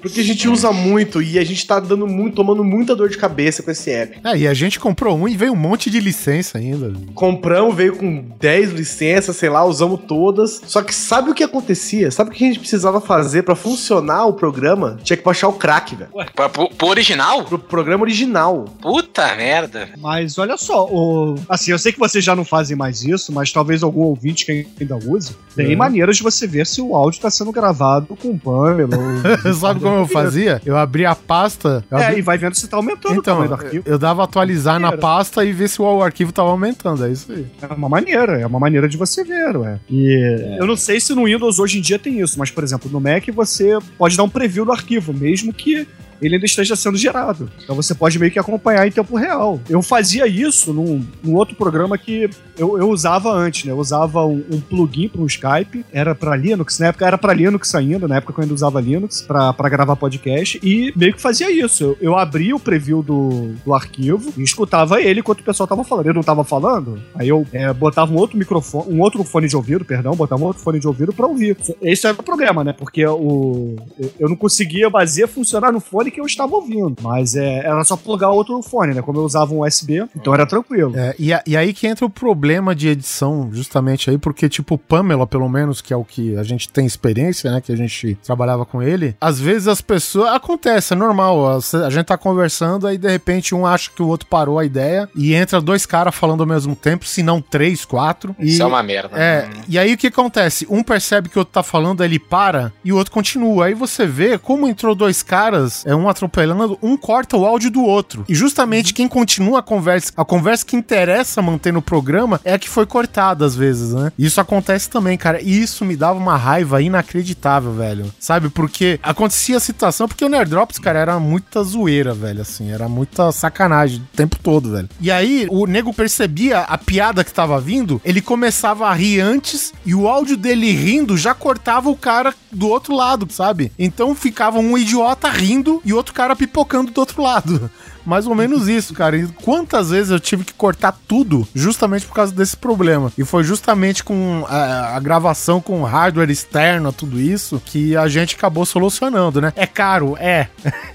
Speaker 3: Porque a gente usa muito e a gente tá dando muito, tomando muita dor de cabeça com esse app.
Speaker 5: É, e a gente comprou um e veio um monte de licença ainda.
Speaker 3: Compramos, veio com 10 licenças, sei lá, usamos todas. Só que sabe o que acontecia? Sabe o que a gente precisava fazer pra funcionar o programa? Tinha que baixar o crack, velho.
Speaker 1: Pro, pro original?
Speaker 3: Pro programa original.
Speaker 1: Puta merda.
Speaker 4: Mas olha só, o... assim, eu sei que vocês já não fazem mais isso, mas talvez algum ouvinte que ainda use, tem
Speaker 5: Uhum.
Speaker 4: maneiras de você ver se o áudio tá sendo gravado com Pamela. ou-
Speaker 5: Sabe como eu fazia? Eu abria a pasta. eu
Speaker 4: É,
Speaker 5: abri-
Speaker 4: e vai vendo se tá aumentando o
Speaker 5: Então,
Speaker 4: tamanho do arquivo.
Speaker 5: eu dava atualizar na pasta e ver se o arquivo tava aumentando. É isso aí.
Speaker 4: É uma maneira, é uma maneira de você ver, ué. E
Speaker 5: É.
Speaker 4: eu não sei se no Windows hoje em dia tem isso, mas, por exemplo, no Mac você pode dar um preview do arquivo, mesmo que ele ainda esteja sendo gerado. Então você pode meio que acompanhar em tempo real. Eu fazia isso num, num outro programa que eu, eu usava antes, né? Eu usava um, um plugin para um Skype, era para Linux, na época era para Linux ainda, na época eu ainda usava Linux, para gravar podcast, e meio que fazia isso. Eu, eu abria o preview do, do arquivo e escutava ele enquanto o pessoal tava falando. Eu não tava falando, aí eu é, botava um outro microfone, um outro fone de ouvido, perdão, botava um outro fone de ouvido para ouvir. Esse era o problema, né? Porque o, eu não conseguia fazer funcionar no fone que eu estava ouvindo. Mas é, era só plugar outro fone, né? Como eu usava um USB, então era tranquilo.
Speaker 5: É, e, a- e aí que entra o problema de edição, justamente aí, porque, tipo, o Pamela, pelo menos, que é o que a gente tem experiência, né? Que a gente trabalhava com ele, às vezes as pessoas. Acontece, é normal. A, gente tá conversando, aí de repente um acha que o outro parou a ideia e entra dois caras falando ao mesmo tempo, se não três, quatro. E,
Speaker 1: Isso é uma merda.
Speaker 5: É, e aí o que acontece? Um percebe que o outro tá falando, aí ele para e o outro continua. Aí você vê como entrou dois caras, é um atropelando, um corta o áudio do outro. E justamente quem continua a conversa, a conversa que interessa manter no programa é a que foi cortada às vezes, né? Isso acontece também, cara. E isso me dava uma raiva inacreditável, velho. Sabe? Porque acontecia a situação, porque o Nerd Drops, cara, era muita zoeira, velho, assim, era muita sacanagem o tempo todo, velho. E aí o nego percebia a piada que tava vindo, ele começava a rir antes e o áudio dele rindo já cortava o cara do outro lado, sabe? Então ficava um idiota rindo e outro cara pipocando do outro lado. Mais ou menos isso, cara. E quantas vezes eu tive que cortar tudo justamente por causa desse problema. E foi justamente com a, a gravação com hardware externo, tudo isso, que a gente acabou solucionando, né? É caro, é.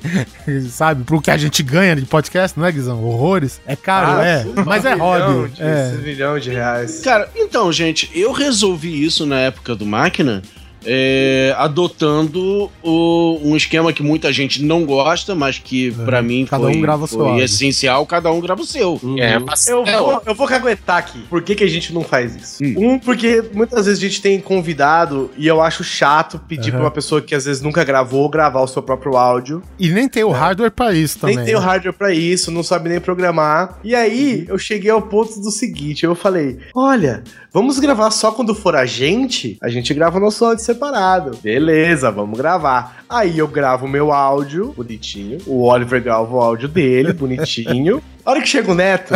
Speaker 5: Sabe? Pro que a gente ganha de podcast, não é, Guizão? Horrores. É caro,
Speaker 3: Ah,
Speaker 5: é. Mas é
Speaker 3: milhão
Speaker 5: hobby.
Speaker 3: de-
Speaker 5: É.
Speaker 3: milhão de reais.
Speaker 6: Cara, então, gente, eu resolvi isso na época do Máquina. É, adotando o- um esquema que muita gente não gosta, mas que pra mim
Speaker 5: Cada
Speaker 6: foi,
Speaker 5: um grava o seu
Speaker 6: foi essencial, cada um grava o seu.
Speaker 1: É, mas-
Speaker 3: Eu
Speaker 1: é,
Speaker 3: vou, eu vou caguetar aqui. Por que, que a gente não faz isso?
Speaker 5: Hum.
Speaker 3: Um, porque muitas vezes a gente tem convidado e eu acho chato pedir
Speaker 5: Aham.
Speaker 3: pra uma pessoa que às vezes nunca gravou gravar o seu próprio áudio.
Speaker 5: E nem tem o hardware pra isso também.
Speaker 3: nem tem o
Speaker 5: né?
Speaker 3: hardware pra isso, não sabe nem programar. E aí eu cheguei ao ponto do seguinte: eu falei, olha, vamos gravar só quando for a gente? A gente grava o nosso áudio separado. Beleza, vamos gravar. Aí eu gravo o meu áudio, bonitinho. O Oliver grava o áudio dele, bonitinho. A hora que chega o Neto.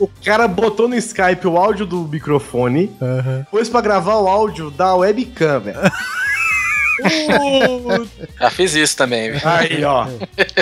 Speaker 3: O cara botou no Skype o áudio do microfone,
Speaker 5: Aham.
Speaker 3: pôs pra gravar o áudio da webcam, velho.
Speaker 1: Já fiz isso também. viu?
Speaker 3: Aí, ó.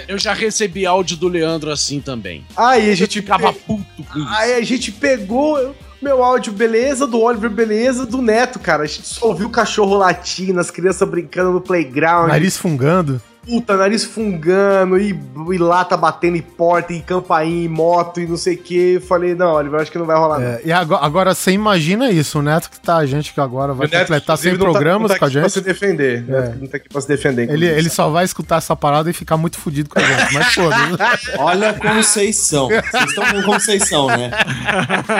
Speaker 6: Eu já recebi áudio do Leandro assim também.
Speaker 3: Aí a gente
Speaker 6: Ficava
Speaker 3: pe-
Speaker 6: puto com isso.
Speaker 3: Aí a gente pegou meu áudio, beleza, do Oliver, beleza, do Neto, cara. A gente só ouviu o cachorro latindo, as crianças brincando no playground.
Speaker 5: Nariz fungando.
Speaker 3: Puta, nariz fungando, e, e lata batendo em porta, e campainha, e moto, e não sei o que. Falei, não, Oliver, acho que não vai rolar.
Speaker 5: É, e agora, agora você imagina isso, o Neto que tá, a gente que agora vai completar 100
Speaker 3: inclusive, não tá-
Speaker 5: programas
Speaker 3: não tá
Speaker 5: com a
Speaker 3: aqui Pra se
Speaker 5: gente.
Speaker 3: defender.
Speaker 5: É.
Speaker 3: Neto Não tá aqui pra se defender.
Speaker 5: Ele, ele só vai escutar essa parada e ficar muito fudido com a gente, mas foda-se.
Speaker 7: Olha como vocês são. Vocês estão vendo como vocês são, né?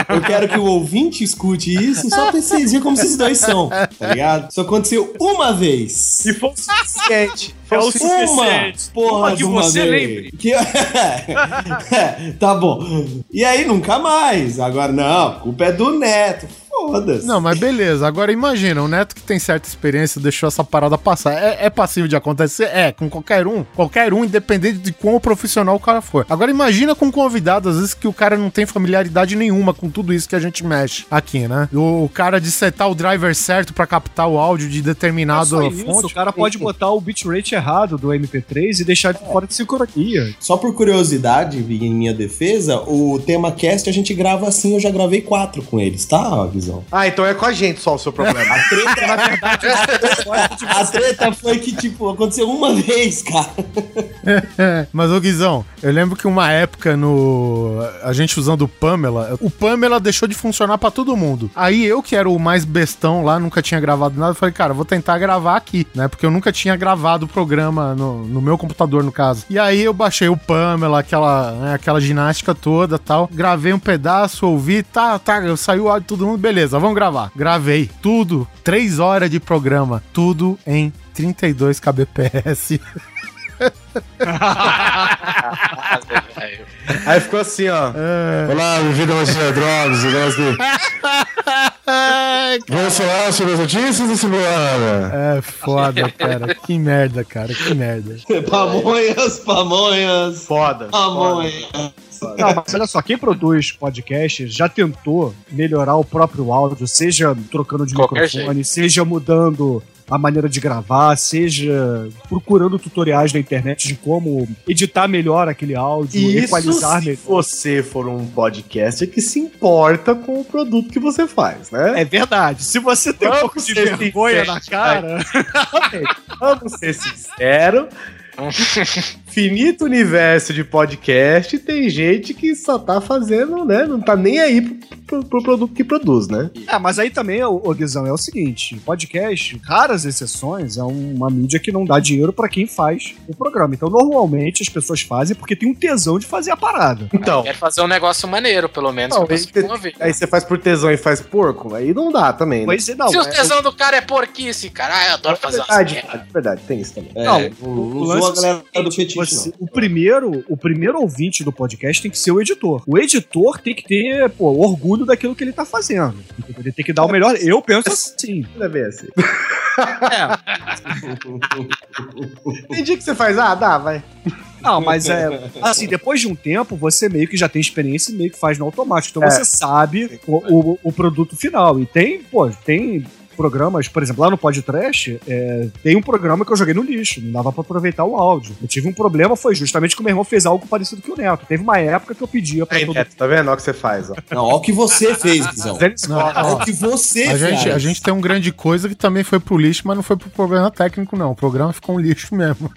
Speaker 7: Eu quero que o ouvinte escute isso só pra vocês verem como vocês dois são, tá ligado? Isso aconteceu uma vez.
Speaker 3: E foi o suficiente.
Speaker 13: É o
Speaker 3: suficiente.
Speaker 13: suficiente.
Speaker 7: Porra
Speaker 13: Uma que
Speaker 7: uma
Speaker 13: você
Speaker 7: vez.
Speaker 13: lembre.
Speaker 7: Que... tá bom. E aí, nunca mais. Agora, não, a culpa é do Neto. Foda-se.
Speaker 5: Não, mas beleza. Agora imagina, o Neto que tem certa experiência deixou essa parada passar. É, é passível de acontecer? É, com qualquer um. Qualquer um, independente de quão profissional o cara for. Agora imagina com um convidado, às vezes que o cara não tem familiaridade nenhuma com tudo isso que a gente mexe aqui, né? O, cara de setar o driver certo pra captar o áudio de
Speaker 4: é
Speaker 5: determinado
Speaker 4: só isso,
Speaker 5: fonte.
Speaker 4: o cara pode botar o bitrate errado do MP3 e deixar de fora de sincronia.
Speaker 7: Só por curiosidade, em minha defesa, o tema cast a gente grava assim, eu já gravei quatro com eles, tá, Guizão?
Speaker 3: Ah, então é com a gente só o seu problema.
Speaker 7: A treta, na verdade, a treta, a treta foi que, tipo, aconteceu uma vez, cara.
Speaker 5: Mas, ô Guizão, eu lembro que uma época no. A gente usando o Pamela, o Pamela deixou de funcionar pra todo mundo. Aí eu, que era o mais bestão lá, nunca tinha gravado nada, falei, cara, vou tentar gravar aqui, né? Porque eu nunca tinha gravado o programa no, no meu computador, no caso. E aí eu baixei o Pamela, aquela, né, aquela ginástica toda tal. Gravei um pedaço, ouvi, tá, tá, saiu o áudio de todo mundo, beleza, vamos gravar. Gravei tudo, três horas de programa, tudo em 32 kbps.
Speaker 3: Aí ficou assim, ó.
Speaker 13: Olá, bem-vindo ao Senhor Drogas. Vamos Vamos falar sobre as notícias da semana.
Speaker 5: É foda, cara. Que merda, cara. Que merda.
Speaker 7: Pamonhas, pamonhas.
Speaker 3: Foda.
Speaker 7: Pamonhas.
Speaker 4: Não, mas olha só, quem produz podcast já tentou melhorar o próprio áudio, seja trocando de
Speaker 1: Qualquer
Speaker 4: microfone, seja mudando a maneira de gravar, seja procurando tutoriais na internet de como editar melhor aquele áudio,
Speaker 3: Isso
Speaker 4: equalizar
Speaker 3: se
Speaker 4: melhor.
Speaker 3: você for um podcast que se importa com o produto que você faz, né?
Speaker 4: É verdade. Se você tem um
Speaker 3: Vamos
Speaker 4: pouco de vergonha na cara,
Speaker 3: Vamos ser sinceros. Finito universo de podcast, tem gente que só tá fazendo, né? Não tá nem aí pro, pro- pro produto que produz, né?
Speaker 4: É, mas aí também, ô, ô Guizão, é o seguinte: podcast, raras exceções, é uma mídia que não dá dinheiro pra quem faz o programa. Então, normalmente, as pessoas fazem porque tem um tesão de fazer a parada.
Speaker 3: Então,
Speaker 1: Quero fazer um negócio maneiro, pelo menos,
Speaker 3: Não, aí,
Speaker 1: se promover.
Speaker 3: aí você faz por tesão e faz porco, aí não dá também, né?
Speaker 4: Pois é, não.
Speaker 1: Se o
Speaker 4: é-
Speaker 1: tesão do cara é porquice, cara, ah, eu adoro
Speaker 3: É
Speaker 1: fazer
Speaker 3: verdade, é verdade, tem isso também.
Speaker 7: É,
Speaker 4: Não,
Speaker 7: não,
Speaker 4: o
Speaker 7: não
Speaker 4: lance
Speaker 7: usou a
Speaker 4: é o
Speaker 7: galera do
Speaker 4: você- o primeiro, o primeiro ouvinte do podcast tem que ser o editor. O editor tem que ter, pô, orgulho daquilo que ele tá fazendo. Ele tem que dar o melhor. Eu penso assim.
Speaker 3: Não é bem assim.
Speaker 4: É,
Speaker 3: Tem dia que você faz, ah, dá, vai.
Speaker 4: não, mas é assim, depois de um tempo, você meio que já tem experiência e meio que faz no automático. Então
Speaker 3: É.
Speaker 4: você sabe o, o, o produto final. E tem, pô, tem programas, por exemplo, lá no podcast, é, tem um programa que eu joguei no lixo, não dava pra aproveitar o áudio. Eu tive um problema, foi justamente que o meu irmão fez algo parecido que o Neto. Teve uma época que eu pedia pra
Speaker 3: Aí,
Speaker 4: todo
Speaker 3: Neto, tá vendo? Olha o que você faz, ó.
Speaker 7: Não, olha o que você fez, Guizão. Olha o que você
Speaker 5: a,
Speaker 7: fez.
Speaker 5: gente, a gente tem um grande coisa que também foi pro lixo, mas não foi pro problema técnico, não. O programa ficou um lixo mesmo.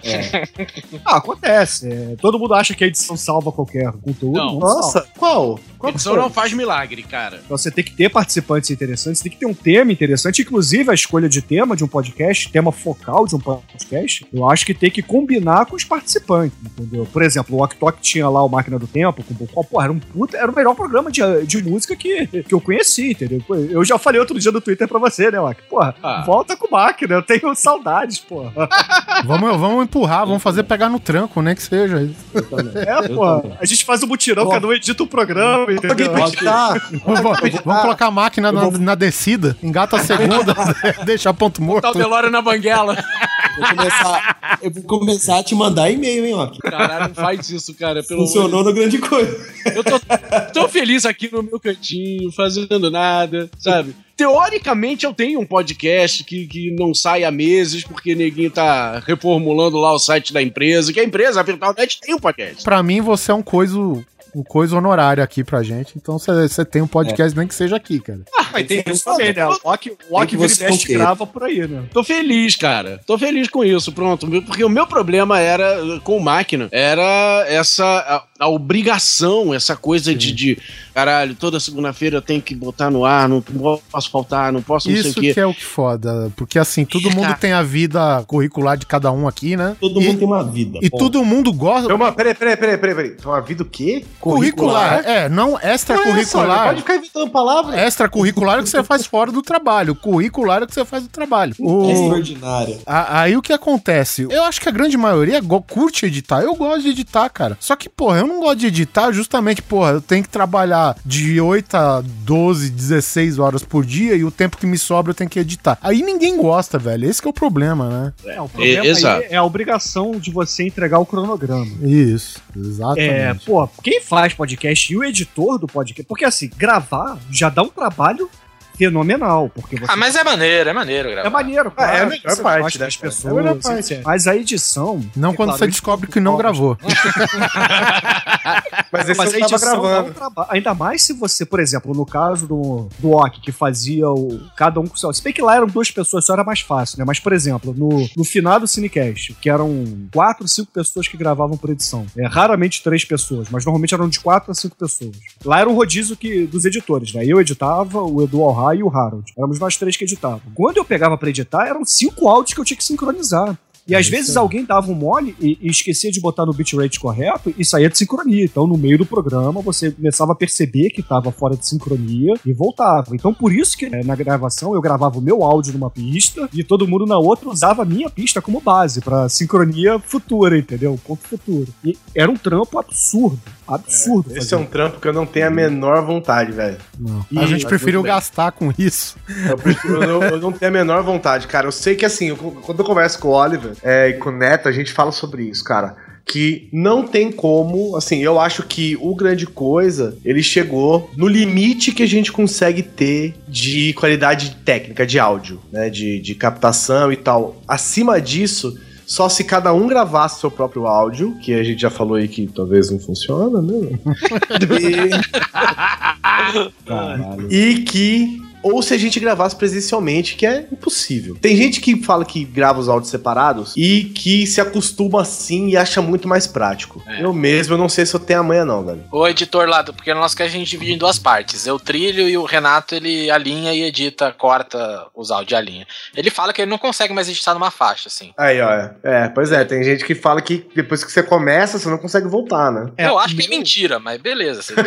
Speaker 4: Ah, acontece. É, todo mundo acha que a edição salva qualquer conteúdo.
Speaker 6: Não.
Speaker 4: Não, salva.
Speaker 3: Nossa, qual? Qual
Speaker 6: Edição
Speaker 3: foi?
Speaker 6: não faz milagre, cara.
Speaker 4: Então você tem que ter participantes interessantes, tem que ter um tema interessante, inclusive a escolha de tema de um podcast, tema focal de um podcast, eu acho que tem que combinar com os participantes, entendeu? Por exemplo, o Ok Tok tinha lá o Máquina do Tempo, com o Pô, era um puta, era o melhor programa de, de música que, que eu conheci, entendeu? Eu já falei outro dia no Twitter pra você, né, Ok? Porra,
Speaker 6: Ah.
Speaker 4: volta com o Máquina, eu tenho saudades, porra.
Speaker 5: vamos, vamos empurrar, vamos fazer pegar no tranco, né? Que seja.
Speaker 4: É, porra. A gente faz o mutirão, cada um edita o programa, entendeu?
Speaker 3: Tá.
Speaker 5: Vamos, vamos colocar a máquina na, na descida, engata a segunda, deixa ponto morto.
Speaker 6: Tá o Delório na banguela.
Speaker 7: Vou começar, eu vou começar a te mandar e-mail, hein, ó.
Speaker 6: Caralho, não faz isso, cara. Pelo
Speaker 7: Funcionou no grande coisa.
Speaker 6: Eu tô tão feliz aqui no meu cantinho, fazendo nada, sabe? Teoricamente eu tenho um podcast que, que não sai há meses porque neguinho tá reformulando lá o site da empresa, que a empresa, a Virtualnet, tem um podcast.
Speaker 5: Pra mim, você é um coisa, coisa honorário aqui pra gente. Então você você tem um podcast, nem que seja aqui, cara.
Speaker 4: Mas tem isso também, né? O o Ok
Speaker 7: que
Speaker 4: vira e
Speaker 7: você
Speaker 4: mexe
Speaker 7: conqueira.
Speaker 4: grava por aí, né?
Speaker 6: Tô feliz, cara. Tô feliz com isso, pronto. Porque o meu problema era, com máquina, era essa a, a obrigação, essa coisa de, de, caralho, toda segunda-feira eu tenho que botar no ar, não posso faltar, não posso não sei
Speaker 5: Isso
Speaker 6: o quê.
Speaker 5: que é o que foda. Porque assim, todo mundo tem a vida curricular de cada um aqui, né?
Speaker 7: Todo mundo tem uma vida.
Speaker 5: E
Speaker 7: Bom,
Speaker 5: todo mundo gosta.
Speaker 3: Tem uma, peraí, peraí, peraí, peraí, peraí. Tem uma vida o quê?
Speaker 5: Curricular. É, não
Speaker 3: Não é essa,
Speaker 5: extracurricular.
Speaker 3: Pode ficar inventando palavra.
Speaker 5: Extracurricular é o que você faz fora do trabalho. Curricular é o que você faz do trabalho.
Speaker 7: É
Speaker 5: O-
Speaker 7: extraordinária.
Speaker 5: aí o que acontece? Eu acho que a grande maioria curte editar. Eu gosto de editar, cara. Só que, porra, eu não gosto de editar justamente, porra, eu tenho que trabalhar de 8 a 12, 16 horas por dia e o tempo que me sobra eu tenho que editar. Aí ninguém gosta, velho. Esse que é o problema, né?
Speaker 4: É, o problema aí
Speaker 6: exato.
Speaker 4: é a obrigação de você entregar o cronograma.
Speaker 5: Isso,
Speaker 4: É,
Speaker 5: exatamente.
Speaker 4: pô, quem faz podcast e o editor do podcast. Porque assim, gravar já dá um trabalho fenomenal, porque você
Speaker 1: Ah, mas é maneiro, é maneiro gravar.
Speaker 4: é maneiro,
Speaker 3: Ah, é a
Speaker 4: claro,
Speaker 3: melhor
Speaker 4: você
Speaker 3: parte,
Speaker 4: gosta
Speaker 3: né?
Speaker 4: das
Speaker 3: É a
Speaker 4: pessoas,
Speaker 3: melhor parte.
Speaker 4: etc. Mas a edição.
Speaker 5: Não
Speaker 4: é
Speaker 5: quando
Speaker 4: claro,
Speaker 5: você descobre que não gravou.
Speaker 3: Mas esse
Speaker 4: Mas a
Speaker 3: eu tava
Speaker 4: edição um
Speaker 3: gravando.
Speaker 4: trabalho. Ainda mais se você, por exemplo, no caso do, do Ok, que fazia o. Cada um com o seu. Se bem que lá eram duas pessoas, só era mais fácil, né? Mas, por exemplo, no, no final do Cinecast, que eram quatro, cinco pessoas que gravavam por edição. É, raramente três pessoas, mas normalmente eram de quatro a cinco pessoas. Lá era um rodízio que, dos editores, né? Eu editava, o Edu Alha e o Harold. Éramos nós três que editavam. Quando eu pegava pra editar, eram cinco áudios que eu tinha que sincronizar. E às vezes alguém dava um mole e, e esquecia de botar no bitrate correto e saía de sincronia. Então, no meio do programa, você começava a perceber que estava fora de sincronia e voltava. Então, por isso que né, na gravação eu gravava o meu áudio numa pista e todo mundo na outra usava a minha pista como base para sincronia futura, entendeu? Ponto futuro. E era um trampo absurdo. Absurdo.
Speaker 3: Esse
Speaker 4: fazer.
Speaker 3: é um trampo que eu não tenho a menor vontade, velho.
Speaker 5: A
Speaker 3: Ih,
Speaker 5: gente
Speaker 3: mas
Speaker 5: preferiu gastar com isso.
Speaker 3: Eu, prefiro, eu, não, eu não tenho a menor vontade, cara. Eu sei que assim, eu- quando eu converso com o Oliver é, e com o Neto, a gente fala sobre isso, cara. Que não tem como, assim, eu acho que o grande coisa, ele chegou no limite que a gente consegue ter de qualidade técnica, de áudio, né? De, de captação e tal. Acima disso, só se cada um gravasse seu próprio áudio, que a gente já falou aí que talvez não funciona, né? E que. Ou se a gente gravasse presencialmente, que é impossível. Tem gente que fala que grava os áudios separados e que se acostuma assim e acha muito mais prático. Eu mesmo, eu não sei se eu tenho amanhã, não, velho.
Speaker 1: O editor lá, do- porque nós que a gente divide em duas partes. Eu trilho e o Renato ele alinha e edita, corta os áudios e alinha. Ele fala que ele não consegue mais editar numa faixa, assim.
Speaker 3: Aí, ó. É, É, pois é, tem gente que fala que depois que você começa, você não consegue voltar, né?
Speaker 1: eu acho que é mentira, mas beleza. você-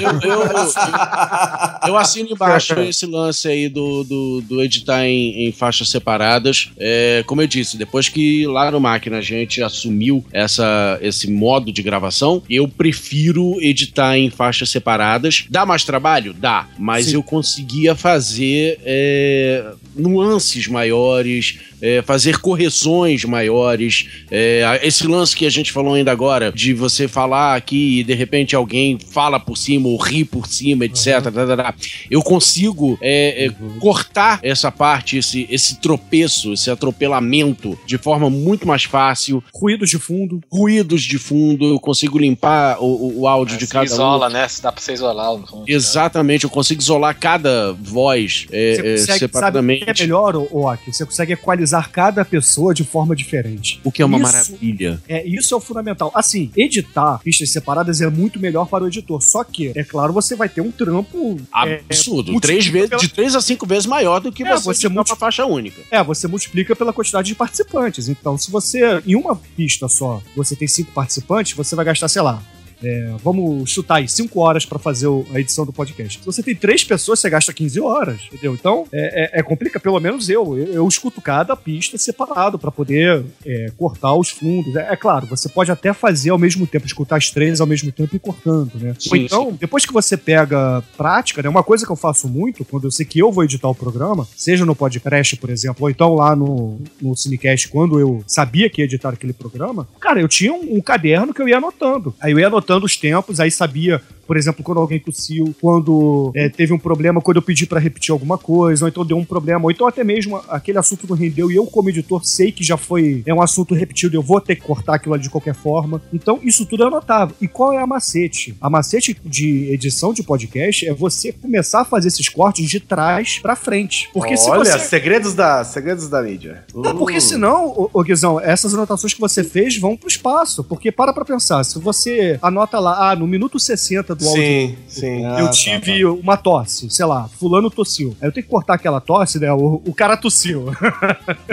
Speaker 6: Eu, eu, eu assino embaixo esse lance aí do, do, do editar em, em faixas separadas. É, como eu disse, depois que lá no Máquina a gente assumiu essa, esse modo de gravação, eu prefiro editar em faixas separadas. Dá mais trabalho? Dá. Mas
Speaker 4: Sim.
Speaker 6: eu conseguia fazer é, nuances maiores, é, fazer correções maiores. É, esse lance que a gente falou ainda agora, de você falar aqui e de repente alguém fala por cima ou ri por cima, etc. tá, tá, tá. Eu consigo é, é, cortar essa parte, esse, esse tropeço, esse atropelamento de forma muito mais fácil.
Speaker 4: Ruídos de fundo.
Speaker 6: Ruídos de fundo, eu consigo limpar o, o- o áudio de
Speaker 1: Se
Speaker 6: cada
Speaker 1: isola,
Speaker 6: um.
Speaker 1: né? Se dá pra você isolar. o som.
Speaker 6: Exatamente, eu consigo isolar cada voz é,
Speaker 4: Você
Speaker 6: é,
Speaker 4: consegue,
Speaker 6: separadamente.
Speaker 4: sabe o que é melhor, Aki? Você consegue equalizar cada pessoa de forma diferente.
Speaker 6: O que é uma
Speaker 4: Isso-
Speaker 6: maravilha.
Speaker 4: É, isso é o fundamental. Assim, editar pistas separadas é muito melhor para o editor. Só que, é claro, você vai ter um trampo. é,
Speaker 6: Absurdo.
Speaker 4: multiplica
Speaker 6: três vezes,
Speaker 4: pela-
Speaker 6: de três a cinco vezes maior do que
Speaker 4: É,
Speaker 6: você,
Speaker 4: você
Speaker 6: editar uma faixa única.
Speaker 4: É, você multiplica pela quantidade de participantes. Então, se você, em uma pista só, você tem cinco participantes, você vai gastar, sei lá. É, vamos chutar aí, 5 horas pra fazer o- a edição do podcast. Se você tem três pessoas, você gasta 15 horas, entendeu? Então, é, é, é complicado, pelo menos eu, eu. eu escuto cada pista separado pra poder é, cortar os fundos. É, é claro, você pode até fazer ao mesmo tempo, escutar as três ao mesmo tempo e cortando, né?
Speaker 6: Sim,
Speaker 4: Ou então, depois que você pega prática, né? Uma coisa que eu faço muito, quando eu sei que eu vou editar o programa, seja no podcast, por exemplo, ou então lá no, no Cinecast, quando eu sabia que ia editar aquele programa, cara, eu tinha um, um caderno que eu ia anotando. Aí eu ia anotando os tempos, aí sabia, por exemplo, quando alguém tossiu, quando é, teve um problema, quando eu pedi pra repetir alguma coisa, ou então deu um problema, ou então até mesmo aquele assunto não rendeu e eu, como editor, sei que já foi é um assunto repetido, eu vou ter que cortar aquilo ali de qualquer forma. Então, isso tudo eu anotava. E qual é a macete? A macete de edição de podcast é você começar a fazer esses cortes de trás pra frente. Porque se
Speaker 3: Olha,
Speaker 4: você
Speaker 3: segredos, da, segredos da mídia.
Speaker 4: não, porque senão, ô, ô Guizão, essas anotações que você fez vão pro espaço. Porque para pra pensar, se você anota lá, ah, no minuto 60 do áudio.
Speaker 3: Sim, sim.
Speaker 4: Eu tive uma tosse, sei lá, fulano tossiu. Aí eu tenho que cortar aquela tosse, né? O, o cara tossiu.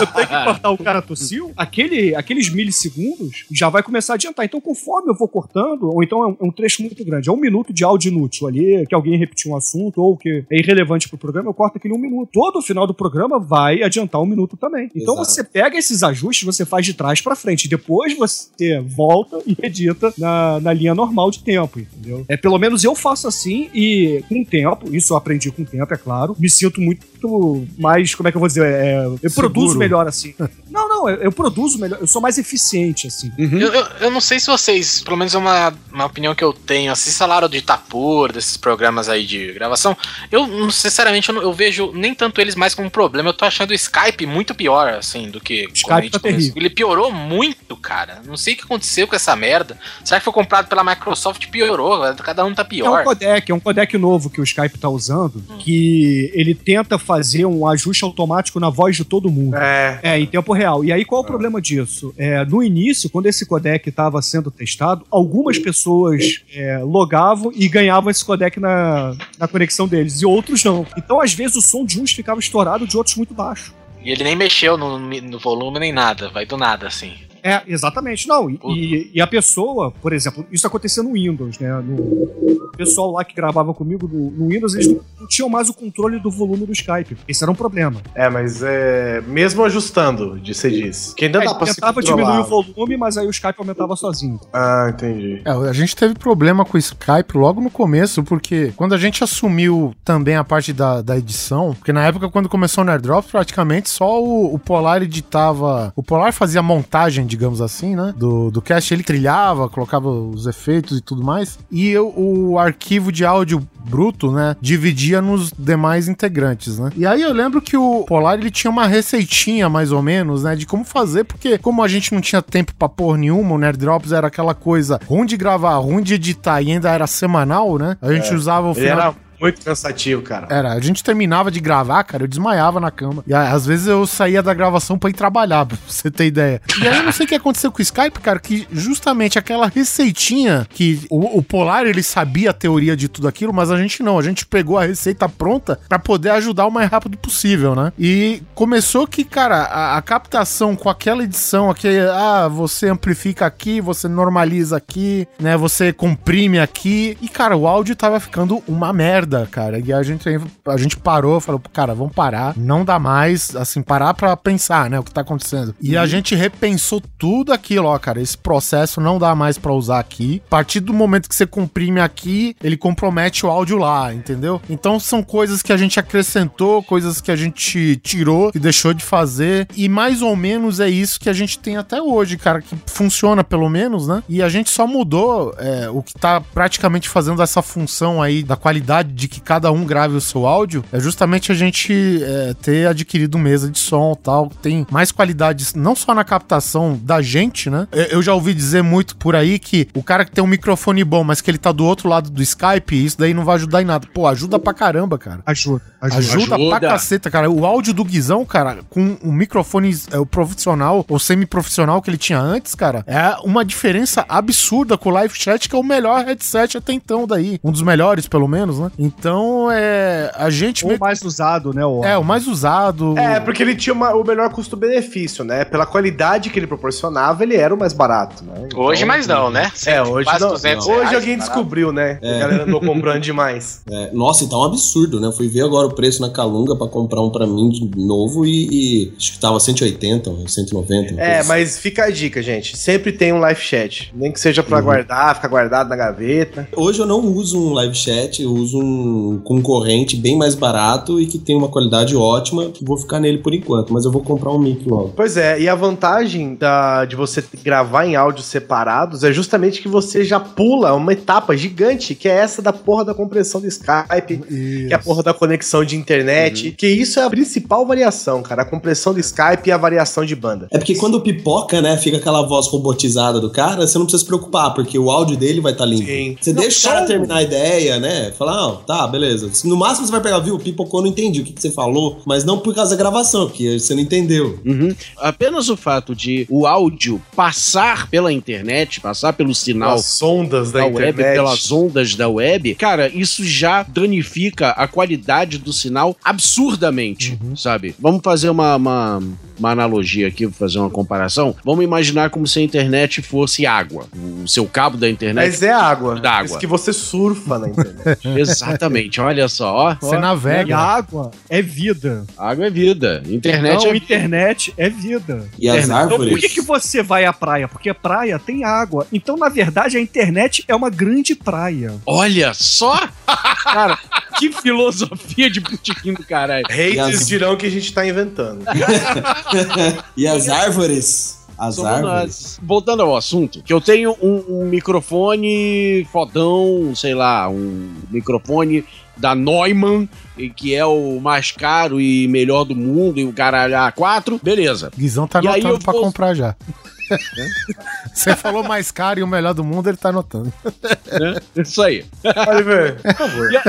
Speaker 4: eu tenho que cortar o cara tossiu, aquele, aqueles milissegundos já vai começar a adiantar. Então, conforme eu vou cortando, ou então é um, é um trecho muito grande, é um minuto de áudio inútil ali, que alguém repetiu um assunto, ou que é irrelevante pro programa, eu corto aquele um minuto. Todo o final do programa vai adiantar um minuto também. Então
Speaker 7: Exato.
Speaker 4: você pega esses ajustes, você faz de trás pra frente. Depois você volta e edita na, na linha normal de tempo, entendeu? É, pelo menos eu faço assim e com o tempo, isso eu aprendi com o tempo, é claro, me sinto muito mais, como é que eu vou dizer, é, eu produzo melhor assim. Não, não, eu, eu produzo melhor, eu sou mais eficiente, assim.
Speaker 2: Uhum.
Speaker 1: Eu, eu, eu não sei se vocês, pelo menos é uma, uma opinião que eu tenho, assim, falaram de Itapur, desses programas aí de gravação. Eu, sinceramente, eu, não- eu vejo nem tanto eles mais como um problema. Eu tô achando o Skype muito pior, assim, do que.
Speaker 4: Skype tá terrível.
Speaker 1: Ele piorou muito, cara. Não sei o que aconteceu com essa merda. Será que foi comprado pela Microsoft e piorou? Cada um tá
Speaker 4: É um
Speaker 1: pior.
Speaker 4: codec, é um codec novo que o Skype tá usando, que ele tenta fazer um ajuste automático na voz de todo mundo.
Speaker 3: É.
Speaker 4: É, em tempo real. E aí, qual é o problema disso? É, no início, quando esse codec estava sendo testado, algumas pessoas é, logavam e ganhavam esse codec na, na conexão deles, e outros não. Então, às vezes, o som de uns ficava estourado, de outros muito baixo.
Speaker 1: E ele nem mexeu no, no volume nem nada. Vai do nada, assim.
Speaker 4: É, exatamente. Não, e, e- e a pessoa, por exemplo, isso acontecia no Windows, né? No, o pessoal lá que gravava comigo no, no Windows, eles não, tinham mais o controle do volume do Skype. Esse era um problema.
Speaker 3: É, mas é. Mesmo ajustando, de você diz. Que ainda
Speaker 4: Aí
Speaker 3: dá pra se
Speaker 4: tentava
Speaker 3: controlar.
Speaker 4: diminuir o volume, mas aí o Skype aumentava sozinho.
Speaker 3: Ah, entendi.
Speaker 5: É, a gente teve problema com o Skype logo no começo, porque quando a gente assumiu também a parte da, da edição, porque na época, quando começou o Nerdrop, praticamente só o, o Polar editava. O Polar fazia montagem, digamos assim, né? Do, do cast, ele trilhava, colocava os efeitos e tudo mais. E eu- o arquivo de áudio bruto, né? Dividia nos demais integrantes, né? E aí eu lembro que o Polar ele tinha uma receitinha, mais ou menos, né? De como fazer, porque como a gente não tinha tempo pra porra nenhuma, o Nerd Drops era aquela coisa ruim de gravar, ruim de editar e ainda era semanal, né? A gente
Speaker 3: É.
Speaker 5: usava o
Speaker 3: Ele
Speaker 5: final.
Speaker 3: era muito cansativo, cara.
Speaker 5: Era, a gente terminava de gravar, cara, eu desmaiava na cama. E ah, às vezes eu saía da gravação pra ir trabalhar, pra você ter ideia. E aí eu não sei o que aconteceu com o Skype, cara, que justamente aquela receitinha que o, o Polar ele sabia a teoria de tudo aquilo, mas a gente não. A gente pegou a receita pronta pra poder ajudar o mais rápido possível, né? E começou que, cara, a, a captação com aquela edição aqui, ah, você amplifica aqui, você normaliza aqui, né? Você comprime aqui. E, cara, o áudio tava ficando uma merda, cara. E a gente, a gente parou, falou, cara, vamos parar. Não dá mais, assim, parar pra pensar, né? O que tá acontecendo. E a gente repensou tudo aquilo, ó, cara. Esse processo não dá mais pra usar aqui. A partir do momento que você comprime aqui, ele compromete o áudio lá, entendeu? Então são coisas que a gente acrescentou, coisas que a gente tirou e deixou de fazer. E mais ou menos é isso que a gente tem até hoje, cara, que funciona pelo menos, né? E a gente só mudou é, o que tá praticamente fazendo essa função aí da qualidade de que cada um grave o seu áudio, é justamente a gente é, ter adquirido mesa de som e tal, tem mais qualidades não só na captação da gente, né? Eu- já ouvi dizer muito por aí que o cara que tem um microfone bom, mas que ele tá do outro lado do Skype, isso daí não vai ajudar em nada. Pô, ajuda pra caramba, cara.
Speaker 4: Ajuda.
Speaker 5: Ajuda,
Speaker 6: Ajuda.
Speaker 5: pra caceta, cara. O áudio do Guizão, cara, com o microfone é, o profissional ou semi-profissional que ele tinha antes, cara, é uma diferença absurda com o Live Chat, que é o melhor headset até então daí. Um dos melhores, pelo menos, né? Então, é. A gente.
Speaker 4: Ou mais usado, né? O...
Speaker 5: É, o mais usado.
Speaker 3: É, porque ele tinha uma- o melhor custo-benefício, né? Pela qualidade que ele proporcionava, ele era o mais barato, né? Então-
Speaker 1: Hoje mais não, né?
Speaker 3: É, hoje
Speaker 1: Quase
Speaker 3: não.
Speaker 1: 200
Speaker 3: Hoje
Speaker 1: reais,
Speaker 3: alguém
Speaker 1: barato.
Speaker 3: descobriu, né?
Speaker 7: É.
Speaker 3: A galera andou comprando demais.
Speaker 7: É, nossa, e tá um absurdo, né? Eu fui ver agora o preço na Calunga pra comprar um pra mim de novo e, e acho que tava 180, ou 190. uma
Speaker 3: É,
Speaker 7: coisa assim.
Speaker 3: mas fica a dica, gente. Sempre tem um live chat. Nem que seja pra
Speaker 7: Uhum.
Speaker 3: guardar, ficar guardado na gaveta.
Speaker 7: Hoje eu não uso um live chat, eu uso um concorrente bem mais barato e que tem uma qualidade ótima, que vou ficar nele por enquanto, mas eu vou comprar um mic logo.
Speaker 3: Pois é, e a vantagem da, de você gravar em áudios separados é justamente que você já pula uma etapa gigante, que é essa da porra da compressão do Skype, que é a porra da conexão de internet, que isso é a principal variação, cara, a compressão do Skype e a variação de banda.
Speaker 7: É porque quando pipoca, né, fica aquela voz robotizada do cara, você não precisa se preocupar, porque o áudio dele vai estar limpo.
Speaker 3: Sim.
Speaker 7: Você
Speaker 3: Não,
Speaker 7: deixa o cara
Speaker 3: um-
Speaker 7: terminar a ideia, né? Falar, não, tá, beleza. No máximo você vai pegar, viu, pipocou, não entendi o que, que você falou, mas não por causa da gravação, porque você não entendeu.
Speaker 6: Uhum. Apenas o fato de o áudio passar pela internet, passar pelo sinal
Speaker 3: As ondas da,
Speaker 6: da web,
Speaker 3: internet.
Speaker 6: pelas ondas da web, cara, isso já danifica a qualidade do sinal absurdamente,
Speaker 3: Uhum.
Speaker 6: sabe? Vamos fazer uma, uma, uma analogia aqui, fazer uma comparação. Vamos imaginar como se a internet fosse água. O seu cabo da internet.
Speaker 3: Mas é água.
Speaker 6: Da
Speaker 3: isso
Speaker 6: água.
Speaker 3: que você surfa na internet.
Speaker 6: Exatamente, olha só. Ó,
Speaker 5: Você
Speaker 6: ó,
Speaker 4: E
Speaker 5: navega.
Speaker 4: água é vida.
Speaker 6: água é vida. Internet
Speaker 4: Então,
Speaker 6: é
Speaker 4: internet é vida.
Speaker 7: E as
Speaker 6: Internet.
Speaker 4: Então,
Speaker 7: árvores.
Speaker 4: por que, que você vai à praia? Porque a praia tem água. Então, na verdade, a internet é uma grande praia.
Speaker 6: Olha só!
Speaker 4: Cara,
Speaker 6: que filosofia de botequim do caralho.
Speaker 3: Haters dirão que a gente tá inventando.
Speaker 7: E as árvores? As
Speaker 6: Somos
Speaker 7: árvores?
Speaker 6: nós. Voltando ao assunto, que eu tenho um, um microfone fodão, sei lá, um microfone da Neumann, e que é o mais caro e melhor do mundo, e o caralho A4, beleza.
Speaker 5: Guizão tá
Speaker 6: E
Speaker 5: anotando pra
Speaker 6: vou-
Speaker 5: comprar já. Você falou mais caro e o melhor do mundo, ele tá anotando.
Speaker 6: né? Isso aí.
Speaker 3: Oliver, por favor.
Speaker 6: E, a-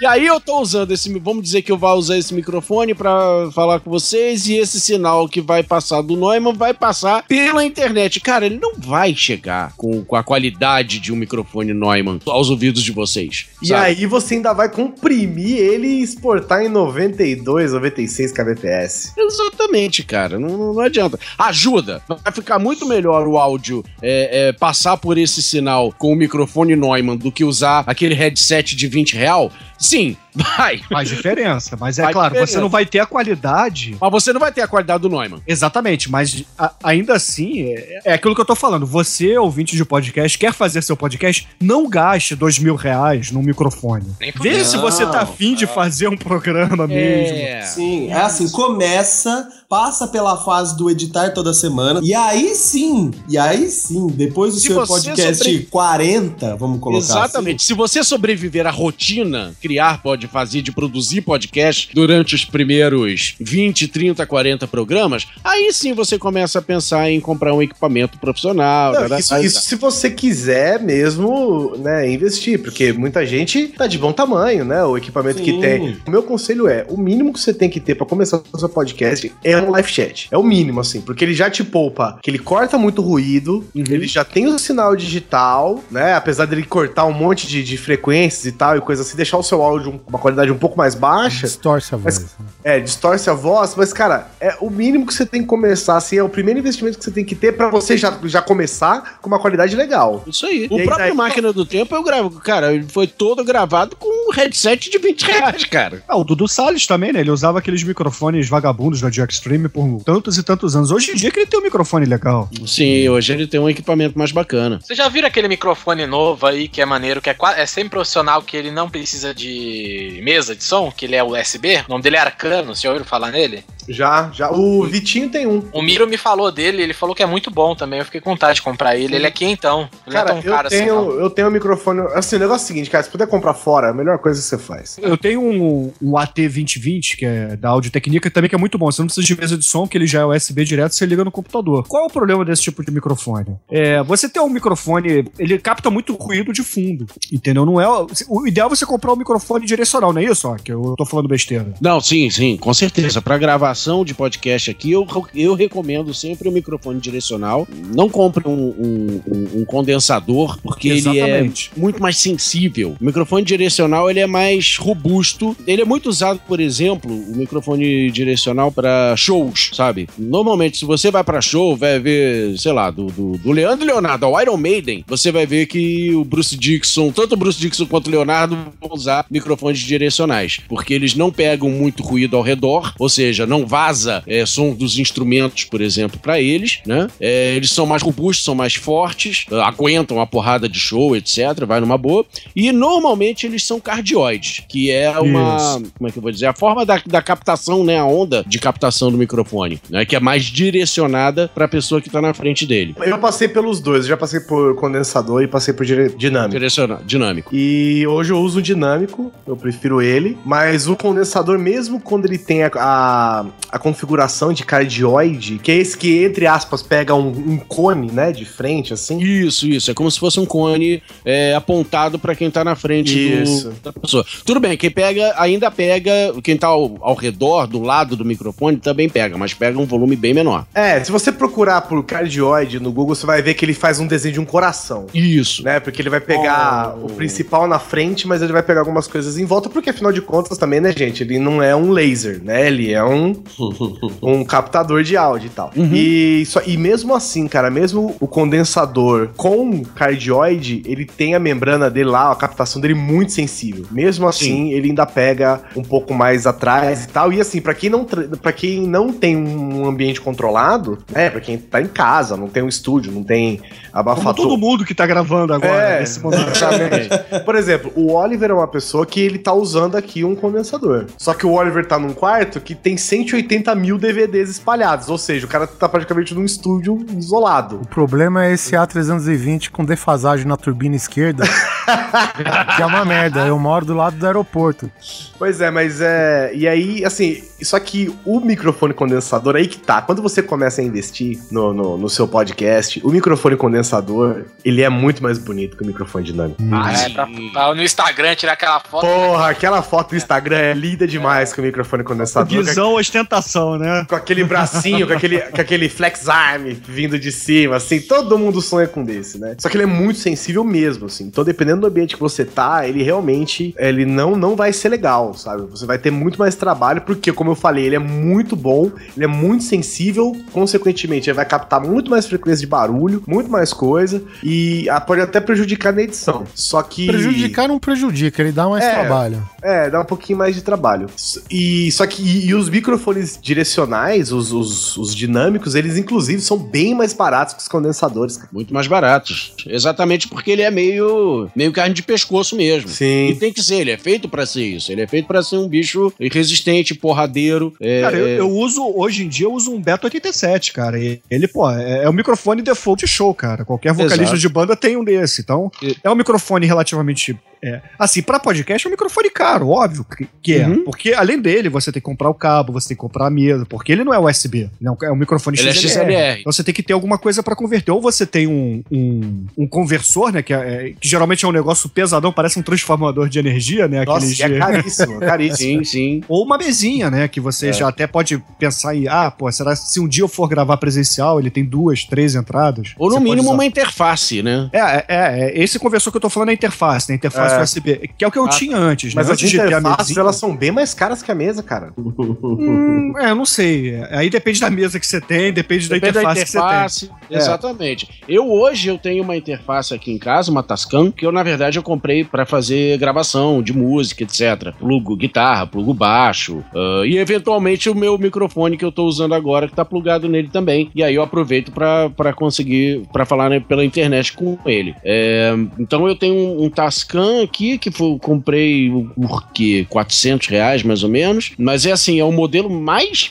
Speaker 6: e aí eu tô usando esse, vamos dizer que eu vou usar esse microfone pra falar com vocês e esse sinal que vai passar do Neumann vai passar pela internet. Cara, ele não vai chegar com, com a qualidade de um microfone Neumann aos ouvidos de vocês.
Speaker 3: E
Speaker 6: sabe?
Speaker 3: aí você ainda vai comprimir ele e exportar em 92, 96 kbps.
Speaker 6: Exatamente, cara. Não, não- não adianta. Ajuda. Vai ficar muito melhor o áudio é, é, passar por esse sinal com o microfone Neumann do que usar aquele headset de 20 real? Sim, vai.
Speaker 4: Faz diferença, mas é
Speaker 6: Faz
Speaker 4: claro,
Speaker 6: diferença.
Speaker 4: você não vai ter a qualidade.
Speaker 6: Mas você não vai ter a qualidade do Neumann.
Speaker 4: Exatamente, mas a- ainda assim, é, é aquilo que eu tô falando. Você, ouvinte de podcast, quer fazer seu podcast, não gaste dois mil reais num microfone. Vê
Speaker 7: Não.
Speaker 4: se você tá afim de fazer um programa mesmo.
Speaker 6: É.
Speaker 7: Sim, é assim, começa, passa pela fase do editar toda semana, e aí sim, e aí sim, depois do
Speaker 6: Se
Speaker 7: seu podcast
Speaker 6: sobre-
Speaker 7: 40, vamos colocar
Speaker 6: Exatamente. Se você sobreviver à rotina, criar, pode fazer, de produzir podcast durante os primeiros 20, 30, 40 programas, aí sim você começa a pensar em comprar um equipamento profissional.
Speaker 3: Não,
Speaker 6: tá,
Speaker 3: isso,
Speaker 6: tá,
Speaker 3: isso se você quiser mesmo, né, investir, porque muita gente tá de bom tamanho, né, o equipamento que
Speaker 7: Sim.
Speaker 3: tem. O meu conselho é, o mínimo que você tem que ter pra começar o seu podcast é um live chat. É o mínimo, assim, porque ele já te poupa, que ele corta muito ruído, ele já tem o sinal digital, né, apesar dele cortar um monte de, de frequências e tal, e coisa assim, deixar o seu áudio um- uma qualidade um pouco mais baixa.
Speaker 5: Distorce a voz.
Speaker 3: Mas- É, distorce a voz, mas, cara, é o mínimo que você tem que começar, assim, é o primeiro investimento que você tem que ter pra você já, já começar com uma qualidade legal.
Speaker 6: Isso aí. O
Speaker 3: aí,
Speaker 6: próprio
Speaker 3: daí-
Speaker 6: Máquina do Tempo eu gravo. Cara, ele foi todo gravado com um headset de 20 reais, cara.
Speaker 4: Ah, o Dudu Salles também, né? Ele usava aqueles microfones vagabundos da Jack Extreme por tantos e tantos anos. Hoje em dia que ele tem um microfone legal.
Speaker 6: Sim, hoje ele tem um equipamento mais bacana.
Speaker 1: Vocês já viram aquele microfone novo aí que é maneiro, que é, é sempre profissional, que ele não precisa de mesa de som, que ele é USB? O nome dele é Arcano, vocês já ouviram falar nele?
Speaker 3: Já, já. O Vitinho tem um.
Speaker 1: O Miro me falou dele, ele falou que é muito bom também. Eu fiquei com vontade de comprar ele. Ele é quentão. Ele
Speaker 3: Cara,
Speaker 1: não é tão
Speaker 3: eu
Speaker 1: caro assim,
Speaker 3: tenho,
Speaker 1: não.
Speaker 3: eu tenho um microfone. Assim, o negócio é o seguinte, cara, se puder comprar fora, é a melhor coisa que você faz.
Speaker 4: Eu tenho um, um AT2020, que é da Audio Technica, também que é muito bom. Você não precisa de mesa de som, que ele já é USB direto, você liga no computador. Qual é o problema desse tipo de microfone? É, você tem um microfone, ele capta muito ruído de fundo, entendeu? Não é o o ideal é você comprar um microfone direcional, não é isso? Ó, que eu tô falando besteira.
Speaker 6: Não, sim, sim, com certeza. Para gravação de podcast aqui, eu, eu recomendo sempre um microfone direcional. Não compre um, um- um- um condensador, porque
Speaker 4: Exatamente.
Speaker 6: ele é muito mais sensível. O microfone direcional ele é mais robusto. Ele é muito usado, por exemplo, o microfone direcional para shows, sabe? Normalmente, se você vai para show, vai ver, sei lá, do, do, do Leandro Leonardo ao Iron Maiden, você vai ver que o Bruce Dixon, tanto o Bruce Dixon quanto o Leonardo, vão usar microfones direcionais, porque eles não pegam muito ruído ao redor, ou seja, não vaza é, som dos instrumentos, por exemplo, para eles, né? É, eles são mais robustos, são mais fortes, aguentam a porrada de show, etc. Vai numa boa. E normalmente eles são cardioides, que é uma.
Speaker 4: Isso.
Speaker 6: Como é que eu vou dizer? A forma da, da captação, né? A onda de captação do microfone, né? Que é mais direcionada para a pessoa que tá na frente dele.
Speaker 3: Eu passei pelos dois, eu já passei por condensador e passei por dire- dinâmico.
Speaker 6: Direciona, dinâmico.
Speaker 3: E hoje eu uso o dinâmico, eu prefiro ele, mas o condensador, mesmo quando ele tem a, a, a configuração de cardioide, que é esse que, entre aspas, pega um, um cone, né, de frente, assim.
Speaker 6: Isso, isso. É como se fosse um cone é, apontado para quem tá na frente
Speaker 3: Isso.
Speaker 6: do, da pessoa. Tudo bem, quem pega, ainda pega, quem tá ao, ao redor, do lado do microfone, também pega, mas pega um volume bem menor.
Speaker 3: É, se você procurar por cardioide no Google, você vai ver que ele faz um desenho de um coração.
Speaker 6: Isso.
Speaker 3: Né? Porque ele vai pegar o principal na frente, mas ele vai pegar algumas coisas em volta, porque afinal de contas também, né, gente? Ele não é um laser, né? Ele é um um captador de áudio e tal. E, só, e mesmo assim, cara, mesmo o condensador com cardioide, ele tem a membrana dele lá, a captação dele muito sensível. Mesmo assim, ele ainda pega um pouco mais atrás e tal. E assim, pra quem não, para quem não tem um ambiente controlado, né, pra quem tá em casa, não tem um estúdio, não tem
Speaker 4: Como
Speaker 3: abafador.
Speaker 4: todo mundo que tá gravando agora,
Speaker 3: É,
Speaker 4: nesse momento.
Speaker 3: exatamente. Por exemplo, o Oliver é uma pessoa que ele tá usando aqui um condensador. Só que o Oliver tá num quarto que tem 180 mil DVDs espalhados. Ou seja, o cara tá praticamente num estúdio isolado.
Speaker 5: O problema é esse A320 com defasagem na turbina esquerda, que é uma merda. Eu moro do lado do aeroporto.
Speaker 3: Pois é, mas é. E aí, assim, só que o microfone condensador, aí que tá. Quando você começa a investir no, no, no seu podcast, o microfone condensador, ele é muito mais bonito que o microfone dinâmico.
Speaker 1: Ah, é, pra, pra no Instagram tirar aquela foto.
Speaker 3: Porra, aquela foto do Instagram é linda demais com o microfone condensador.
Speaker 4: Guizão ostentação, né?
Speaker 3: Com aquele bracinho, com aquele, com aquele flex arm vindo de cima, assim, todo mundo sonha com desse, né? Só que ele é muito sensível mesmo, assim. Então, dependendo do ambiente que você tá, ele realmente, ele não, não vai ser legal, sabe? Você vai ter muito mais trabalho, porque, como eu falei, ele é muito bom, ele é muito sensível, consequentemente, ele vai captar muito mais frequência de barulho, muito mais coisa, e pode até prejudicar na edição. Só que...
Speaker 5: Prejudicar não prejudica, ele dá mais
Speaker 3: É.
Speaker 5: trabalho.
Speaker 3: É, dá um pouquinho mais de trabalho. E só que e, e os microfones direcionais, os, os, os dinâmicos, eles inclusive são bem mais baratos que os condensadores. cara.
Speaker 6: Muito mais baratos. Exatamente porque ele é meio, meio carne de pescoço mesmo.
Speaker 3: Sim.
Speaker 6: E tem que ser, ele é feito pra ser isso. Ele é feito pra ser um bicho resistente, porradeiro. é-
Speaker 4: Cara, eu, eu uso, hoje em dia, eu uso um Beto 87, cara. E ele, pô, é, é o microfone default show, cara. Qualquer vocalista
Speaker 6: Exato.
Speaker 4: de banda tem um desse. Então, é um microfone relativamente. É, assim, pra podcast é um microfone caro, óbvio que, é.
Speaker 6: Uhum.
Speaker 4: Porque além dele, você tem que comprar o cabo, você tem que comprar a mesa, porque ele não é USB. Não, é um microfone
Speaker 6: Ele é
Speaker 4: XLR.
Speaker 6: XLR.
Speaker 4: Então você tem que ter alguma coisa pra converter. Ou você tem um, um, um conversor, né? Que, é- que geralmente é um negócio pesadão, parece um transformador de energia, né?
Speaker 3: Nossa,
Speaker 4: aqueles
Speaker 3: é
Speaker 4: de-
Speaker 3: caríssimo, caríssimo.
Speaker 6: Sim, sim.
Speaker 4: ou uma mesinha, né? Que você
Speaker 3: É.
Speaker 4: já até pode pensar em, ah, pô, será que se um dia eu for gravar presencial, ele tem duas, três entradas?
Speaker 6: Ou no mínimo
Speaker 4: usar.
Speaker 6: uma interface, né?
Speaker 4: É, é, é, é, esse conversor que eu tô falando é a interface, né? Interface
Speaker 3: É.
Speaker 4: USB, que é o que eu
Speaker 3: Ah,
Speaker 4: tinha antes,
Speaker 3: Mas
Speaker 4: né?
Speaker 3: as
Speaker 4: Antes de ter a
Speaker 3: interfaces,
Speaker 4: mesinha.
Speaker 3: elas são bem mais caras que a mesa, cara.
Speaker 4: Hum, é, eu não sei. Aí depende da mesa que você tem, depende, da
Speaker 6: Depende
Speaker 4: interface, que você
Speaker 6: interface,
Speaker 4: tem. É.
Speaker 6: Exatamente. Eu hoje eu tenho uma interface aqui em casa, uma Tascam, que eu na verdade eu comprei pra fazer gravação de música, etc. Plugo guitarra, plugo baixo ah, e eventualmente o meu microfone que eu tô usando agora que tá plugado nele também. E aí eu aproveito pra pra conseguir pra falar né, pela internet com ele. É, então eu tenho um, um Tascam aqui que eu comprei por quê? 400 reais mais ou menos. Mas é assim, é o modelo mais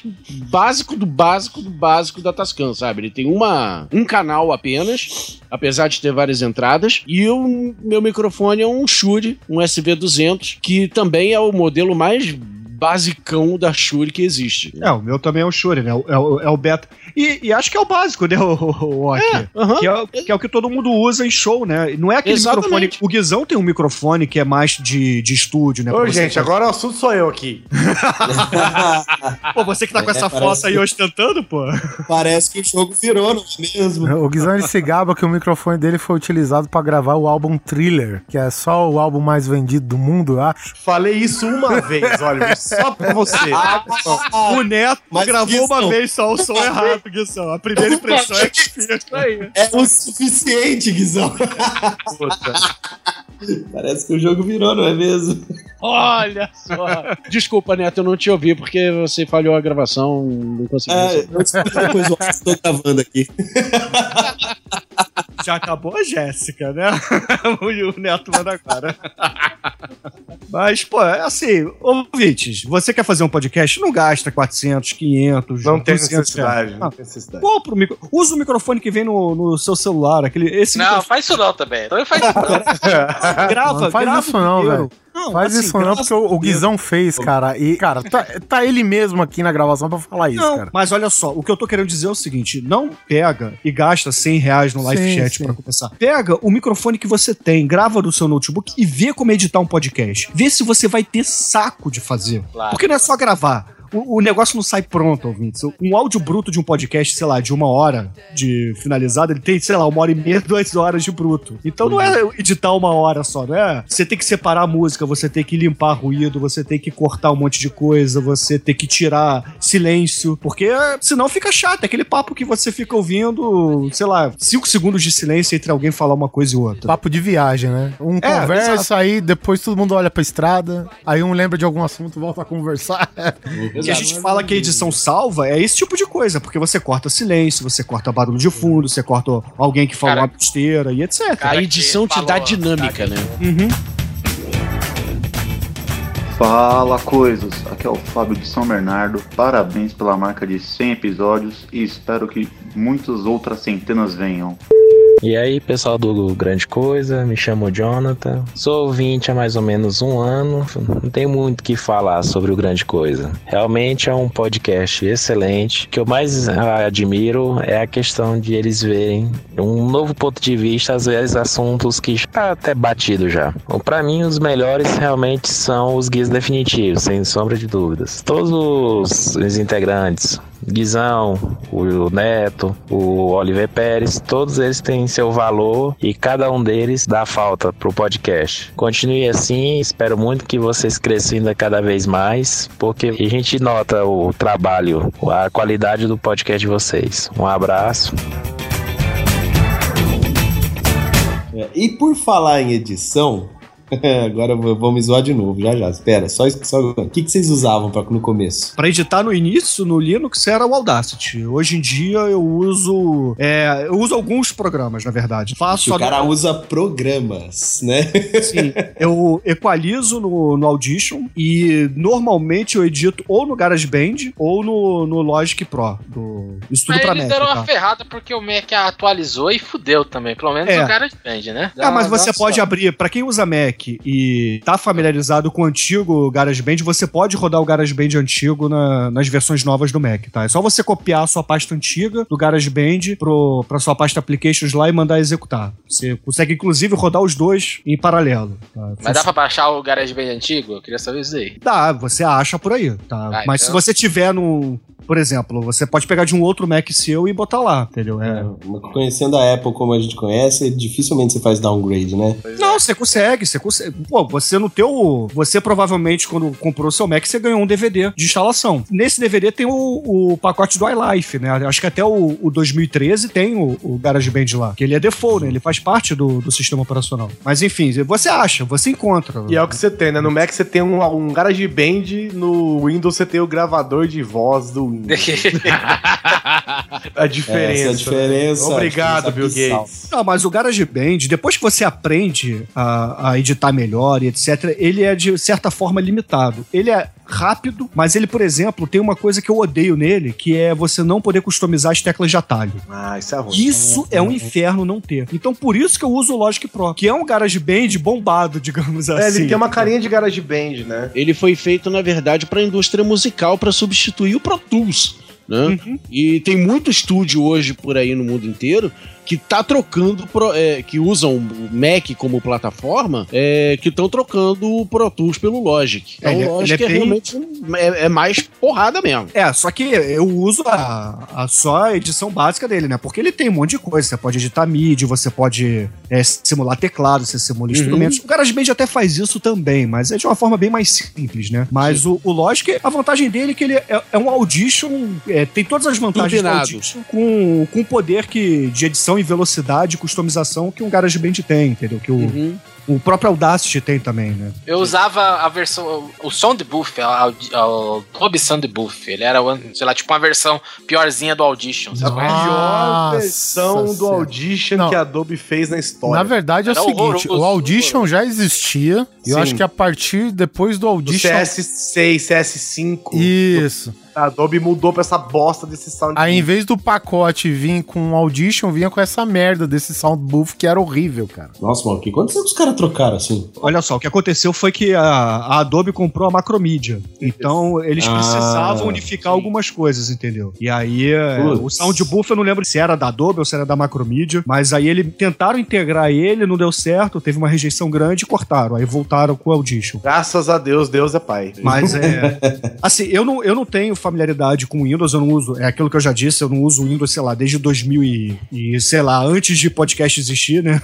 Speaker 6: básico do básico do básico da Tascam, sabe? Ele tem uma, um canal apenas, apesar de ter várias entradas. E o meu microfone é um Shure, um SV200, que também é o modelo mais basicão da Shure que existe.
Speaker 4: É, o meu também é o Shure, né? É o, é o beta. E, e acho que é o básico, né, o, o, o
Speaker 6: aham.
Speaker 4: que, é, o- que é o que todo mundo usa em show, né? Não é aquele
Speaker 6: Exatamente.
Speaker 4: microfone. O Guizão tem um microfone que é mais de, de estúdio, né?
Speaker 3: Ô, gente, agora o assunto sou eu aqui.
Speaker 4: Pô, você que tá com
Speaker 7: É,
Speaker 4: essa
Speaker 7: parece-
Speaker 4: foto aí ostentando, pô.
Speaker 7: Parece que o jogo virou, não é mesmo?
Speaker 5: O Guizão ele se gaba que o microfone dele foi utilizado pra gravar o álbum Thriller, que é só o álbum mais vendido do mundo, eu acho.
Speaker 3: Falei isso uma vez, Oliver, só pra você.
Speaker 4: O Neto
Speaker 7: Mas,
Speaker 4: gravou uma vez só o som errado, Guizão. A primeira impressão é que.
Speaker 7: É o suficiente, Guizão. Parece que o jogo virou, não é mesmo?
Speaker 6: Olha só! Desculpa, Neto, eu não te ouvi porque você falhou a gravação, não consegui.
Speaker 7: É, eu depois o tô gravando aqui.
Speaker 4: Já acabou a Jéssica, né? o Neto manda agora. Mas, pô, é assim, ouvintes, você quer fazer um podcast? Não gasta 400, 500,
Speaker 3: Não tem
Speaker 4: 200
Speaker 3: necessidade,
Speaker 4: reais.
Speaker 3: não tem necessidade.
Speaker 4: compra o micro... Usa o microfone que vem no, no seu celular, aquele, esse
Speaker 1: Não,
Speaker 4: microfone
Speaker 1: faz isso não também. Também faz isso não.
Speaker 4: grava,
Speaker 5: Não faz
Speaker 4: grava
Speaker 5: isso não, velho.
Speaker 4: Não,
Speaker 5: Faz
Speaker 4: assim,
Speaker 5: isso não, porque o, o. Guizão fez, cara. E, cara, tá, tá ele mesmo aqui na gravação pra falar isso,
Speaker 4: Não,
Speaker 5: cara.
Speaker 4: mas olha só, o que eu tô querendo dizer é o seguinte: não pega e gasta 100 reais no live
Speaker 5: Sim,
Speaker 4: chat
Speaker 5: sim.
Speaker 4: pra começar. Pega o microfone que você tem, grava no seu notebook e vê como editar um podcast. Vê se você vai ter saco de fazer.
Speaker 1: Claro.
Speaker 4: Porque não é só gravar. O, o negócio não sai pronto, ouvintes. Um áudio bruto de um podcast, sei lá, de uma hora de finalizado, ele tem, sei lá, uma hora e meia, duas horas de bruto. Então não é editar uma hora só, não é? Você tem que separar a música, você tem que limpar ruído, você tem que cortar um monte de coisa, você tem que tirar silêncio, porque é, senão fica chato. É aquele papo que você fica ouvindo, sei lá, cinco segundos de silêncio entre alguém falar uma coisa e outra.
Speaker 5: Papo de viagem, né? Um
Speaker 4: É,
Speaker 5: conversa,
Speaker 4: exato.
Speaker 5: aí depois todo mundo olha pra estrada, aí um lembra de algum assunto, volta a conversar.
Speaker 4: Que a gente fala que a edição salva é esse tipo de coisa, porque você corta silêncio, você corta barulho de fundo, você corta alguém que fala
Speaker 1: Cara,
Speaker 4: uma besteira e etc.
Speaker 6: A edição te dá dinâmica, né?
Speaker 4: Uhum.
Speaker 14: Fala coisas, aqui é o Fábio de São Bernardo. Parabéns pela marca de 100 episódios e espero que muitas outras centenas venham.
Speaker 15: E aí, pessoal do Grande Coisa, me chamo Jonathan. Sou ouvinte há mais ou menos um ano. Não tem muito o que falar sobre o Grande Coisa. Realmente é um podcast excelente. O que eu mais admiro é a questão de eles verem um novo ponto de vista, às vezes assuntos que já tá até batido já. Pra mim, os melhores realmente são os guias definitivos, sem sombra de dúvidas. Todos os, os integrantes, Guizão, o Neto, o Oliver Pérez, todos eles têm seu valor e cada um deles dá falta pro podcast. Continue assim, espero muito que vocês cresçam ainda cada vez mais, porque a gente nota o trabalho, a qualidade do podcast de vocês. Um abraço.
Speaker 7: É, e por falar em edição, agora vou me zoar de novo, já já. Espera, só, só o que, que vocês usavam pra, no começo?
Speaker 4: Pra editar no início, no Linux, era o Audacity. Hoje em dia eu uso. é, eu uso alguns programas, na verdade. Faço
Speaker 7: o cara
Speaker 4: a-
Speaker 7: usa programas, né?
Speaker 4: Sim, eu equalizo no, no Audition e normalmente eu edito ou no GarageBand ou no, no Logic Pro. Do, isso tudo
Speaker 1: Mas
Speaker 4: pra
Speaker 1: eles
Speaker 4: Mac.
Speaker 1: deram uma
Speaker 4: tá?
Speaker 1: ferrada porque o Mac atualizou e fudeu também. Pelo menos
Speaker 4: É.
Speaker 1: o GarageBand, né?
Speaker 4: Ah, mas
Speaker 1: Dá-
Speaker 4: você
Speaker 1: dá
Speaker 4: pode
Speaker 1: só.
Speaker 4: abrir, pra quem usa Mac e tá familiarizado com o antigo GarageBand, você pode rodar o GarageBand antigo na- nas versões novas do Mac, tá? É só você copiar a sua pasta antiga do GarageBand pro, pra sua pasta Applications lá e mandar executar. Você consegue, inclusive, rodar os dois em paralelo. tá?
Speaker 1: Mas dá pra baixar o GarageBand antigo? Eu queria saber isso aí.
Speaker 4: Dá, você acha por aí, tá?
Speaker 1: Ah,
Speaker 4: Mas
Speaker 1: então-
Speaker 4: se você tiver no. Por exemplo, você pode pegar de um outro Mac seu e botar lá, entendeu? É.
Speaker 7: Conhecendo a Apple como a gente conhece, dificilmente você faz downgrade, né?
Speaker 4: Não, você consegue, você consegue. Pô, você no teu. Você provavelmente, quando comprou o seu Mac, você ganhou um DVD de instalação. Nesse DVD tem o, o pacote do iLife, né? Acho que até o, o 2013 tem o, o GarageBand lá. Que ele é default, né? Ele faz parte do, do sistema operacional. Mas enfim, você acha, você encontra.
Speaker 3: E é o que você tem, né? No Mac você tem um, um GarageBand, no Windows você tem o gravador de voz do Windows. a diferença.
Speaker 7: Essa é a diferença.
Speaker 3: Obrigado,
Speaker 7: Essa
Speaker 3: Bill. Gates.
Speaker 4: Não, mas o GarageBand, depois que você aprende a, a editar melhor e etc., ele é de certa forma limitado. Ele é rápido, mas ele, por exemplo, tem uma coisa que eu odeio nele, que é você não poder customizar as teclas de atalho.
Speaker 3: Ah, isso é ruim.
Speaker 4: Isso é um inferno não ter. Então, por isso que eu uso o Logic Pro, que é um GarageBand bombado, digamos
Speaker 3: É,
Speaker 4: assim.
Speaker 3: ele tem uma carinha de GarageBand, né?
Speaker 6: Ele foi feito, na verdade, para a indústria musical para substituir o Pro Tools. Né? E tem muito estúdio hoje por aí no mundo inteiro que tá trocando, pro- é, que usam o Mac como plataforma, é, que estão trocando o Pro Tools pelo Logic. Então
Speaker 4: É, ele é-
Speaker 6: o Logic é,
Speaker 4: bem-
Speaker 6: realmente é, é mais porrada mesmo.
Speaker 4: É, só que eu uso a, a só a edição básica dele, né? Porque ele tem um monte de coisa. Você pode editar MIDI, você pode é, simular teclado, você simula
Speaker 6: Uhum.
Speaker 4: instrumentos. O GarageBand até faz isso também, mas é de uma forma bem mais simples, né? Mas o, o Logic, a vantagem dele é que ele é, um Audition, tem todas as vantagens do. Audition com, com o poder que, de edição e velocidade e customização que um GarageBand tem, entendeu? Que o,
Speaker 6: Uhum.
Speaker 4: o próprio Audacity tem também, né?
Speaker 1: Eu usava a versão. O Sound Buff, o Sound Buff. Ele era, o- sei lá, tipo uma versão piorzinha do Audition. É?
Speaker 3: Melhor
Speaker 5: Nossa
Speaker 3: versão do. Audition
Speaker 5: Não.
Speaker 3: que a Adobe fez na história.
Speaker 5: Na verdade é o
Speaker 1: Era
Speaker 5: seguinte,
Speaker 1: horroroso,
Speaker 5: o Audition já existia, e eu acho que a partir depois do
Speaker 3: do
Speaker 5: Audition...
Speaker 3: CS6, CS5.
Speaker 5: Isso.
Speaker 3: A Adobe mudou pra essa bosta desse sound.
Speaker 5: Aí, em vez do pacote vir com um Audition, vinha com essa merda desse soundbooth que era horrível, cara.
Speaker 7: Nossa, mano, o que aconteceu que os caras trocaram assim?
Speaker 4: Olha só, o que aconteceu foi que a, a Adobe comprou a Macromedia. Então, eles
Speaker 7: Ah,
Speaker 4: precisavam unificar algumas coisas, entendeu? E aí, é,
Speaker 7: Putz.
Speaker 4: o Soundbooth, eu não lembro se era da Adobe ou se era da Macromedia, mas aí eles tentaram integrar ele, não deu certo, teve uma rejeição grande e cortaram. Aí voltaram com o Audition.
Speaker 3: Graças a Deus, Deus é pai.
Speaker 4: Mas é. Assim, eu não, eu não tenho familiaridade com Windows, eu não uso. É aquilo que eu já disse, eu não uso Windows, sei lá, desde 2000 e, e sei lá, antes de podcast existir, né?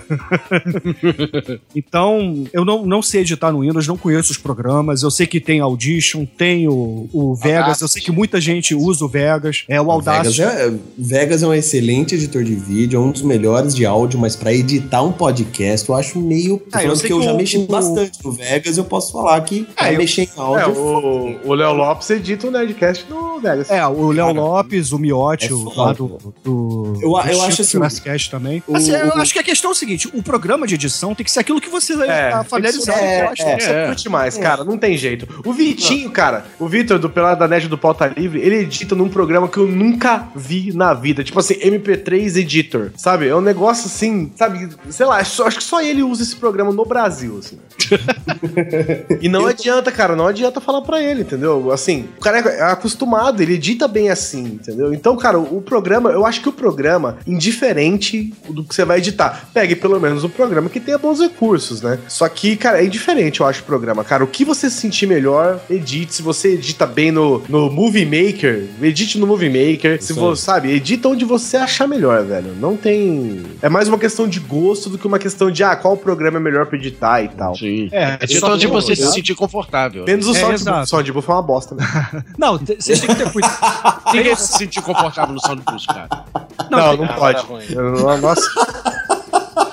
Speaker 4: então, eu não, não sei editar no Windows, não conheço os programas. Eu sei que tem Audition, tem o, o Vegas, eu sei que muita gente usa o Vegas. É o Audacity.
Speaker 7: Vegas é, Vegas é um excelente editor de vídeo, é um dos melhores de áudio, mas pra editar um podcast eu acho meio.
Speaker 3: Ah, eu
Speaker 7: que eu já
Speaker 3: o-
Speaker 7: mexi
Speaker 3: o-
Speaker 7: bastante no Vegas, eu posso falar que pra
Speaker 3: eu-
Speaker 7: mexer em
Speaker 3: É,
Speaker 7: áudio.
Speaker 3: o o Léo Lopes edita o Nerdcast no Vegas.
Speaker 4: É, o Léo Lopes, o Miotti,
Speaker 7: é
Speaker 4: o lá do. do
Speaker 7: Eu- eu
Speaker 4: do
Speaker 7: acho
Speaker 4: Chico
Speaker 7: assim,
Speaker 4: Jurassicast também.
Speaker 7: o-
Speaker 4: Assim, eu
Speaker 7: o-
Speaker 4: acho que a questão é o seguinte: o programa de edição tem que ser aquilo que você
Speaker 3: É,
Speaker 4: tá familiarizado.
Speaker 3: é,
Speaker 4: eu acho.
Speaker 3: é, você curte mais, cara, não tem jeito. O Vitinho, cara, o Vitor do Pelada da Net do Pauta Livre, ele edita num programa que eu nunca vi na vida. Tipo assim, MP3 Editor, sabe? É um negócio assim, sabe? Sei lá, só- acho que só ele usa esse programa no Brasil, assim. e não adianta, cara, não adianta falar pra ele, entendeu? Assim, o cara é acostumado, ele edita bem assim, entendeu? Então, cara, o programa, eu acho que o programa, indiferente do que você vai editar, pegue pelo menos o programa que tenha bons recursos, né? Só que, cara, é indiferente, eu acho, o programa. Cara, o que você se sentir melhor, edite. Se você edita bem no, no Movie Maker, edite no Movie Maker. Se você, sabe, edita onde você achar melhor, velho. Não tem. É mais uma questão de gosto do que uma questão de, ah, qual programa é melhor pra editar e tal.
Speaker 6: Sim.
Speaker 4: É,
Speaker 6: É
Speaker 4: só
Speaker 6: onde
Speaker 4: tem-
Speaker 6: você se sentir confortável.
Speaker 3: Menos o
Speaker 4: É.
Speaker 3: O Soundbuff é uma bosta, né?
Speaker 4: Não, vocês têm que ter cuidado.
Speaker 6: Ninguém se sentir confortável no Soundboost, cara.
Speaker 3: Não, não,
Speaker 6: Ah,
Speaker 3: pode. Nossa.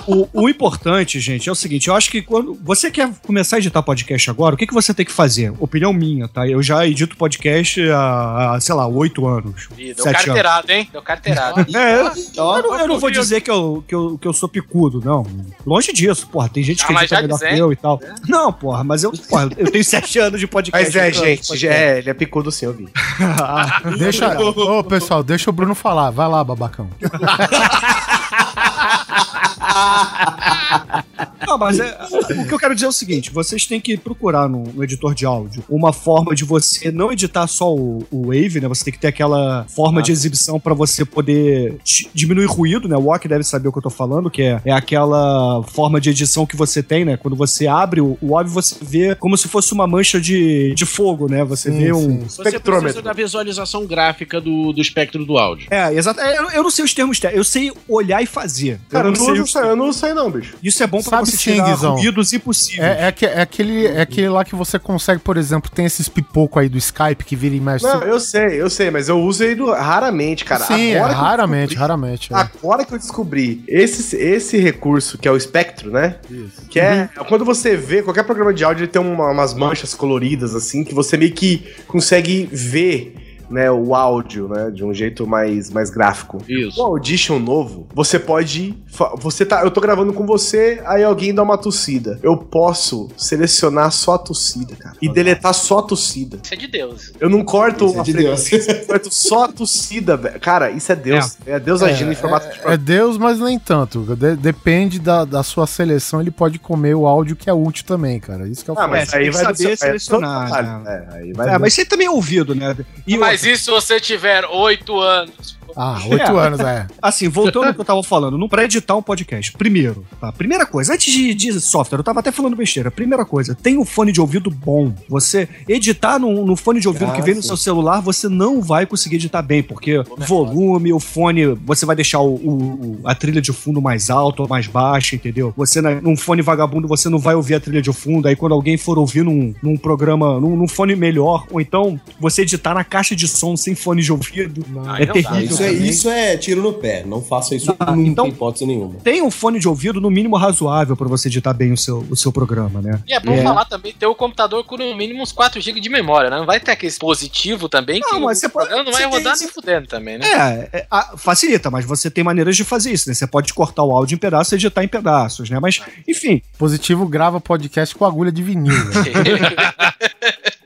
Speaker 4: O, o importante, gente, é o seguinte: eu acho que quando você quer começar a editar podcast agora, o que, que você tem que fazer? Opinião minha, tá? Eu já edito podcast há, há, sei lá, oito anos.
Speaker 1: Ih, Deu
Speaker 4: sete anos.
Speaker 1: carteirado, hein? Deu carteirado.
Speaker 4: É, eu, eu não, eu não vou dizer que eu, que, eu, que eu sou picudo, não. Longe disso, porra. Tem gente
Speaker 1: Ah,
Speaker 4: que edita melhor que
Speaker 1: dizendo.
Speaker 4: eu e tal. Não, porra, mas eu, porra, eu tenho sete anos de podcast.
Speaker 3: Mas é, gente, é, ele é picudo sim, eu vi.
Speaker 5: Deixa. Ô, pessoal, deixa o Bruno falar. Vai lá, babacão.
Speaker 4: Não, mas é, o que eu quero dizer é o seguinte: vocês têm que procurar no, no editor de áudio uma forma de você não editar só o, o Wave, né? Você tem que ter aquela forma de exibição pra você poder diminuir ruído, né? O Walk deve saber o que eu tô falando, que é, é aquela forma de edição que você tem, né? Quando você abre o, o OBS, você vê como se fosse uma mancha de, de fogo, né? Você vê um.
Speaker 6: Você precisa da visualização gráfica do, do espectro do áudio.
Speaker 4: É, exato. É, eu, eu não sei os termos técnicos, eu sei olhar e fazer.
Speaker 3: Cara, eu
Speaker 4: não
Speaker 3: não,
Speaker 4: sei
Speaker 3: eu não sei não, bicho.
Speaker 4: Isso é bom pra
Speaker 5: Sabe
Speaker 4: você
Speaker 5: sim,
Speaker 4: tirar
Speaker 5: Guizão.
Speaker 4: ruídos impossíveis.
Speaker 5: É, é, que- é aquele, é aquele lá que você consegue, por exemplo, tem esses pipoco aí do Skype que vira e mexe.
Speaker 3: Não, eu sei, eu sei, mas eu uso ele raramente, cara.
Speaker 5: Sim, é, raramente,
Speaker 3: descobri-
Speaker 5: raramente. é.
Speaker 3: Agora que eu descobri esse, esse recurso, que é o espectro, né? Que é quando você vê qualquer programa de áudio, ele tem uma- umas manchas coloridas, assim, que você meio que consegue ver. Né, o áudio, né, de um jeito mais, mais gráfico.
Speaker 6: Isso.
Speaker 3: O Audition novo, você pode. Você tá. Eu tô gravando com você, aí alguém dá uma tossida. Eu posso selecionar só a tossida, cara. E deletar só a tossida.
Speaker 1: Isso é de Deus.
Speaker 3: Eu não corto
Speaker 7: Isso é
Speaker 3: a
Speaker 7: de
Speaker 3: frequência, eu corto só a tossida, velho. Cara, isso é Deus. É, Deus agindo em formato de
Speaker 5: É Deus, mas nem tanto. De- depende da, da sua seleção, ele pode comer o áudio que é útil também, cara. Isso que é o
Speaker 3: Ah, mas aí vai
Speaker 4: saber
Speaker 3: é
Speaker 4: selecionar, né?
Speaker 3: É, aí vai
Speaker 4: É, mas você também é ouvido, né? E
Speaker 1: Mas isso se você tiver oito anos.
Speaker 5: Ah, oito anos, é.
Speaker 4: Assim, voltando ao que eu tava falando, não pra editar um podcast. Primeiro, tá? Primeira coisa, antes de, de software, eu tava até falando besteira. Primeira coisa, tem um fone de ouvido bom. Você editar no, no fone de ouvido
Speaker 7: Ah,
Speaker 4: que vem no seu celular, você não vai conseguir editar bem, porque volume, o fone, você vai deixar o, o- a trilha de fundo mais alta ou mais baixa, entendeu? Você, na- num fone vagabundo, você não vai ouvir a trilha de fundo. Aí quando alguém for ouvir num, num programa, num, num fone melhor, ou então você editar na caixa de som sem fone de ouvido, é
Speaker 1: não dá.
Speaker 4: terrível.
Speaker 7: Isso é, isso é tiro no pé. Não faça isso
Speaker 4: Ah,
Speaker 7: nunca,
Speaker 4: então-
Speaker 7: hipótese nenhuma.
Speaker 4: tem um fone de ouvido no mínimo razoável pra você editar bem o seu, o seu programa, né?
Speaker 1: E é bom falar também ter o computador com no mínimo uns 4 GB de memória, né? Não vai ter aquele dispositivo também que
Speaker 4: Não, mas
Speaker 1: o
Speaker 4: você pode-
Speaker 1: programa não vai rodar nem fudendo também, né?
Speaker 4: É, é, a- facilita, mas você tem maneiras de fazer isso, né? Você pode cortar o áudio em pedaços e editar em pedaços, né? Mas, enfim,
Speaker 5: Positivo grava podcast com agulha de vinil. velho.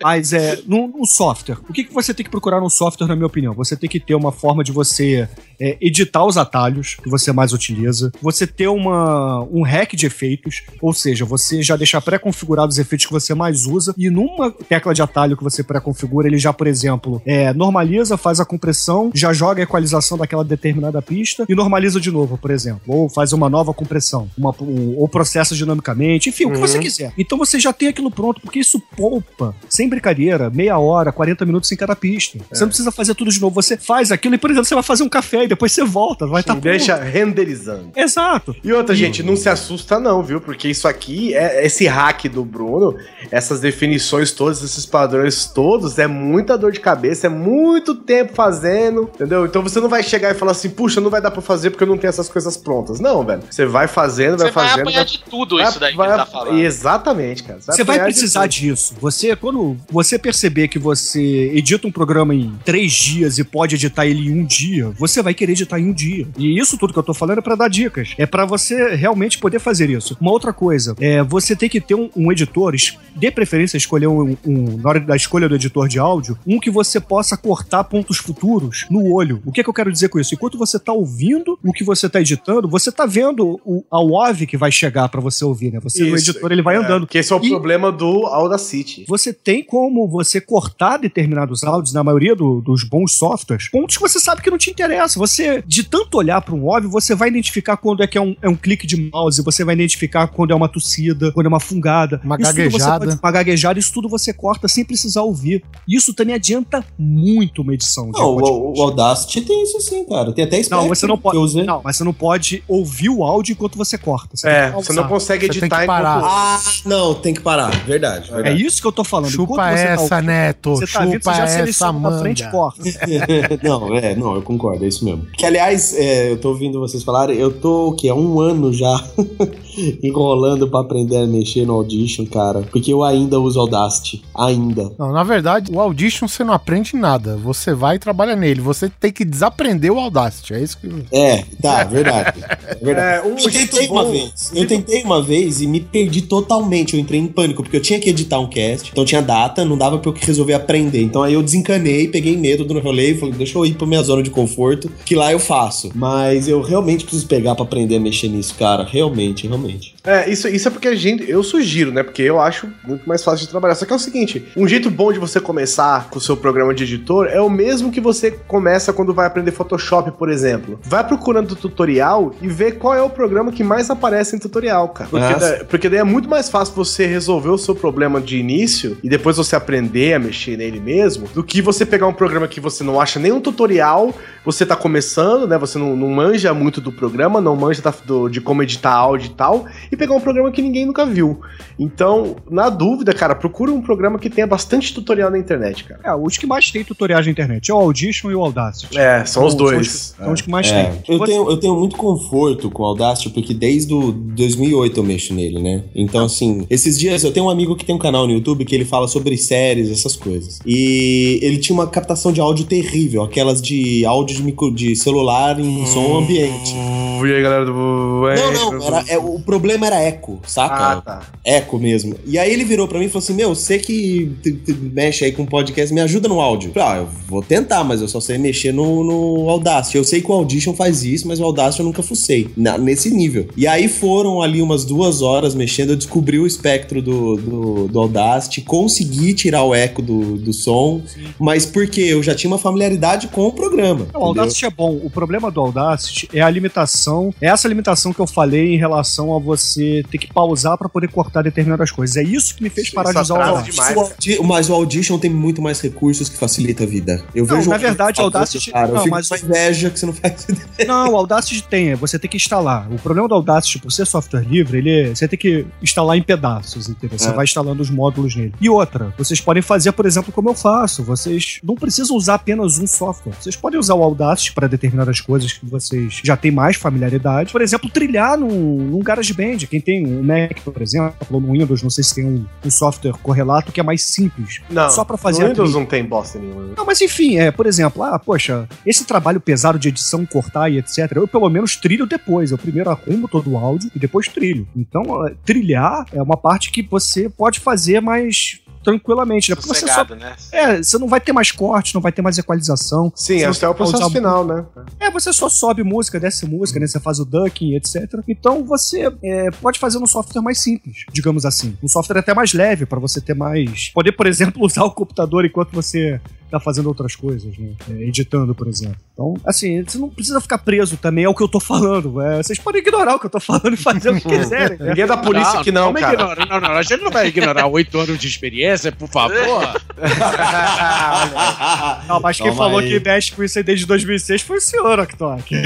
Speaker 4: Mas é, num, software. O que, que você tem que procurar num software, na minha opinião? Você tem que ter uma forma de você é, editar os atalhos que você mais utiliza. Você ter uma, um hack de efeitos, ou seja, você já deixar pré-configurados os efeitos que você mais usa. E numa tecla de atalho que você pré-configura, ele já, por exemplo, é, normaliza, faz a compressão, já joga a equalização daquela determinada pista e normaliza de novo, por exemplo. Ou faz uma nova compressão, uma, ou processa dinamicamente, enfim, o que
Speaker 3: Uhum.
Speaker 4: você quiser. Então você já tem aquilo pronto, porque isso poupa, sem brincadeira, meia hora, 40 minutos em cada pista. Você não precisa fazer tudo de novo. Você faz aquilo e, por exemplo, você vai fazer um café e depois você volta. Vai estar
Speaker 3: Deixa renderizando.
Speaker 4: Exato.
Speaker 3: E outra, gente, não se assusta não, viu? Porque isso aqui, é esse hack do Bruno, essas definições todas, esses padrões todos, é muita dor de cabeça, é muito tempo fazendo, entendeu? Então você não vai chegar e falar assim, puxa, não vai dar pra fazer porque eu não tenho essas coisas prontas. Não, velho. Você vai fazendo, vai
Speaker 1: Você vai
Speaker 3: fazendo.
Speaker 1: apanhar de tudo
Speaker 3: vai-
Speaker 1: isso daí que
Speaker 3: vai-
Speaker 1: ele tá falando.
Speaker 3: Exatamente, cara.
Speaker 4: Você vai
Speaker 3: apanhar de
Speaker 4: precisar disso. Você, quando você perceber que você edita um programa em três dias e pode editar ele em um dia, você vai querer editar em um dia. E isso tudo que eu tô falando é pra dar dicas. É pra você realmente poder fazer isso. Uma outra coisa, é você tem que ter um, um editor, de preferência escolher um, um- na hora da escolha do editor de áudio, um que você possa cortar pontos futuros no olho. O que, que eu quero dizer com isso? Enquanto você tá ouvindo o que você tá editando, você tá vendo o, a WAV que vai chegar pra você ouvir, né? Você,
Speaker 3: Isso,
Speaker 4: editor, ele vai
Speaker 3: é,
Speaker 4: andando.
Speaker 3: Que esse é o problema do Audacity.
Speaker 4: Você tem como você cortar determinados áudios, na maioria do- dos bons softwares, pontos que você sabe que não te interessa. Você, de tanto olhar para um óbvio, você vai identificar quando é que é um, é um clique de mouse, você vai identificar quando é uma tossida, quando é uma fungada.
Speaker 5: Uma
Speaker 4: Isso
Speaker 5: gaguejada.
Speaker 4: pode- uma gaguejada, isso tudo você corta sem precisar ouvir. Isso também adianta muito uma edição. de
Speaker 7: Não, o, o Audacity tem isso sim, cara. Tem até
Speaker 4: Não, você não
Speaker 7: que
Speaker 4: pode.
Speaker 7: eu usei.
Speaker 4: Não, mas você não pode ouvir o áudio enquanto você corta. Você
Speaker 3: É, você não consegue
Speaker 5: Você tem
Speaker 3: editar
Speaker 5: que parar.
Speaker 3: enquanto-
Speaker 7: Ah, não, tem que parar. Verdade.
Speaker 4: É
Speaker 7: verdade.
Speaker 4: isso que eu tô falando.
Speaker 5: Chupa
Speaker 4: Você tá
Speaker 5: essa,
Speaker 4: ouvindo,
Speaker 5: Neto.
Speaker 4: Você tá
Speaker 5: Chupa
Speaker 4: você já
Speaker 5: essa,
Speaker 4: na frente e
Speaker 5: manga.
Speaker 4: corta.
Speaker 7: não, é, não, eu concordo, é isso mesmo. Que aliás, é, eu tô ouvindo vocês falarem, eu tô o quê? Há um ano já enrolando pra aprender a mexer no Audition, cara. Porque eu ainda uso Audacity. Ainda.
Speaker 5: Não, na verdade, o Audition você não aprende nada. Você vai e trabalha nele. Você tem que desaprender o Audacity. É isso que.
Speaker 7: É, tá, verdade. É verdade.
Speaker 3: É, um
Speaker 7: eu tentei uma
Speaker 3: bom-
Speaker 7: vez. Eu tentei uma vez e me perdi totalmente. Eu entrei em pânico, porque eu tinha que editar um cast, então tinha data, não dava pra eu resolver aprender. Então aí eu desencanei, peguei medo do rolê e falei, deixa eu ir pra minha zona de conforto, que lá eu faço. Mas eu realmente preciso pegar pra aprender a mexer nisso, cara. Realmente, realmente frente.
Speaker 3: É, isso, isso é porque a gente. Eu sugiro, né? Porque eu acho muito mais fácil de trabalhar. Só que é o seguinte: um jeito bom de você começar com o seu programa de editor é o mesmo que você começa quando vai aprender Photoshop, por exemplo. Vai procurando tutorial e vê qual é o programa que mais aparece em tutorial, cara. Porque,
Speaker 7: Ah,
Speaker 3: da- porque daí é muito mais fácil você resolver o seu problema de início e depois você aprender a mexer nele mesmo, do que você pegar um programa que você não acha nenhum tutorial, você tá começando, né? Você não, não manja muito do programa, não manja da- do- de como editar áudio e tal, e pegar um programa que ninguém nunca viu. Então, na dúvida, cara, procura um programa que tenha bastante tutorial na internet, cara.
Speaker 4: É, os que mais tem tutoriais na internet é o Audition e o Audacity.
Speaker 3: É, são os
Speaker 4: São
Speaker 3: dois.
Speaker 4: os que- São os que mais
Speaker 7: É,
Speaker 4: tem.
Speaker 7: eu,
Speaker 4: Você-
Speaker 7: tenho, eu tenho muito conforto com o Audacity, porque desde o 2008 eu mexo nele, né? Então, assim, esses dias eu tenho um amigo que tem um canal no YouTube que ele fala sobre séries, essas coisas. E ele tinha uma captação de áudio terrível, aquelas de áudio de, micro, de celular em som ambiente.
Speaker 3: E aí, galera do.
Speaker 7: Não, não, era, é, o problema era eco, saca?
Speaker 3: Ah, tá.
Speaker 7: Eco mesmo. E aí ele virou pra mim e falou assim: Meu, você que te- te mexe aí com podcast, me ajuda no áudio. Eu falei, ah, eu vou tentar, mas eu só sei mexer no, no Audacity. Eu sei que o Audition faz isso, mas o Audacity eu nunca fucei. na- nesse nível. E aí foram ali umas duas horas mexendo, eu descobri o espectro do, do, do Audacity, consegui tirar o eco do, do som, mas porque eu já tinha uma familiaridade com o programa.
Speaker 4: Não, o? Audacity é bom. O problema do Audacity é a limitação, é essa limitação que eu falei em relação a você ter que pausar pra poder cortar determinadas coisas. É isso que me fez parar de usar o Audacity.
Speaker 7: Mas o Audition tem muito mais recursos que facilita a vida. Eu
Speaker 4: Não,
Speaker 7: vejo
Speaker 4: na verdade, o Audacity-
Speaker 7: Cara, eu
Speaker 4: não,
Speaker 7: fico
Speaker 4: mas-
Speaker 7: com inveja que você não faz ideia.
Speaker 4: Não, o Audacity tem, é você tem que instalar. O problema do Audacity, por ser software livre, ele é- você tem que instalar em pedaços, entendeu? Você
Speaker 7: É.
Speaker 4: vai instalando os módulos nele. E outra, vocês podem fazer, por exemplo, como eu faço. Vocês não precisam usar apenas um software. Vocês podem usar o Audacity para determinadas coisas que vocês já têm mais familiaridade. Por exemplo, trilhar num, num GarageBand. Quem tem um Mac, por exemplo, ou no Windows, não sei se tem um, um software correlato que é mais simples.
Speaker 3: Não,
Speaker 4: Só para fazer
Speaker 3: no Windows não tem bosta nenhuma.
Speaker 4: Não, mas enfim, é, por exemplo, ah, poxa, esse trabalho pesado de edição, cortar e etc., eu pelo menos trilho depois. Eu primeiro arrumo todo o áudio e depois trilho. Então, trilhar é uma parte que você pode fazer mais tranquilamente, né? Porque você só.
Speaker 1: Né?
Speaker 4: É, você não vai ter mais corte, não vai ter mais equalização.
Speaker 3: Sim, é
Speaker 4: não
Speaker 3: o processo final, né?
Speaker 4: É, você só sobe música, desce música, né? Você faz o ducking, etc. Então você é, pode fazer num software mais simples, digamos assim. Um software até mais leve, pra você ter mais. Poder, por exemplo, usar o computador enquanto você tá fazendo outras coisas, né? É, editando, por exemplo. Então, assim, você não precisa ficar preso também ao que eu tô falando. é, vocês podem ignorar o que eu tô falando e fazer o que quiserem. né?
Speaker 3: Ninguém é da polícia não,
Speaker 6: vamos
Speaker 3: cara.
Speaker 6: ignorar. Não, não, a gente não vai ignorar oito anos de experiência, por favor.
Speaker 4: Não, mas quem
Speaker 3: Calma
Speaker 4: falou
Speaker 3: aí.
Speaker 4: que mexe com isso aí desde 2006 foi o senhor, Octok.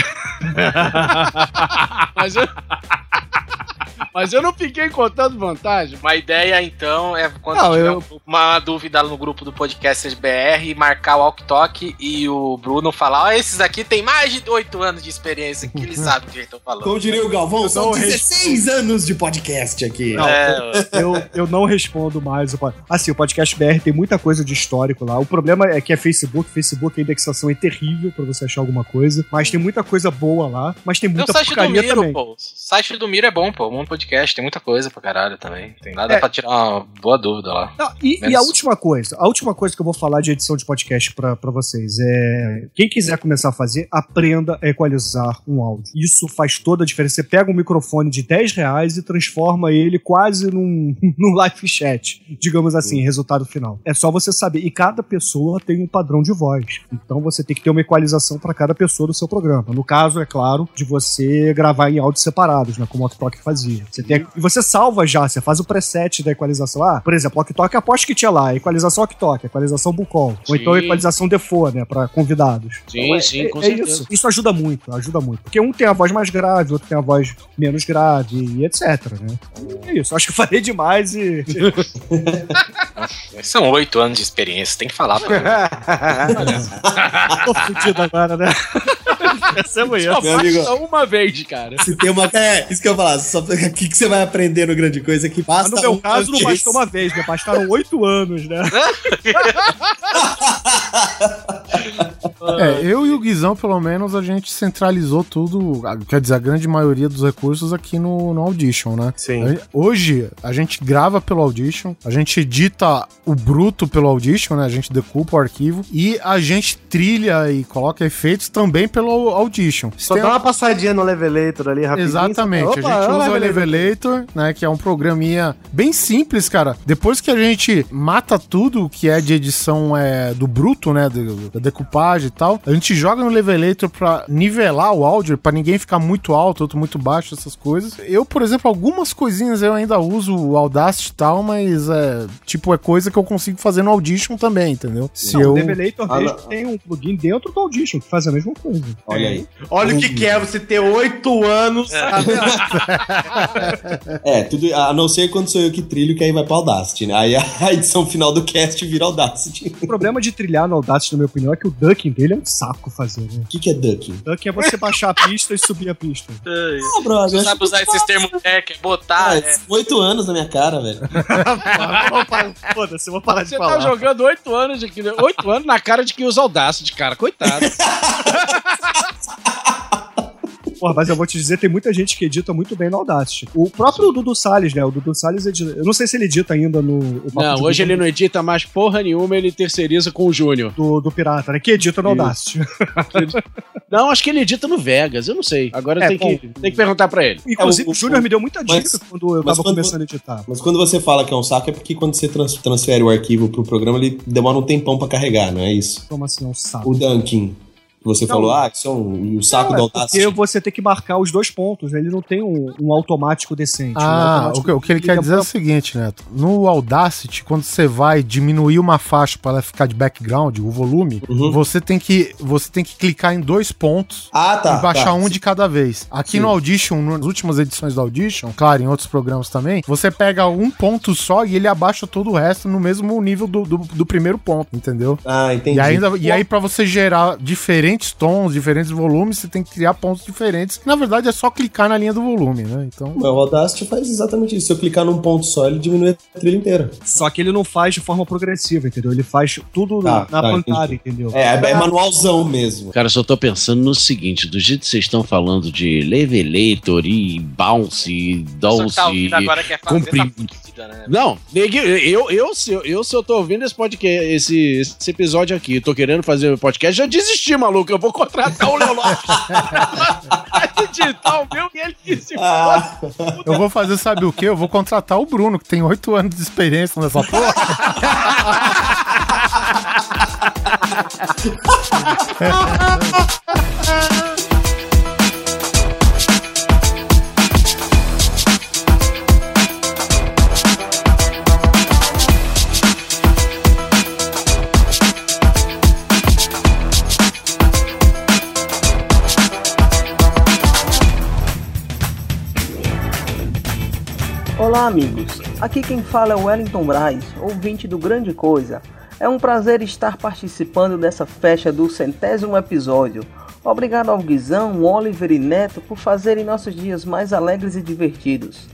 Speaker 6: Mas eu... Mas eu não fiquei contando vantagem.
Speaker 1: Uma ideia, então, é quando
Speaker 4: Não,
Speaker 1: tiver
Speaker 4: eu-
Speaker 1: um- uma dúvida no grupo do Podcasters BR, marcar o Alktok e o Bruno falar: Ó, esses aqui tem mais de 8 anos de experiência, que eles sabem do que eu tô falando.
Speaker 7: Como diria o Galvão, são
Speaker 4: não
Speaker 7: 16 anos de podcast aqui.
Speaker 4: Não,
Speaker 1: É,
Speaker 4: eu, eu não respondo mais. Assim, o podcast BR tem muita coisa de histórico lá. O problema é que é Facebook. Facebook, a indexação é terrível pra você achar alguma coisa. Mas tem muita coisa boa lá. Mas tem muita
Speaker 1: site do
Speaker 4: porcaria
Speaker 1: Miro,
Speaker 4: também.
Speaker 1: pô. O site do Miro é bom, pô. Um podcast, tem muita coisa pra caralho também. Tem nada
Speaker 4: É.
Speaker 1: pra tirar uma boa dúvida lá.
Speaker 4: Não, e,
Speaker 1: Menos-
Speaker 4: e a última coisa, a última coisa que eu vou falar de edição de podcast pra pra vocês é. Quem quiser começar a fazer, aprenda a equalizar um áudio. Isso faz toda a diferença. Você pega um microfone de 10 reais e transforma ele quase num, num live chat, digamos assim, resultado final. É só você saber. E cada pessoa tem um padrão de voz. Então você tem que ter uma equalização pra cada pessoa do seu programa. No caso, é claro, de você gravar em áudios separados, né? Como o Oktok fazia. Você tem, e você salva já, você faz o preset da equalização. Ah, por exemplo, o Oktok aposto que tinha lá, equalização Oktok, equalização Bucol. Ou então equalização Default, né? Pra convidados.
Speaker 6: Sim,
Speaker 4: Então, é-
Speaker 6: sim, com
Speaker 4: é
Speaker 6: certeza.
Speaker 4: Isso. isso ajuda muito, ajuda muito. Porque um tem a voz mais grave, outro tem a voz menos grave, e etc, né? Então, É isso, acho que eu falei demais e.
Speaker 1: São 8 anos de experiência, tem que falar pra mim.
Speaker 4: Tô fudido agora, né? Percebo isso.
Speaker 6: Só
Speaker 7: Meu amigo.
Speaker 6: uma vez, cara.
Speaker 7: Se tem uma. É, isso que eu ia falar. Só... O que, que você vai aprender no grande coisa que
Speaker 4: Mas
Speaker 7: basta.
Speaker 4: no meu
Speaker 7: um
Speaker 4: caso, não bastou uma vez, né? Bastaram oito anos, né?
Speaker 5: É, eu e o Guizão, pelo menos, a gente centralizou tudo, quer dizer, a grande maioria dos recursos aqui no, no Audition, né?
Speaker 3: Sim.
Speaker 5: Hoje, a gente grava pelo Audition, a gente edita o bruto pelo Audition, né? A gente decupa o arquivo e a gente trilha e coloca efeitos também pelo Audition.
Speaker 3: Só
Speaker 5: Tem-
Speaker 3: dá uma passadinha no Levelator ali rapidinho.
Speaker 5: Exatamente,
Speaker 3: Opa,
Speaker 5: a gente usa o
Speaker 3: Levelator.
Speaker 5: Levelator, né, que é um programinha bem simples, cara. Depois que a gente mata tudo que é de edição é, do bruto, né, do- da decupagem e tal, a gente joga no Levelator pra nivelar o áudio, pra ninguém ficar muito alto, outro muito baixo, essas coisas. Eu, por exemplo, algumas coisinhas eu ainda uso o Audacity e tal, mas é, tipo, é coisa que eu consigo fazer no Audition também, entendeu? Se
Speaker 4: Não,
Speaker 5: eu...
Speaker 4: O Levelator
Speaker 7: Ah,
Speaker 4: mesmo tem um plugin dentro do Audition que faz a mesma coisa.
Speaker 7: Olha aí.
Speaker 3: Olha o que que é você ter oito anos.
Speaker 7: É, tudo, a não ser quando sou eu que trilho, que aí vai pra Audacity, né? Aí a edição final do cast vira Audacity.
Speaker 4: O problema de trilhar no Audacity, na minha opinião, é que o ducking dele é um saco fazer, né?
Speaker 7: O que, que é ducking?
Speaker 4: Ducking é você baixar a pista e subir a pista.
Speaker 7: Ah, brother.
Speaker 1: Você sabe usar esses termos técnicos, botar.
Speaker 7: Ah,
Speaker 1: é.
Speaker 7: Oito anos na minha cara, velho.
Speaker 4: Foda-se, eu vou parar de
Speaker 6: Você
Speaker 4: falar.
Speaker 6: tá jogando oito anos aqui, né? oito anos na cara de quem usa Audacity, cara. Coitado.
Speaker 4: Porra, mas eu vou te dizer, tem muita gente que edita muito bem no Audacity. O próprio Dudu Salles, né? O Dudu Salles edita. Eu não sei se ele edita ainda no.
Speaker 6: Não, hoje ele não edita mais porra nenhuma, ele terceiriza com o Júnior.
Speaker 4: Do, do Pirata, né? Que edita no
Speaker 6: Isso.
Speaker 4: Audacity.
Speaker 6: Não, acho que ele edita no Vegas, eu não sei. Agora
Speaker 4: É,
Speaker 6: tem, que,
Speaker 4: bom.
Speaker 6: tem que perguntar pra ele.
Speaker 4: Inclusive,
Speaker 7: É, o-
Speaker 4: o, Júnior me deu muita dica
Speaker 7: mas-
Speaker 4: quando eu tava
Speaker 7: quando-
Speaker 4: começando a editar.
Speaker 7: Mas quando você fala que é um saco, é porque quando você trans- transfere o arquivo pro programa, ele demora um tempão pra carregar, não é isso?
Speaker 4: Como assim, é um saco?
Speaker 7: O Dunkin. Que Você
Speaker 4: Não.
Speaker 7: falou, ah, isso é um, e o saco
Speaker 4: Não,
Speaker 7: do
Speaker 4: é
Speaker 7: Audacity.
Speaker 4: porque você tem que marcar os dois pontos, né? Ele não tem um, um automático decente. um
Speaker 5: Ah,
Speaker 4: automático
Speaker 5: o que, o que ele quer dizer é o seguinte, Neto. No Audacity, quando você vai diminuir uma faixa para ela ficar de background, o volume,
Speaker 7: Uhum.
Speaker 5: você tem que você tem que clicar em dois pontos
Speaker 7: Ah, tá.
Speaker 5: e baixar
Speaker 7: tá.
Speaker 5: um de cada vez. Aqui
Speaker 7: Sim.
Speaker 5: no Audition, nas últimas edições do Audition, claro, em outros programas também, você pega um ponto só e ele abaixa todo o resto no mesmo nível do, do, do primeiro ponto, entendeu?
Speaker 7: Ah, entendi.
Speaker 5: E, ainda, e aí, pra você gerar diferentes tons, diferentes volumes, você tem que criar pontos diferentes. Na verdade, é só clicar na linha do volume, né? Então.
Speaker 7: O Audacity faz exatamente isso. Se eu clicar num ponto só, ele diminui a trilha inteira.
Speaker 4: Só que ele não faz de forma progressiva, entendeu? Ele faz tudo
Speaker 7: Tá,
Speaker 4: na
Speaker 7: tá,
Speaker 4: pancada, entendeu?
Speaker 7: É, é, é manualzão mesmo.
Speaker 6: Cara, eu só tô pensando no seguinte: do jeito que vocês estão falando de Levelator e Bounce, e
Speaker 1: que
Speaker 6: Dulce,
Speaker 1: tá ouvindo agora que é fazer,
Speaker 6: comprim-
Speaker 1: tá vida, né?
Speaker 6: Não, eu, eu, se, eu, eu, se eu tô ouvindo esse podcast, esse, esse episódio aqui, tô querendo fazer um podcast, já desisti, maluco. Eu vou contratar o Léo Lopes. Vai editar o meu e ele que se
Speaker 7: Ah.
Speaker 5: Eu vou fazer, sabe o quê? Eu vou contratar o Bruno, que tem oito anos de experiência nessa porra.
Speaker 16: Olá, amigos. Aqui quem fala é Wellington Braz, ouvinte do Grande Coisa. É um prazer estar participando dessa festa do centésimo episódio. Obrigado ao Guizão, Oliver e Neto por fazerem nossos dias mais alegres e divertidos.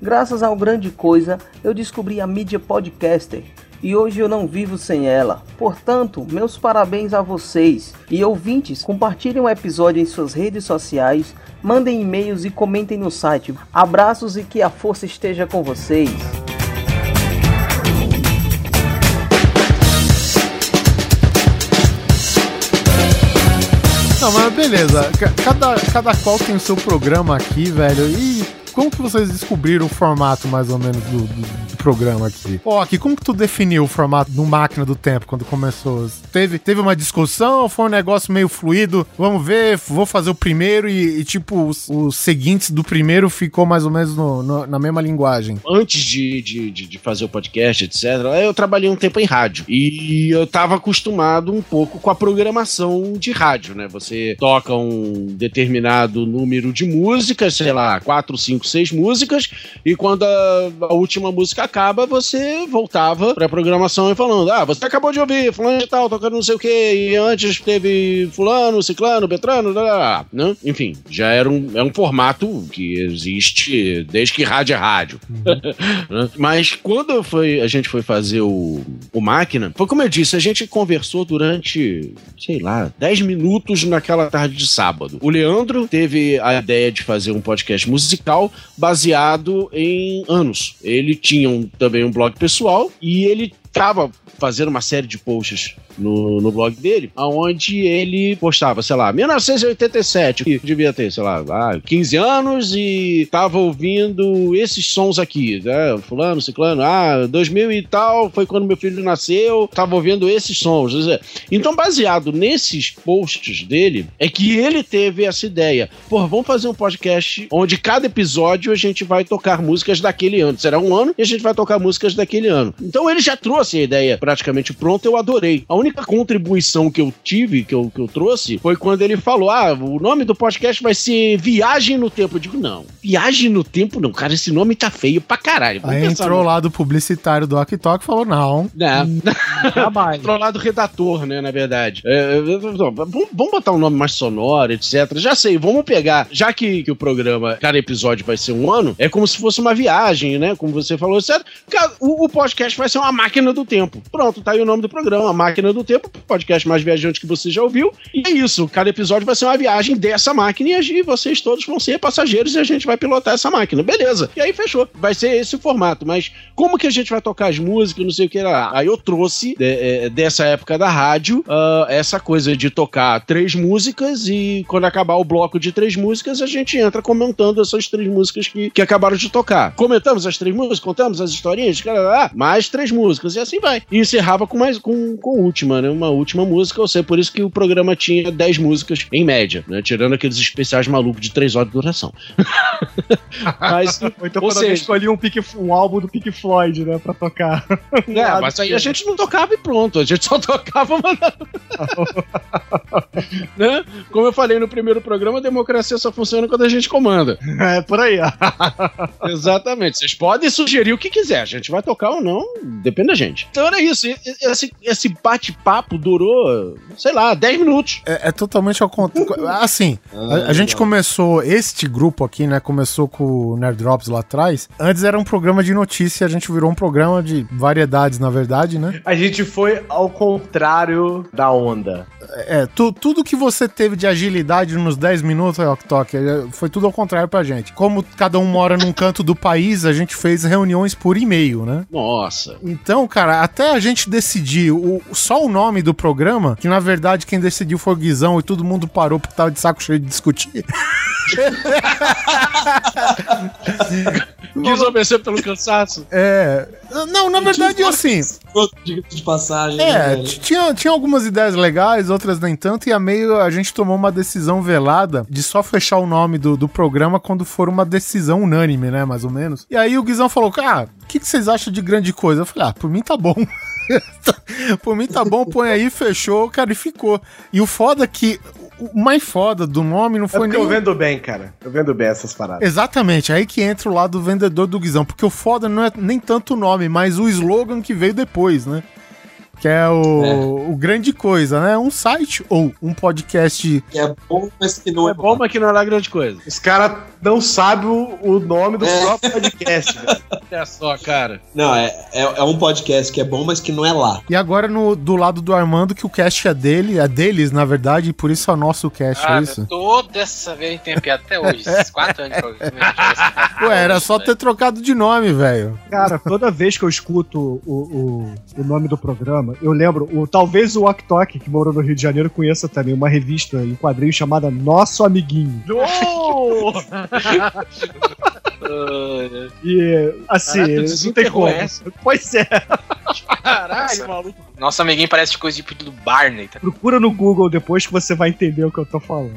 Speaker 16: Graças ao Grande Coisa, eu descobri a mídia podcaster e hoje eu não vivo sem ela. Portanto, meus parabéns a vocês e ouvintes. Compartilhem o episódio em suas redes sociais, mandem e-mails e comentem no site. Abraços e que a força esteja com vocês.
Speaker 5: Não, mas beleza. Ca- Cada, cada qual tem o seu programa aqui, velho. E como que vocês descobriram o formato, mais ou menos, do, do- do programa aqui? Ó, aqui, como que tu definiu o formato do Máquina do Tempo quando começou? Teve, teve uma discussão foi um negócio meio fluido? Vamos ver, vou fazer o primeiro e, e, tipo, os, os seguintes do primeiro ficou mais ou menos no- no- na mesma linguagem.
Speaker 6: Antes de, de, de fazer o podcast, etc., eu trabalhei um tempo em rádio. E eu tava acostumado um pouco com a programação de rádio, né? Você toca um determinado número de músicas, sei lá, quatro, cinco, seis músicas, e quando a, a última música acaba, você voltava pra programação e falando: Ah, você acabou de ouvir, fulano de tal, tocando não sei o quê, e antes teve fulano, ciclano, betrano, blá, blá, blá, né? Enfim, já era um, é um formato que existe desde que rádio é rádio. Né? Mas quando foi, a gente foi fazer o, o Máquina, foi como eu disse, a gente conversou durante, sei lá, 10 minutos naquela tarde de sábado. O Leandro teve a ideia de fazer um podcast musical baseado em anos. Ele tinha um- também um blog pessoal e ele estava fazendo uma série de posts no, no blog dele, aonde ele postava, sei lá, 1987, que devia ter, sei lá, ah, 15 anos e tava ouvindo esses sons aqui, né? Fulano, ciclano, ah, 2000 e tal, foi quando meu filho nasceu, tava ouvindo esses sons. Então, baseado nesses posts dele, é que ele teve essa ideia. Pô, vamos fazer um podcast onde cada episódio a gente vai tocar músicas daquele ano. Será um ano e a gente vai tocar músicas daquele ano. Então ele já trouxe a ideia praticamente pronta, eu adorei. A única contribuição que eu tive, que eu, que eu trouxe, foi quando ele falou: ah, o nome do podcast vai ser Viagem no Tempo. Eu digo, não, Viagem no Tempo não, cara, esse nome tá feio pra caralho. Vamos
Speaker 5: Aí entrou
Speaker 6: no-
Speaker 5: lá do publicitário do Ok Talk e falou: não.
Speaker 6: né? Entrou lá do redator, né, na verdade. É, é, vamos, vamos botar um nome mais sonoro, etc. Já sei, vamos pegar, já que, que o programa, cada episódio vai ser um ano, é como se fosse uma viagem, né? Como você falou, certo? O, o podcast vai ser uma máquina do tempo. Pronto, tá aí o nome do programa, a máquina do tempo, podcast mais viajante que você já ouviu. E é isso, cada episódio vai ser uma viagem dessa máquina e vocês todos vão ser passageiros e a gente vai pilotar essa máquina. Beleza. E aí fechou. Vai ser esse o formato. Mas como que a gente vai tocar as músicas, não sei o que lá? Aí eu trouxe de- é, dessa época da rádio ah, essa coisa de tocar três músicas e quando acabar o bloco de três músicas, a gente entra comentando essas três músicas que, que acabaram de tocar. Comentamos as três músicas, contamos as historinhas, mais três músicas, e assim vai. E encerrava com mais com, com última, né? Uma última música, ou seja, por isso que o programa tinha dez músicas em média, né? Tirando aqueles especiais malucos de três horas de duração. Mas,
Speaker 4: Ou então
Speaker 6: ou
Speaker 4: quando
Speaker 6: seja,
Speaker 4: um, Pink- um álbum do Pink Floyd, né, pra tocar.
Speaker 6: É, mas aí a gente não tocava e pronto, a gente só tocava mandando. né? Como eu falei no primeiro programa, a democracia só funciona quando a gente comanda.
Speaker 4: É, por aí, ó.
Speaker 6: Exatamente. Vocês podem sugerir o que quiser, a gente vai tocar ou não, depende da gente. Então era isso. E- Esse, esse bate-papo durou, sei lá, 10 minutos.
Speaker 5: É, é totalmente ao contrário. Assim, a, a gente começou, este grupo aqui, né? Começou com o Nerd Drops lá atrás. Antes era um programa de notícia, a gente virou um programa de variedades, na verdade, né?
Speaker 3: A gente foi ao contrário da onda.
Speaker 5: É, tu- tudo que você teve de agilidade nos 10 minutos, Tok, foi tudo ao contrário pra gente. Como cada um mora num canto do país, a gente fez reuniões por e-mail, né?
Speaker 6: Nossa.
Speaker 5: Então, cara, até a gente decidir o, só o nome do programa, que na verdade quem decidiu foi o Guizão e todo mundo parou porque tava de saco cheio de discutir.
Speaker 6: Quis obedecer pelo cansaço.
Speaker 5: É. Não, na verdade, assim.
Speaker 7: De passagem.
Speaker 5: É,
Speaker 7: né,
Speaker 5: tinha, tinha algumas ideias legais, outras nem tanto, e a meio a gente tomou uma decisão velada de só fechar o nome do, do programa quando for uma decisão unânime, né, mais ou menos. E aí o Guizão falou, cara, o que, que vocês acham de grande coisa? Eu falei, ah, por mim tá bom. por mim tá bom, põe aí, fechou, cara, e ficou. E o foda é que o mais foda do nome não
Speaker 3: É
Speaker 5: foi
Speaker 3: porque
Speaker 5: nem...
Speaker 3: eu vendo bem, cara. Eu vendo bem essas paradas.
Speaker 5: Exatamente, aí que entra o lado vendedor do Guizão, porque o foda não é nem tanto o nome, mas o slogan que veio depois, né? Que é o, o grande coisa, né? Um site ou um podcast.
Speaker 7: Que é bom, mas que não é,
Speaker 6: É bom, mas que não é lá grande coisa.
Speaker 3: Os caras não sabem o, o nome do
Speaker 7: É.
Speaker 3: próprio podcast, velho.
Speaker 6: Olha só, cara.
Speaker 7: Não, é, é, é um podcast que é bom, mas que não é lá.
Speaker 5: E agora no, do lado do Armando, que o cast é dele, é deles, na verdade, e por isso é o nosso cast,
Speaker 1: Ah,
Speaker 5: é isso?
Speaker 1: toda essa vez a gente tem piada até hoje. Esses quatro anos de programa.
Speaker 5: Ué, era só ter trocado de nome, velho.
Speaker 4: Cara, toda vez que eu escuto o, o, o nome do programa, eu lembro, o, talvez o Ok Tok, que morou no Rio de Janeiro, conheça também uma revista em quadrinhos chamada Nosso Amiguinho. E, assim,
Speaker 1: Caraca,
Speaker 4: não tem como.
Speaker 1: reconhece.
Speaker 4: Pois é.
Speaker 6: Caralho, maluco.
Speaker 1: Nosso amiguinho parece coisa de do Barney. Tá?
Speaker 4: Procura no Google depois que você vai entender o que eu tô falando.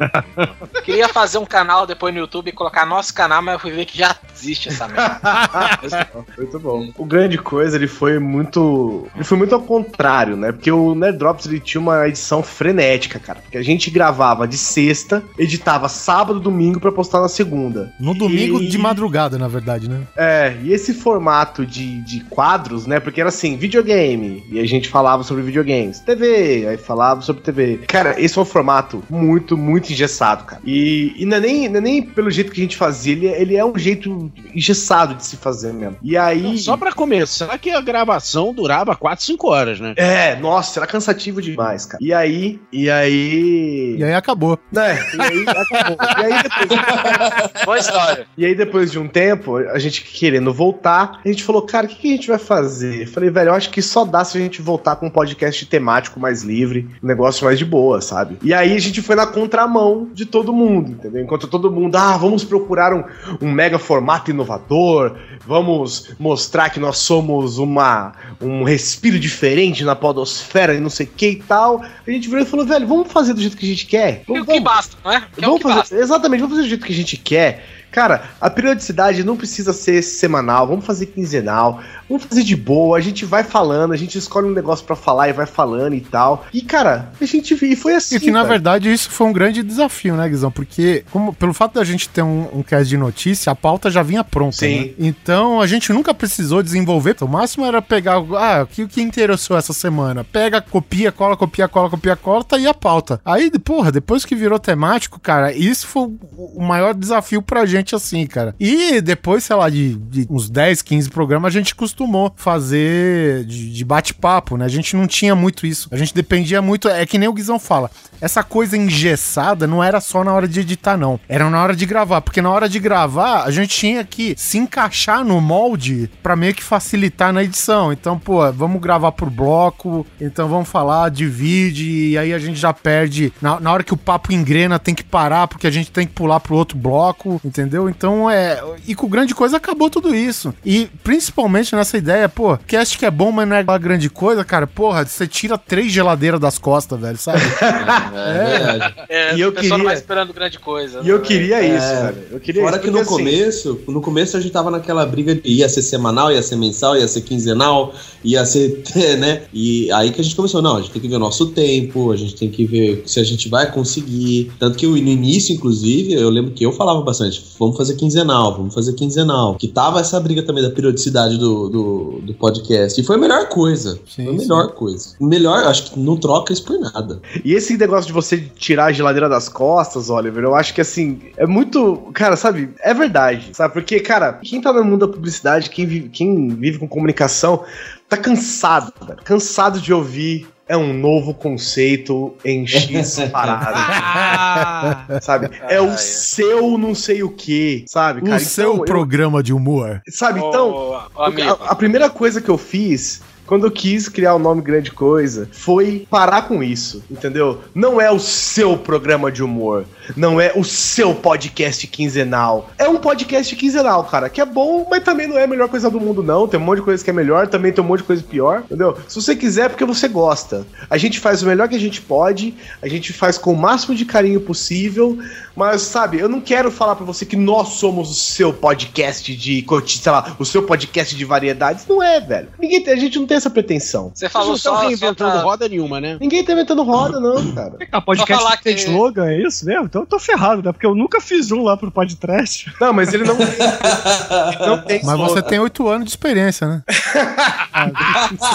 Speaker 1: Queria fazer um canal depois no YouTube e colocar nosso canal, mas eu fui ver que já existe essa merda.
Speaker 3: Muito bom. O grande coisa, ele foi muito. Ele foi muito ao contrário, né? Porque o Nerd Drops ele tinha uma edição frenética, cara. Porque a gente gravava de sexta, editava sábado, domingo pra postar na segunda.
Speaker 5: No domingo
Speaker 3: E-
Speaker 5: de madrugada, na verdade, né?
Speaker 3: É, e esse formato de, de quadros, né? Porque era assim, videogame, e a gente falava sobre videogames. TV, aí falava sobre TV. Cara, esse é um formato muito, muito engessado, cara. E, e não, é nem, não é nem pelo jeito que a gente fazia, ele, é- ele é um jeito engessado de se fazer mesmo. E aí.
Speaker 6: Só pra começar que a gravação durava 4, 5 horas, né?
Speaker 3: É, nossa, era cansativo demais, cara. E aí, e aí.
Speaker 5: E aí acabou.
Speaker 3: É, e aí acabou. E aí depois.
Speaker 1: Boa história.
Speaker 3: E aí, depois de um tempo, a gente querendo voltar, a gente falou, cara, o que, que a gente vai fazer? Eu falei, velho, eu acho que só dá se a gente voltar com um podcast temático mais livre, um negócio mais de boa, sabe? E aí a gente foi na contramão de todo mundo, entendeu? Enquanto todo mundo, ah, vamos procurar um, um mega formato inovador, vamos mostrar que nós somos uma, um respiro diferente na podosfera e não sei o que e tal. A gente virou e falou, velho, vamos fazer do jeito que a gente quer.
Speaker 1: E o que basta, não é? É
Speaker 3: Vamos
Speaker 1: que
Speaker 3: fazer,
Speaker 1: basta.
Speaker 3: exatamente, vamos fazer do jeito que a gente quer. Cara, a periodicidade não precisa ser semanal, vamos fazer quinzenal, vamos fazer de boa, a gente vai falando, a gente escolhe um negócio pra falar e vai falando e tal. E, cara, a gente e foi assim.
Speaker 5: E que, na
Speaker 3: cara.
Speaker 5: verdade, isso foi um grande desafio, né, Guizão? Porque, como, pelo fato da gente ter um, um cast de notícia, a pauta já vinha pronta,
Speaker 3: Sim.
Speaker 5: né? Então, a gente nunca precisou desenvolver. O máximo era pegar, ah, o que, o que interessou essa semana? Pega, copia, cola, copia, cola, copia, cola, tá aí a pauta. Aí, porra, depois que virou temático, cara, isso foi o maior desafio pra gente, assim, cara. E depois, sei lá, de, de uns 10, 15 programas, a gente costumou fazer de, de bate-papo, né? A gente não tinha muito isso. A gente dependia muito. É que nem o Guizão fala. Essa coisa engessada não era só na hora de editar, não. Era na hora de gravar. Porque na hora de gravar, a gente tinha que se encaixar no molde pra meio que facilitar na edição. Então, pô, vamos gravar por bloco. Então vamos falar, divide. E aí a gente já perde. Na, na hora que o papo engrena, tem que parar, porque a gente tem que pular pro outro bloco, entendeu? Então é. E com grande coisa acabou tudo isso. E principalmente nessa ideia, pô, cast que é bom, mas não é uma grande coisa, cara. Porra, você tira três geladeiras das costas, velho, sabe?
Speaker 7: verdade.
Speaker 1: É,
Speaker 3: E eu
Speaker 1: o pessoal não
Speaker 3: queria-
Speaker 1: vai esperando grande coisa.
Speaker 3: E eu
Speaker 1: né?
Speaker 3: queria
Speaker 7: É,
Speaker 3: isso, velho. Eu queria
Speaker 7: Fora
Speaker 3: isso.
Speaker 7: que no
Speaker 3: assim,
Speaker 7: começo, no começo a gente tava naquela briga de ia ser semanal, ia ser mensal, ia ser quinzenal, ia ser, né? E aí que a gente começou, não, a gente tem que ver o nosso tempo, a gente tem que ver se a gente vai conseguir. Tanto que no início, inclusive, eu lembro que eu falava bastante, vamos fazer quinzenal, vamos fazer quinzenal. Que tava essa briga também da periodicidade do, do, do podcast. E foi a melhor coisa. foi a melhor coisa. Melhor, acho que não troca isso por nada.
Speaker 3: E esse negócio de você tirar a geladeira das costas, Oliver, eu acho que assim, é muito. Cara, sabe? É verdade, sabe? Porque, cara, quem tá no mundo da publicidade, quem vive, quem vive com comunicação, tá cansado, velho. Cansado de ouvir. É um novo conceito em X parada. sabe? É o seu não sei o que, sabe?
Speaker 5: O seu
Speaker 3: eu-
Speaker 5: programa de humor.
Speaker 3: Sabe, então, a, a primeira coisa que eu fiz quando eu quis criar o nome Grande Coisa foi parar com isso, entendeu? Não é o seu programa de humor, não é o seu podcast quinzenal. É um podcast quinzenal, cara, que é bom, mas também não é a melhor coisa do mundo, não. Tem um monte de coisa que é melhor, também tem um monte de coisa pior, entendeu? Se você quiser, é porque você gosta. A gente faz o melhor que a gente pode, a gente faz com o máximo de carinho possível, mas, sabe, eu não quero falar pra você que nós somos o seu podcast de, sei lá, o seu podcast de variedades. Não é, velho. Ninguém a gente não tem essa pretensão.
Speaker 1: Você falou
Speaker 6: Vocês não
Speaker 1: só,
Speaker 6: estão
Speaker 1: só
Speaker 6: reinventando
Speaker 1: pra...
Speaker 6: roda nenhuma, né?
Speaker 3: Ninguém tá inventando roda, não, cara.
Speaker 4: Ah, podcast
Speaker 1: Só falar
Speaker 4: que tem
Speaker 1: que-
Speaker 4: slogan, é isso mesmo? Então eu tô ferrado, né? Porque eu nunca fiz um lá pro podcast.
Speaker 3: Não, mas ele não tem. não tem
Speaker 5: Mas você tem oito anos de experiência, né?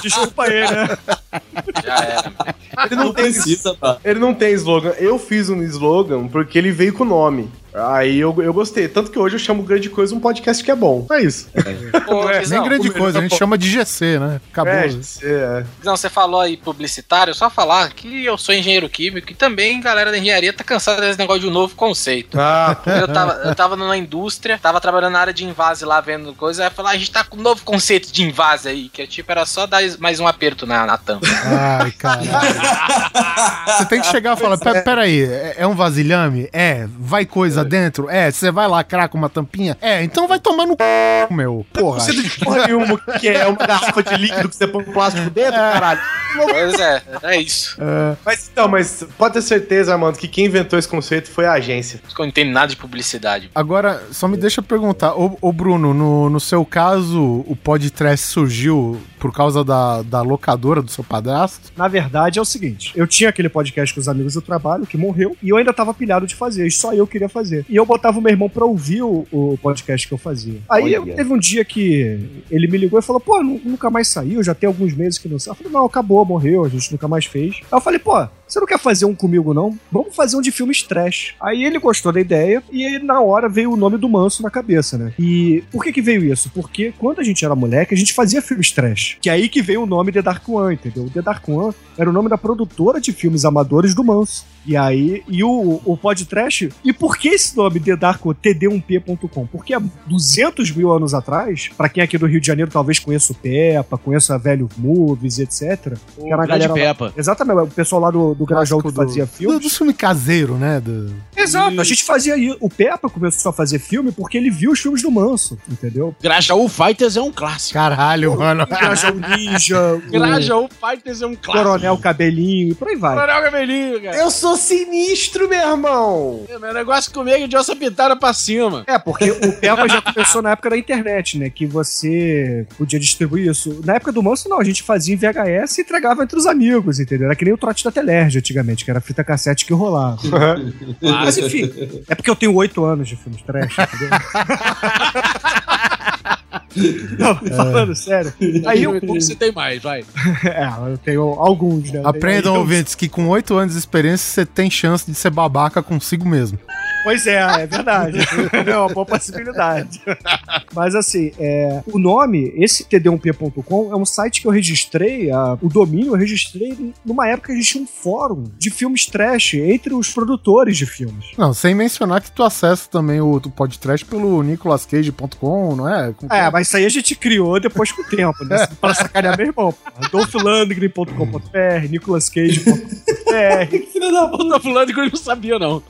Speaker 4: Desculpa aí, né?
Speaker 1: Já era.
Speaker 3: Ele não, tem
Speaker 7: tá?
Speaker 3: Ele não tem slogan. Eu fiz um slogan porque ele veio com o nome. Aí eu, eu gostei. Tanto que hoje eu chamo Grande Coisa um podcast que é bom. É isso.
Speaker 1: Pô,
Speaker 3: Não é-
Speaker 5: Nem grande
Speaker 3: o melhor
Speaker 5: coisa, a gente
Speaker 3: po-
Speaker 5: chama de GC, né? Acabou.
Speaker 3: É, é.
Speaker 1: Guizão, você falou aí publicitário, só falar que eu sou engenheiro químico e também galera da engenharia tá cansada desse negócio de um novo conceito.
Speaker 3: Ah,
Speaker 1: Eu tava, eu tava na indústria, tava trabalhando na área de invase lá, vendo coisa, aí falou, ah, a gente tá com um novo conceito de invase aí, que é tipo, era só dar mais um aperto na, na tampa.
Speaker 5: Ai, caralho. Você tem que chegar e falar: "Pe- peraí, é, é um vasilhame? É. Vai coisa dentro? É. Você vai lacrar com uma tampinha? É. Então vai tomar no c, meu. Porra.
Speaker 3: Você de porra nenhuma que é uma garrafa de líquido que você põe um plástico dentro, caralho.
Speaker 1: Pois é, é isso.
Speaker 3: Mas então, mas pode ter certeza, Armando, que quem inventou esse conceito foi a agência.
Speaker 1: Eu não entendo nada de publicidade.
Speaker 5: Agora, só me deixa perguntar, ô, ô Bruno, no, no seu caso, o podcast surgiu por causa da, da locadora do seu padrasto?
Speaker 4: Na verdade, é o seguinte: eu tinha aquele podcast com os amigos do trabalho que morreu e eu ainda tava pilhado de fazer, e só eu queria fazer. E eu botava o meu irmão pra ouvir o, o podcast que eu fazia. Aí
Speaker 7: Olha.
Speaker 4: teve um dia que ele me ligou e falou: pô, nu- nunca mais saiu, já tem alguns meses que não saiu. Eu falei: não, acabou, morreu, a gente nunca mais fez. Aí eu falei: pô, você não quer fazer um comigo, não? Vamos fazer um de filmes trash. Aí ele gostou da ideia e aí, na hora veio o nome do Manso na cabeça, né? E por que que veio isso? Porque quando a gente era moleque, a gente fazia filmes trash. Que é aí que veio o nome The Dark One, entendeu? The Dark One era o nome da produtora de filmes amadores do Manso. E aí, e o, o podcast. E por que esse nome The Dark One, td1p.com? Porque há 200 mil anos atrás, pra quem aqui do Rio de Janeiro talvez conheça o Peppa, conheça a Velho Movies, etc. que era a
Speaker 6: Grande
Speaker 4: galera lá-
Speaker 6: Peppa.
Speaker 4: Exatamente, o pessoal lá do, do Grajaú que
Speaker 5: do-
Speaker 4: fazia
Speaker 5: Do,
Speaker 4: filmes.
Speaker 5: do filme caseiro, né? Do...
Speaker 4: Exato, a gente fazia isso. O Peppa começou a fazer filme porque ele viu os filmes do Manso, entendeu?
Speaker 6: Grajaú Fighters é um clássico.
Speaker 5: Caralho, mano.
Speaker 4: Grajaú Ninja, o
Speaker 6: Grajaú Fighters é um clássico.
Speaker 4: Coronel Cabelinho e por aí vai.
Speaker 6: Coronel Cabelinho, cara.
Speaker 3: Eu sou sinistro, meu irmão!
Speaker 6: É, Meu negócio comigo de ossa pitada pra cima.
Speaker 4: É, porque o Peppa já começou na época da internet, né? Que você podia distribuir isso. Na época do Manso, não, a gente fazia em VHS e entregava entre os amigos, entendeu? Era que nem o trote da Telerge antigamente, que era a fita cassete que rolava. Mas enfim, é porque eu tenho oito anos de filmes trash, entendeu? Não, falando sério. Aí eu,
Speaker 6: você tem mais, vai.
Speaker 4: é, eu tenho alguns, né?
Speaker 5: Aprendam,
Speaker 4: eu-
Speaker 5: ouvintes, que com oito anos de experiência você tem chance de ser babaca consigo mesmo.
Speaker 4: Pois é, é verdade. é uma boa possibilidade. Mas assim, é, o nome, esse td1p.com, é um site que eu registrei, a- o domínio eu registrei numa época que a gente tinha um fórum de filmes trash entre os produtores de filmes.
Speaker 5: Não, sem mencionar que tu acessa também o, o podcast pelo nicolascage.com, não é? Com-
Speaker 4: É, mas isso aí a gente criou depois com o tempo, né? Pra sacanear meu irmão. dolphlandgren.com.br, nicolascage.com.br
Speaker 6: Filho da puta fulano que eu não sabia, não.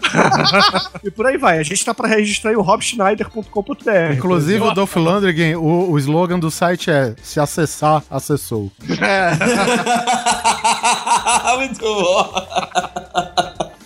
Speaker 4: E por aí vai. A gente tá pra registrar aí o robschneider.com.br.
Speaker 5: Inclusive, o Dolph Lundgren, o, o slogan do site é se acessar, acessou.
Speaker 7: Muito bom.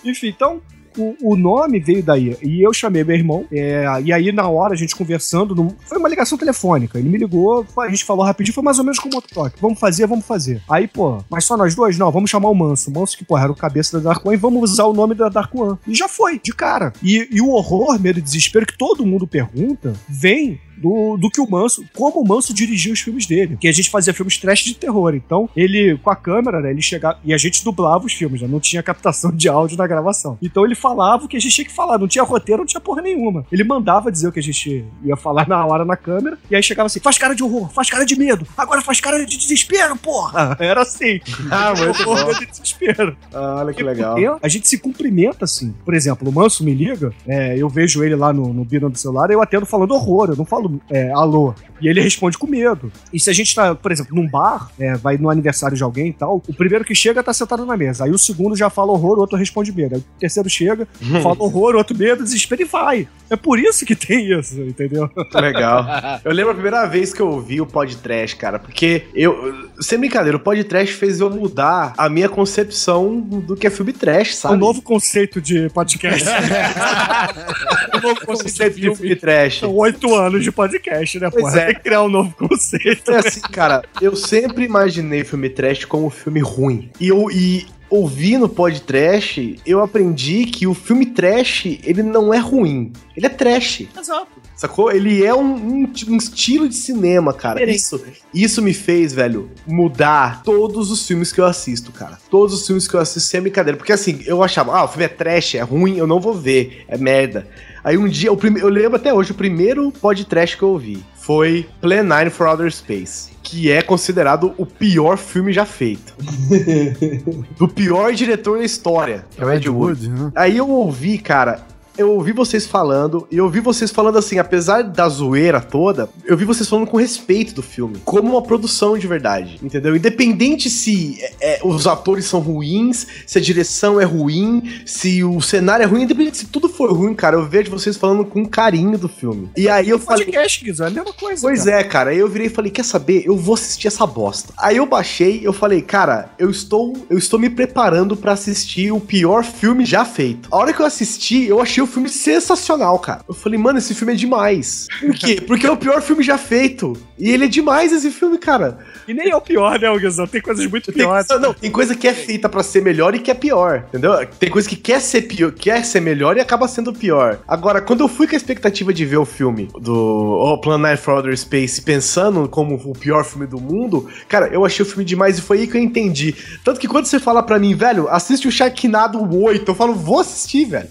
Speaker 4: Enfim, então, o, o nome veio daí. E eu chamei meu irmão, é, e aí na hora a gente conversando, foi uma ligação telefônica. Ele me ligou, a gente falou rapidinho, foi mais ou menos como outro toque. Vamos fazer, vamos fazer. Aí, pô, mas só nós dois? Não, vamos chamar o Manso. O Manso que, pô, era o cabeça da Dark One, e vamos usar o nome da Dark One. E já foi, de cara. E, e o horror, medo e desespero que todo mundo pergunta, vem do, do que o Manso, como o Manso dirigia os filmes dele. Que a gente fazia filmes trash de terror. Então, ele, com a câmera, né, ele chegava. E a gente dublava os filmes, né? Não tinha captação de áudio na gravação. Então ele falava o que a gente tinha que falar. Não tinha roteiro, não tinha porra nenhuma. Ele mandava dizer o que a gente ia falar na hora na câmera. E aí chegava assim: faz cara de horror, faz cara de medo, agora faz cara de desespero, porra! Era assim.
Speaker 3: Ah, muito
Speaker 4: horror,
Speaker 3: bom.
Speaker 4: medo e desespero.
Speaker 3: Ah, olha que legal.
Speaker 4: Porque a gente se cumprimenta assim. Por exemplo, o Manso me liga, é, eu vejo ele lá no, no Bino do celular, eu atendo falando horror, eu não falo é, alô. E ele responde com medo. E se a gente tá, por exemplo, num bar, é, vai no aniversário de alguém e tal, o primeiro que chega tá sentado na mesa. Aí o segundo já fala horror, o outro responde medo. Aí o terceiro chega, fala horror, o outro medo, desespero e vai. É por isso que tem isso, entendeu?
Speaker 3: Legal. Eu lembro a primeira vez que eu ouvi o podcast, cara, porque eu. Sem brincadeira, o podcast fez eu mudar a minha concepção do que é filme trash, sabe?
Speaker 4: Um novo conceito de podcast.
Speaker 3: um novo conceito de filme trash.
Speaker 4: São oito anos de podcast, né,
Speaker 3: Pois
Speaker 4: porra?
Speaker 3: é.
Speaker 4: Tem que criar um novo conceito.
Speaker 3: É assim, cara, eu sempre imaginei filme trash como um filme ruim. E eu. E ouvindo o podcast, eu aprendi que o filme trash, ele não é ruim. Ele é trash.
Speaker 4: Exato.
Speaker 3: Sacou? Ele é um, um- um estilo de cinema, cara.
Speaker 4: Diferente.
Speaker 3: Isso, isso me fez, velho, mudar todos os filmes que eu assisto, cara. Todos os filmes que eu assisto sem brincadeira. Porque assim, eu achava, ah, o filme é trash, é ruim, eu não vou ver, é merda. Aí um dia, prime- eu lembro até hoje, o primeiro podcast que eu ouvi foi Plan 9 for Outer Space. Que é considerado o pior filme já feito. Do pior diretor da história. Que é o Ed Wood.
Speaker 5: né?
Speaker 3: Aí eu ouvi, cara, eu ouvi vocês falando, e eu ouvi vocês falando assim, apesar da zoeira toda, eu vi vocês falando com respeito do filme, como uma produção de verdade, entendeu? Independente se é, é, os atores são ruins, se a direção é ruim, se o cenário é ruim, independente se tudo for ruim, cara, eu vejo vocês falando com carinho do filme. E aí eu falei.
Speaker 4: Podcast, Guizão, é a mesma coisa.
Speaker 3: Pois
Speaker 4: cara.
Speaker 3: é, cara. Aí eu virei e falei, quer saber? Eu vou assistir essa bosta. Aí eu baixei, eu falei, cara, eu estou, eu estou me preparando pra assistir o pior filme já feito. A hora que eu assisti, eu achei o filme sensacional, cara. Eu falei, mano, esse filme é demais. Por quê? Porque é o pior filme já feito. E ele é demais esse filme, cara.
Speaker 4: E nem é o pior, né, Guizão? Tem coisas muito
Speaker 3: Tem,
Speaker 4: piores.
Speaker 3: não, tem coisa que é feita pra ser melhor e que é pior, entendeu? Tem coisa que quer ser pior, quer ser melhor e acaba sendo pior. Agora, quando eu fui com a expectativa de ver o filme do oh, Plan 9 for Outer Space pensando como o pior filme do mundo, cara, eu achei o filme demais e foi aí que eu entendi. Tanto que quando você fala pra mim, velho, assiste o Sharknado 8, eu falo, vou assistir, velho.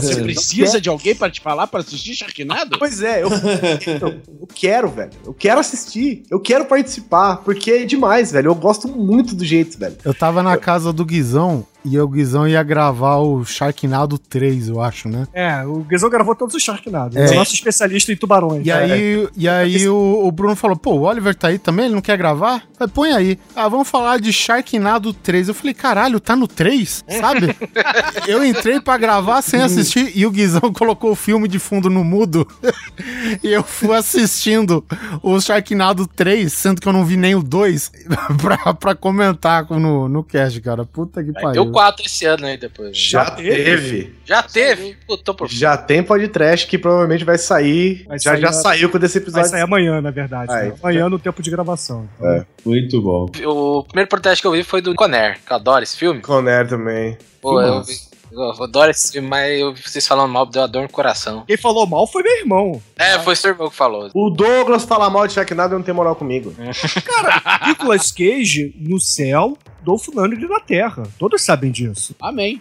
Speaker 6: Você precisa de alguém pra te falar pra assistir Sharknado?
Speaker 3: Pois é, eu, eu, eu quero, velho. Eu quero assistir. Eu quero participar, porque é demais, velho. Eu gosto muito do jeito, velho.
Speaker 5: Eu tava na casa do Guizão e o Guizão ia gravar o Sharknado 3, eu acho, né?
Speaker 4: É, o Guizão gravou todos os Sharknados.
Speaker 5: É.
Speaker 4: É o nosso especialista em tubarões.
Speaker 5: E aí, e aí o, o Bruno falou: pô, o Oliver tá aí também, ele não quer gravar? Falei, põe aí. Ah, vamos falar de Sharknado 3. Eu falei, caralho, tá no 3? Sabe? eu entrei pra gravar sem assistir e o Guizão colocou o filme de fundo no mudo. e eu fui assistindo o Sharknado 3, sendo que eu não vi nem o 2, pra, pra comentar no, no cast, cara. Puta que
Speaker 1: Deu
Speaker 5: pariu.
Speaker 1: 4 esse ano aí depois.
Speaker 3: Já teve.
Speaker 1: Já teve? Pô, tô por
Speaker 3: Já tem podcast que provavelmente vai sair.
Speaker 4: Vai
Speaker 3: já
Speaker 4: sair
Speaker 3: já
Speaker 4: a-
Speaker 3: saiu quando esse
Speaker 4: Vai
Speaker 3: episódio.
Speaker 4: sair amanhã, na verdade.
Speaker 3: Vai.
Speaker 4: né? Amanhã no tempo de gravação.
Speaker 3: É, muito bom.
Speaker 1: O primeiro protesto que eu vi foi do Conner, que eu adoro esse filme.
Speaker 3: Conner também.
Speaker 1: Pô, eu, vi- eu adoro esse filme, mas eu vi vocês falando mal, deu uma dor no coração.
Speaker 4: Quem falou mal foi meu irmão.
Speaker 1: É, foi seu irmão que falou.
Speaker 3: O Douglas fala mal de Sharknado e não tem moral comigo.
Speaker 4: Nicolas Cage no céu, Dolph Lundgren na terra. Todos sabem disso.
Speaker 6: Amém.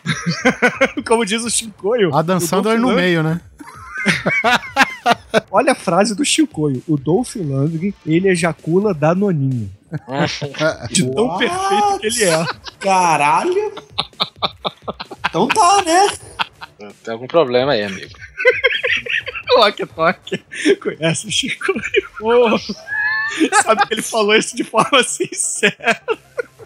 Speaker 4: Como diz o Chicoio.
Speaker 5: Adam
Speaker 4: o
Speaker 5: Sandler
Speaker 4: Dolph
Speaker 5: no
Speaker 4: Lundgren-
Speaker 5: meio, né?
Speaker 4: Olha a frase do Chicoio. O Dolph Lundgren, ele ejacula Danoninho. De tão
Speaker 7: What?
Speaker 4: perfeito que ele é.
Speaker 7: Caralho. Então tá, né?
Speaker 1: Tem algum problema aí, amigo.
Speaker 4: Toque, toque. Conhece o Chicoio? Ô, Sabe que ele falou isso de forma sincera.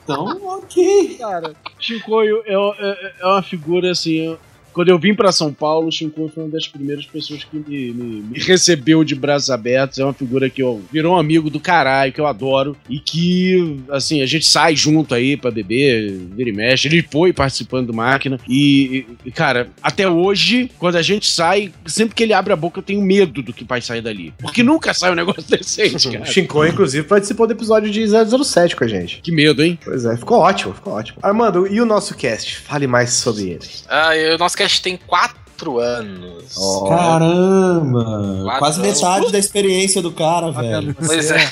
Speaker 7: Então, ok.
Speaker 6: Cara, Chicoio é, é, é uma figura assim. Quando eu vim pra São Paulo, o Shinkoi foi uma das primeiras pessoas que me, me- me recebeu de braços abertos. É uma figura que eu virou um amigo do caralho, que eu adoro. E que, assim, a gente sai junto aí pra beber, vira e mexe. Ele foi participando do máquina. E, e, cara, até hoje, quando a gente sai, sempre que ele abre a boca, eu tenho medo do que vai sair dali. Porque nunca sai um negócio decente,
Speaker 3: O
Speaker 6: cara.
Speaker 3: Shinkoi, inclusive, participou do episódio de 007 com a gente.
Speaker 6: Que medo, hein?
Speaker 3: Pois é, ficou ótimo, ficou ótimo. Armando, e o nosso cast? Fale mais sobre ele.
Speaker 1: Ah, o nosso cast tem quatro anos.
Speaker 7: Caramba!
Speaker 1: Quatro
Speaker 7: Quase
Speaker 1: anos.
Speaker 7: metade da experiência do cara, velho.
Speaker 1: Pois é.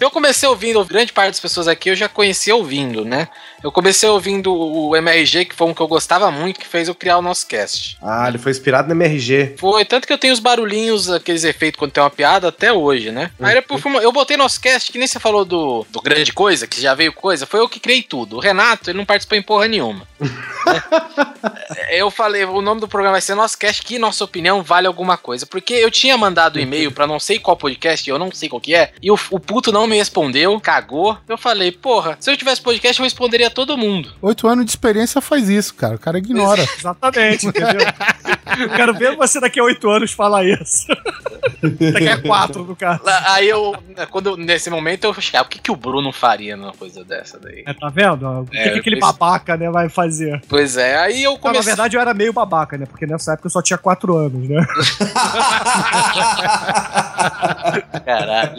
Speaker 1: Eu comecei ouvindo, grande parte das pessoas aqui eu já conhecia ouvindo, né? Eu comecei ouvindo o MRG, que foi um que eu gostava muito, que fez eu criar o nosso cast.
Speaker 3: Ah, ele foi inspirado no MRG.
Speaker 1: Foi, tanto que eu tenho os barulhinhos, aqueles efeitos quando tem uma piada até hoje, né? Aí depois eu botei nosso cast, que nem você falou do, do Grande Coisa, que já veio coisa, foi eu que criei tudo. O Renato, ele não participou em porra nenhuma. né? Eu falei, o nome do programa vai ser Nosso Cast, que nossa opinião vale alguma coisa. Porque eu tinha mandado e-mail pra não sei qual podcast, eu não sei qual que é, e o, o puto não me respondeu, cagou. Eu falei, porra, se eu tivesse podcast, eu responderia todo mundo.
Speaker 5: Oito anos de experiência faz isso, cara. O cara ignora.
Speaker 4: Exatamente, entendeu? Eu quero ver você daqui a oito anos falar isso. daqui a quatro, no caso.
Speaker 1: Aí eu, quando nesse momento, eu achei, ah, o que, que o Bruno faria numa coisa dessa daí?
Speaker 4: É, tá vendo? O que,
Speaker 1: É,
Speaker 4: que aquele
Speaker 1: pois-
Speaker 4: babaca, né, vai fazer?
Speaker 1: Pois é, aí eu
Speaker 4: Não, na
Speaker 1: comecei.
Speaker 4: verdade, eu era meio babaca, né? Porque nessa época eu só tinha quatro anos, né?
Speaker 1: Caralho.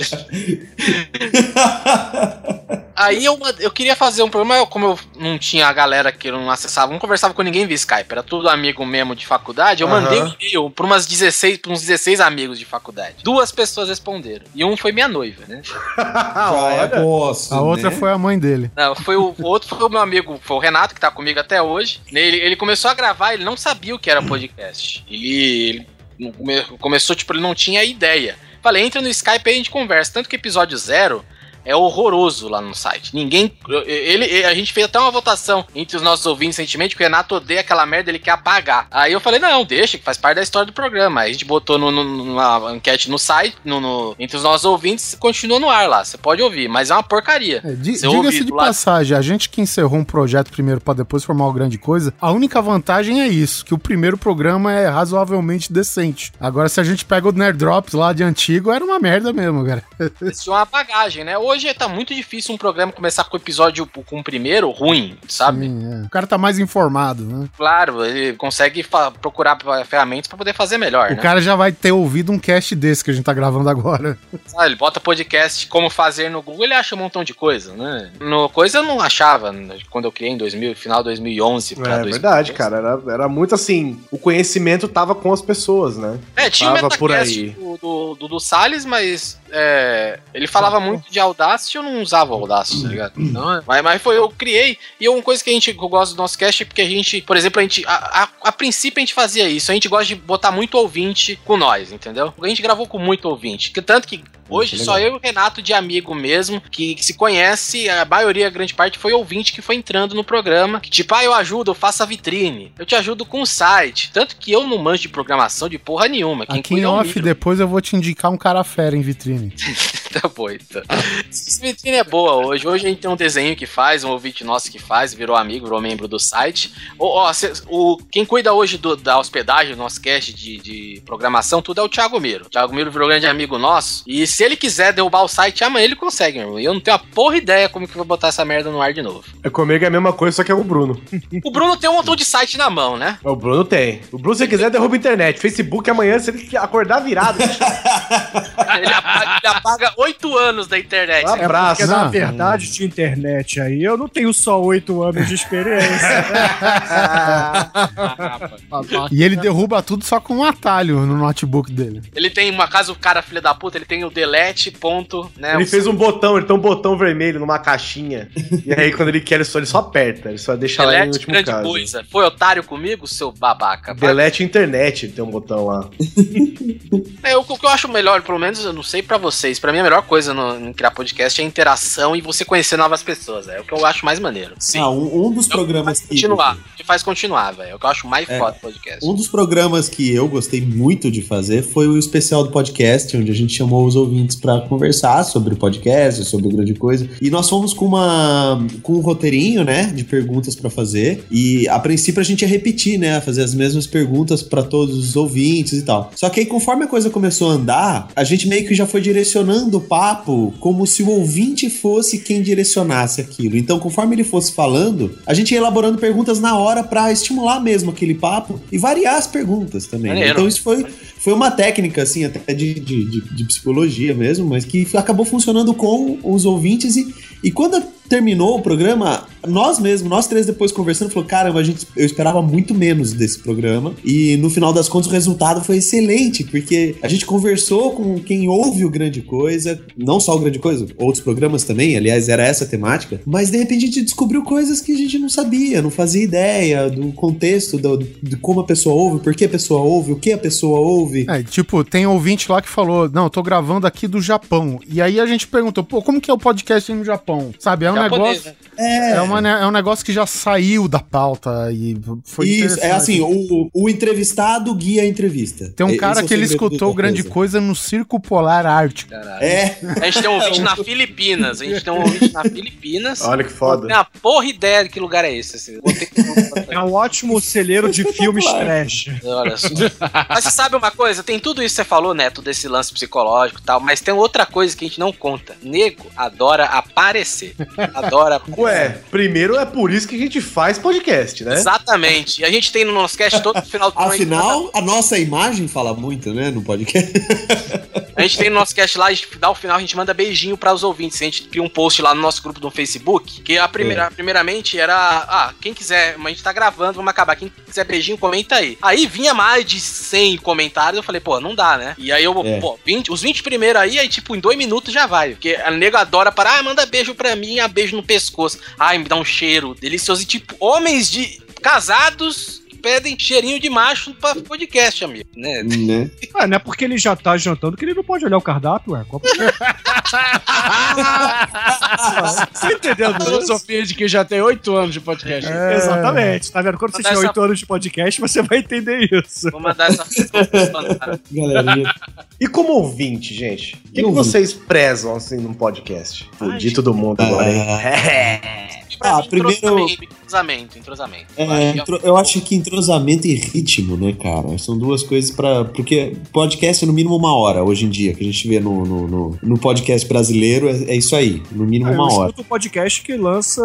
Speaker 1: Aí eu, eu queria fazer um programa, eu- como eu não tinha a galera que eu não acessava, não conversava com ninguém via Skype, era tudo amigo mesmo de faculdade, eu
Speaker 3: Aham.
Speaker 1: mandei um e-mail pra, umas 16, pra uns 16 amigos de faculdade. Duas pessoas responderam. E um foi minha noiva, né?
Speaker 7: É posso,
Speaker 5: A outra
Speaker 7: né?
Speaker 5: foi a mãe dele.
Speaker 1: Não, foi o, o outro foi o meu amigo, foi o Renato, que tá comigo até hoje. Ele, ele começou a gravar, ele não sabia o que era podcast. Ele, ele come- começou, tipo, ele não tinha ideia. Falei, entra no Skype aí a gente conversa. Tanto que episódio zero é horroroso lá no site. Ninguém. Ele, a gente fez até uma votação entre os nossos ouvintes recentemente, que o Renato odeia aquela merda, ele quer apagar. Aí eu falei, não, deixa, que faz parte da história do programa. Aí a gente botou no, no- numa enquete no site, no, no- entre os nossos ouvintes, continua no ar lá. Você pode ouvir, mas é uma porcaria.
Speaker 5: É, Diga-se de passagem, a gente que encerrou um projeto primeiro pra depois formar uma grande coisa, a única vantagem é isso, que o primeiro programa é razoavelmente decente. Agora, se a gente pega o Nerd Drops lá de antigo, era uma merda mesmo, cara.
Speaker 1: Eles tinham uma bagagem, né? Hoje tá muito difícil um programa começar com o episódio com o primeiro ruim, sabe?
Speaker 5: Sim, é. O cara tá mais informado, né?
Speaker 1: Claro, ele consegue procurar ferramentas pra poder fazer melhor,
Speaker 5: O
Speaker 1: né?
Speaker 5: cara já vai ter ouvido um cast desse que a gente tá gravando agora.
Speaker 1: Ah, ele bota podcast como fazer no Google, ele acha um montão de coisa, né? No coisa eu não achava né, quando eu criei em 2000, final de 2011 pra
Speaker 3: É
Speaker 1: 2012.
Speaker 3: verdade, cara. Era, era muito assim. O conhecimento tava com as pessoas, né?
Speaker 1: É, tinha o
Speaker 3: tava por
Speaker 1: Metacast
Speaker 3: aí.
Speaker 1: do, do, do, do Salles, mas é, ele falava muito de Audacity e eu não usava Audacity, tá ligado? Então, mas, mas foi, eu criei, e uma coisa que a gente gosto do nosso cast é porque a gente, por exemplo, a gente, a, a, a princípio a gente fazia isso, a gente gosta de botar muito ouvinte com nós, entendeu? A gente gravou com muito ouvinte, que tanto que Hoje só eu e o Renato de amigo mesmo, que, que se conhece, a maioria, a grande parte, foi ouvinte que foi entrando no programa. Que tipo, ah, eu ajudo, eu faço a vitrine, eu te ajudo com o site. Tanto que eu não manjo de programação de porra nenhuma. Quem
Speaker 5: Aqui em
Speaker 1: é o
Speaker 5: off, depois eu vou te indicar um cara fera em vitrine.
Speaker 1: Tá bom, então. Essa vitrine é boa hoje. Hoje a gente tem um desenho que faz, um ouvinte nosso que faz, virou amigo, virou membro do site. Ó, ó, cê- o, quem cuida hoje do- da hospedagem, do nosso cast de, de programação, tudo é o Thiago Miro. O Thiago Miro virou grande amigo nosso. E se ele quiser derrubar o site, amanhã ele consegue, meu irmão. E eu não tenho a porra ideia como que eu vou botar essa merda no ar de novo.
Speaker 3: É comigo é a mesma coisa, só que é o Bruno.
Speaker 1: O Bruno tem um montão de site na mão, né?
Speaker 3: O Bruno tem. O Bruno, se quiser, derruba a internet. Facebook amanhã, se ele acordar virado.
Speaker 1: Ele apaga, ele apaga oito anos da internet.
Speaker 4: É porque, na verdade, de internet aí, eu não tenho só oito anos de experiência.
Speaker 5: E ele derruba tudo só com um atalho no notebook dele.
Speaker 1: Ele tem uma casa, o cara filho da puta, ele tem o delete, ponto, né?
Speaker 3: Ele fez um botão, ele tem um botão vermelho numa caixinha. e aí, quando ele quer, ele só, ele só aperta. Ele só deixa lá em
Speaker 1: delete,
Speaker 3: último
Speaker 1: grande
Speaker 3: caso.
Speaker 1: coisa. Foi otário comigo, seu babaca?
Speaker 3: Delete internet, tem um botão lá.
Speaker 1: É, o, o que eu acho melhor, pelo menos, eu não sei pra vocês, pra mim a melhor coisa no, em criar podcast é a interação e você conhecer novas pessoas. É o que eu acho mais maneiro. Sim.
Speaker 7: Ah, um, um dos programas que.
Speaker 1: Continuar. Que faz continuar, velho. É o que eu acho mais
Speaker 7: É.
Speaker 1: foda do podcast.
Speaker 7: Um dos programas que eu gostei muito de fazer foi o especial do podcast, onde a gente chamou os ouvintes pra conversar sobre o podcast, sobre grande coisa. E nós fomos com uma com um roteirinho, né, de perguntas pra fazer. E a princípio a gente ia repetir, né, fazer as mesmas perguntas pra todos os ouvintes e tal. Só que aí conforme a coisa começou a andar, a gente meio que já foi direcionando o papo como se o ouvinte fosse quem direcionasse aquilo. Então, conforme ele fosse falando, a gente ia elaborando perguntas na hora pra estimular mesmo aquele papo e variar as perguntas também. né?
Speaker 1: Maneiro.
Speaker 7: Então, isso foi, foi uma técnica, assim, até de, de, de- de psicologia mesmo, mas que acabou funcionando com os ouvintes e, e quando terminou o programa, nós mesmos, nós três depois conversando, falou, caramba, a gente, eu esperava muito menos desse programa e no final das contas o resultado foi excelente, porque a gente conversou com quem ouve o Grande Coisa, não só o Grande Coisa, outros programas também, aliás, era essa a temática, mas de repente a gente descobriu coisas que a gente não sabia, não fazia ideia do contexto, do, de como a pessoa ouve, por que a pessoa ouve, o que a pessoa ouve.
Speaker 5: É, tipo, tem ouvinte lá que falou, não, eu tô gravando aqui do Japão. E aí a gente perguntou, pô, como que é o podcast aí no Japão? Sabe, é um
Speaker 1: Japonês,
Speaker 5: negócio...
Speaker 7: É,
Speaker 5: É, uma, né, é um negócio que já saiu da pauta e foi
Speaker 7: Isso, é assim, o, o entrevistado guia a entrevista.
Speaker 5: Tem um
Speaker 7: Esse
Speaker 5: cara
Speaker 7: é
Speaker 5: que ele escutou grande coisa no Circo Polar Ártico.
Speaker 7: É.
Speaker 1: A gente tem um ouvinte na Filipinas. A gente tem um ouvinte na Filipinas.
Speaker 3: Olha que foda.
Speaker 1: Não tem uma porra ideia de que lugar é esse. Assim. Que...
Speaker 4: É um ótimo celeiro de filmes trash.
Speaker 1: Olha só. Mas você sabe uma coisa? Tem tudo isso que você falou, Neto, desse lance psicológico e tal, mas tem outra coisa que a gente não conta. Nego adora aparecer. Adora
Speaker 3: Ué, primeiro é por isso que a gente faz podcast, né?
Speaker 1: Exatamente. E a gente tem no nosso cast todo final do
Speaker 7: Afinal, a nossa imagem fala muito, né, no podcast.
Speaker 1: A gente tem no nosso cast lá, a gente dá o final, a gente manda beijinho para os ouvintes. A gente cria um post lá no nosso grupo do Facebook, que a primeira,
Speaker 7: É.
Speaker 1: primeiramente era, ah, quem quiser, a gente tá gravando, vamos acabar. Quem quiser beijinho, comenta aí. Aí vinha mais de 100 comentários, eu falei, pô, não dá, né? E aí eu,
Speaker 7: É.
Speaker 1: pô, 20, os 20 primeiros aí, aí tipo, em dois minutos já vai. Porque a nego adora para, ah, manda beijo pra mim, ah, beijo no pescoço. Ai, me dá um cheiro delicioso. E tipo, homens de casados pedem cheirinho de macho pra podcast, amigo, né?
Speaker 7: né?
Speaker 4: Ah, não é porque ele já tá jantando que ele não pode olhar o cardápio, ué. Qual- Você entendeu?
Speaker 6: A filosofia de que já tem oito anos de podcast.
Speaker 4: É. Exatamente. Tá vendo? Quando você
Speaker 1: Mandar
Speaker 4: tiver
Speaker 1: essa-
Speaker 4: 8 anos de podcast, você vai entender isso.
Speaker 1: Vou mandar essa
Speaker 7: Galerinha.
Speaker 3: E como ouvinte, gente, o que, que vocês prezam assim num podcast? Fudi todo mundo agora, hein?
Speaker 7: Ah, primeiro.
Speaker 1: Entrosamento, entrosamento.
Speaker 7: É, entro- eu acho que entrosamento e ritmo, né, cara? São duas coisas pra. Porque podcast é no mínimo uma hora hoje em dia, que a gente vê no, no, no- no podcast brasileiro, é, é isso aí, no mínimo
Speaker 4: Ah, eu
Speaker 7: uma hora.
Speaker 4: escuto podcast que lança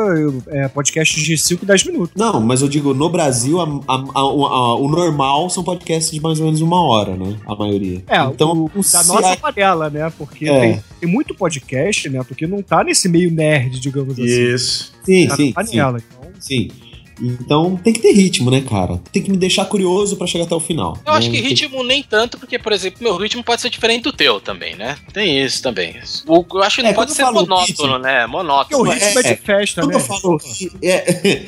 Speaker 4: é, podcasts de 5, 10 minutos.
Speaker 7: Não, mas eu digo, no Brasil, a- a- a- a- o normal são podcasts de mais ou menos uma hora, né? A maioria.
Speaker 4: É,
Speaker 7: então,
Speaker 4: o, o da nossa panela, né? Porque
Speaker 7: É.
Speaker 4: tem, tem muito podcast, né? Porque não tá nesse meio nerd, digamos assim.
Speaker 3: Isso.
Speaker 7: Sim,
Speaker 4: Tá
Speaker 7: sim,
Speaker 4: na panela, então.
Speaker 7: Sim. Então tem que ter ritmo, né, cara? Tem que me deixar curioso pra chegar até o final.
Speaker 1: Eu acho
Speaker 7: né?
Speaker 1: que
Speaker 7: Tem-
Speaker 1: ritmo nem tanto, porque, por exemplo, meu ritmo pode ser diferente do teu também, né? Tem isso também. O, eu acho que não
Speaker 7: É,
Speaker 1: pode ser
Speaker 7: eu
Speaker 1: monótono,
Speaker 7: ritmo-
Speaker 1: né? Monótono.
Speaker 4: Porque o ritmo é, de festa,
Speaker 7: Quando
Speaker 4: né?
Speaker 7: eu falo. É,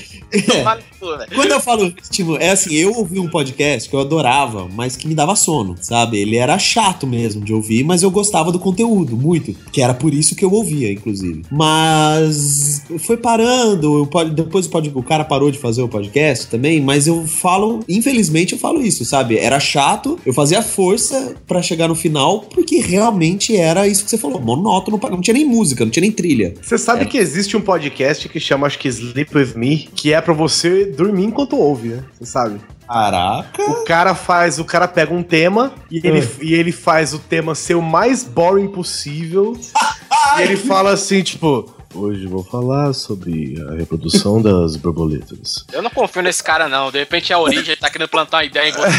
Speaker 1: né?
Speaker 7: Quando eu falo ritmo, é assim, eu ouvi um podcast que eu adorava, mas que me dava sono, sabe? Ele era chato mesmo de ouvir, mas eu gostava do conteúdo, muito. Que era por isso que eu ouvia, inclusive. Mas foi parando, pod- depois o cara parou de fazer o podcast também, mas eu falo, infelizmente eu falo isso, sabe? Era chato, eu fazia força pra chegar no final, porque realmente era isso que você falou, monótono, não tinha nem música, não tinha nem trilha.
Speaker 3: Você sabe que existe um podcast que chama, acho que Sleep With Me, que é pra você dormir enquanto ouve, né? Você sabe?
Speaker 7: Caraca!
Speaker 3: O cara faz, o cara pega um tema e ele,
Speaker 7: É.
Speaker 3: e ele faz o tema ser o mais boring possível. e ele fala assim, tipo, hoje vou falar sobre a reprodução das borboletas.
Speaker 1: Eu não confio nesse cara, não. De repente é a origem, ele tá querendo plantar uma ideia em você.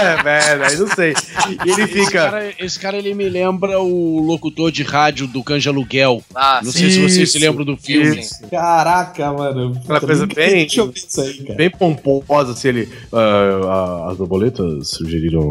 Speaker 3: é, velho, aí não sei. E ele
Speaker 6: Esse
Speaker 3: fica.
Speaker 6: cara, esse cara, ele me lembra o locutor de rádio do Canja Aluguel.
Speaker 1: Ah,
Speaker 6: Não sei se vocês se lembram do filme.
Speaker 3: isso.
Speaker 7: Caraca, mano.
Speaker 3: Aquela coisa bem-
Speaker 7: Deixa eu ver isso aí, cara.
Speaker 3: Bem pomposa, assim, ele. "Ah, ah, as borboletas sugeriram.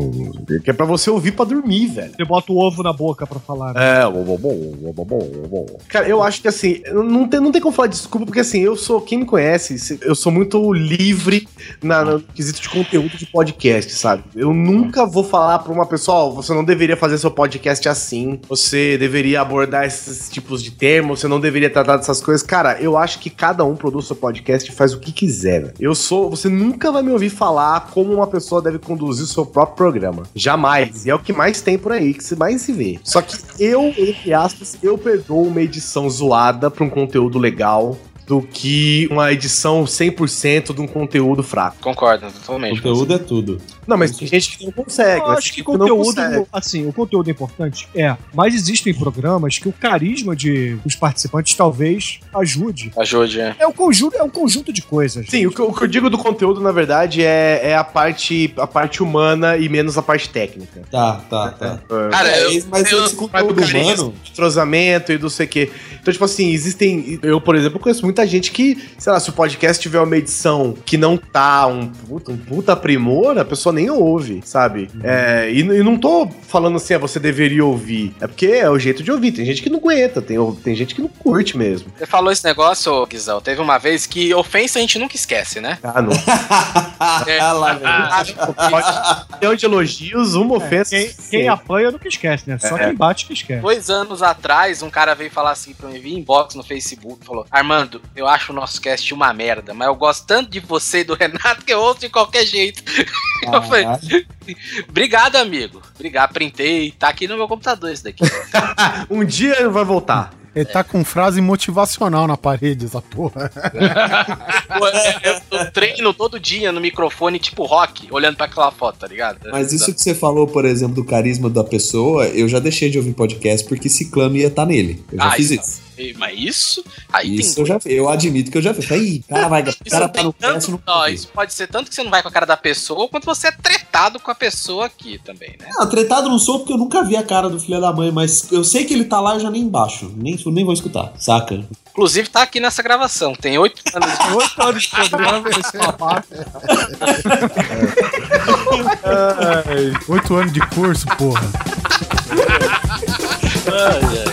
Speaker 3: Que é pra você ouvir pra dormir, velho.
Speaker 4: Você bota o ovo na boca pra falar. né?
Speaker 3: É, bom, bom, bom, bom, bom, bom. Cara, eu acho que assim, não tem, não tem como falar desculpa, porque assim, eu sou, quem me conhece, eu sou muito livre na, no quesito de conteúdo de podcast, sabe? Eu nunca vou falar pra uma pessoa, ó, você não deveria fazer seu podcast assim, você deveria abordar esses tipos de termos, você não deveria tratar dessas coisas. Cara, eu acho que cada um produz seu podcast e faz o que quiser, velho. Eu sou, você nunca vai me ouvir falar como uma pessoa deve conduzir o seu próprio programa. Jamais. E é o que mais tem por aí, que mais se vê. Só que eu, entre aspas, eu perdoo uma edição zoada pra um conteúdo legal do que uma edição 100% de um conteúdo fraco.
Speaker 1: Concordo, totalmente.
Speaker 7: Conteúdo é tudo.
Speaker 3: Não, mas tem gente que não consegue.
Speaker 4: Eu acho que
Speaker 3: não
Speaker 4: conteúdo, assim, o conteúdo é importante, é. Mas existem programas que o carisma de, dos participantes talvez ajude.
Speaker 1: Ajude, é.
Speaker 4: É um conjunto, é um conjunto de coisas.
Speaker 3: Sim, o que, eu- o que eu digo do conteúdo, na verdade, é, é a, parte, a parte humana e menos a parte técnica.
Speaker 7: Tá, tá, tá.
Speaker 1: Cara,
Speaker 3: É,
Speaker 1: eu-
Speaker 3: mas
Speaker 1: eu-
Speaker 3: esse conteúdo humano, de entrosamento e não sei o quê. Então, tipo assim, existem. Eu, por exemplo, conheço muita gente que, sei lá, se o podcast tiver uma edição que não tá um puta, um puta primor, a pessoa nem ouve, sabe? É, e, e não tô falando assim, ah, você deveria ouvir. É porque é o jeito de ouvir. Tem gente que não aguenta, tem, tem gente que não curte mesmo.
Speaker 1: Você falou esse negócio, ô, Guizão. Teve uma vez que ofensa a gente nunca esquece, né?
Speaker 3: Ah, não.
Speaker 1: É,
Speaker 3: Milhão de elogios, uma ofensa.
Speaker 4: Quem, quem apanha nunca esquece, né? Só
Speaker 1: É.
Speaker 4: quem bate que esquece.
Speaker 1: Dois anos atrás, um cara veio falar assim pra mim, vi inbox no Facebook, falou: Armando, eu acho o nosso cast uma merda, mas eu gosto tanto de você e do Renato que eu ouço de qualquer jeito. Eu falei, obrigado, amigo. Obrigado, printei. Tá aqui no meu computador esse daqui.
Speaker 3: um dia vai voltar.
Speaker 5: Ele tá com frase motivacional na parede, essa porra.
Speaker 1: Pô, eu, treino todo dia no microfone, tipo rock, olhando pra aquela foto, tá ligado?
Speaker 7: Mas isso que você falou, por exemplo, do carisma da pessoa, eu já deixei de ouvir podcast porque Ciclano ia estar nele. Eu já
Speaker 1: Ah,
Speaker 7: fiz
Speaker 1: isso. Ei, Mas isso. Aí
Speaker 7: Isso
Speaker 1: tem.
Speaker 7: eu já eu admito que eu já fiz. Aí, cara, vai, cara tá no não
Speaker 1: ó, isso pode ser tanto que você não vai com a cara da pessoa, quanto você é tretado com a pessoa aqui também, né?
Speaker 7: Não, tretado não sou porque eu nunca vi a cara do filho da mãe, mas eu sei que ele tá lá eu já nem embaixo. Nem, nem vou escutar, saca?
Speaker 1: Inclusive tá aqui nessa gravação. Tem oito anos de.
Speaker 4: Oito anos de programa,
Speaker 5: Oito anos de curso, porra.
Speaker 1: Ai, ai.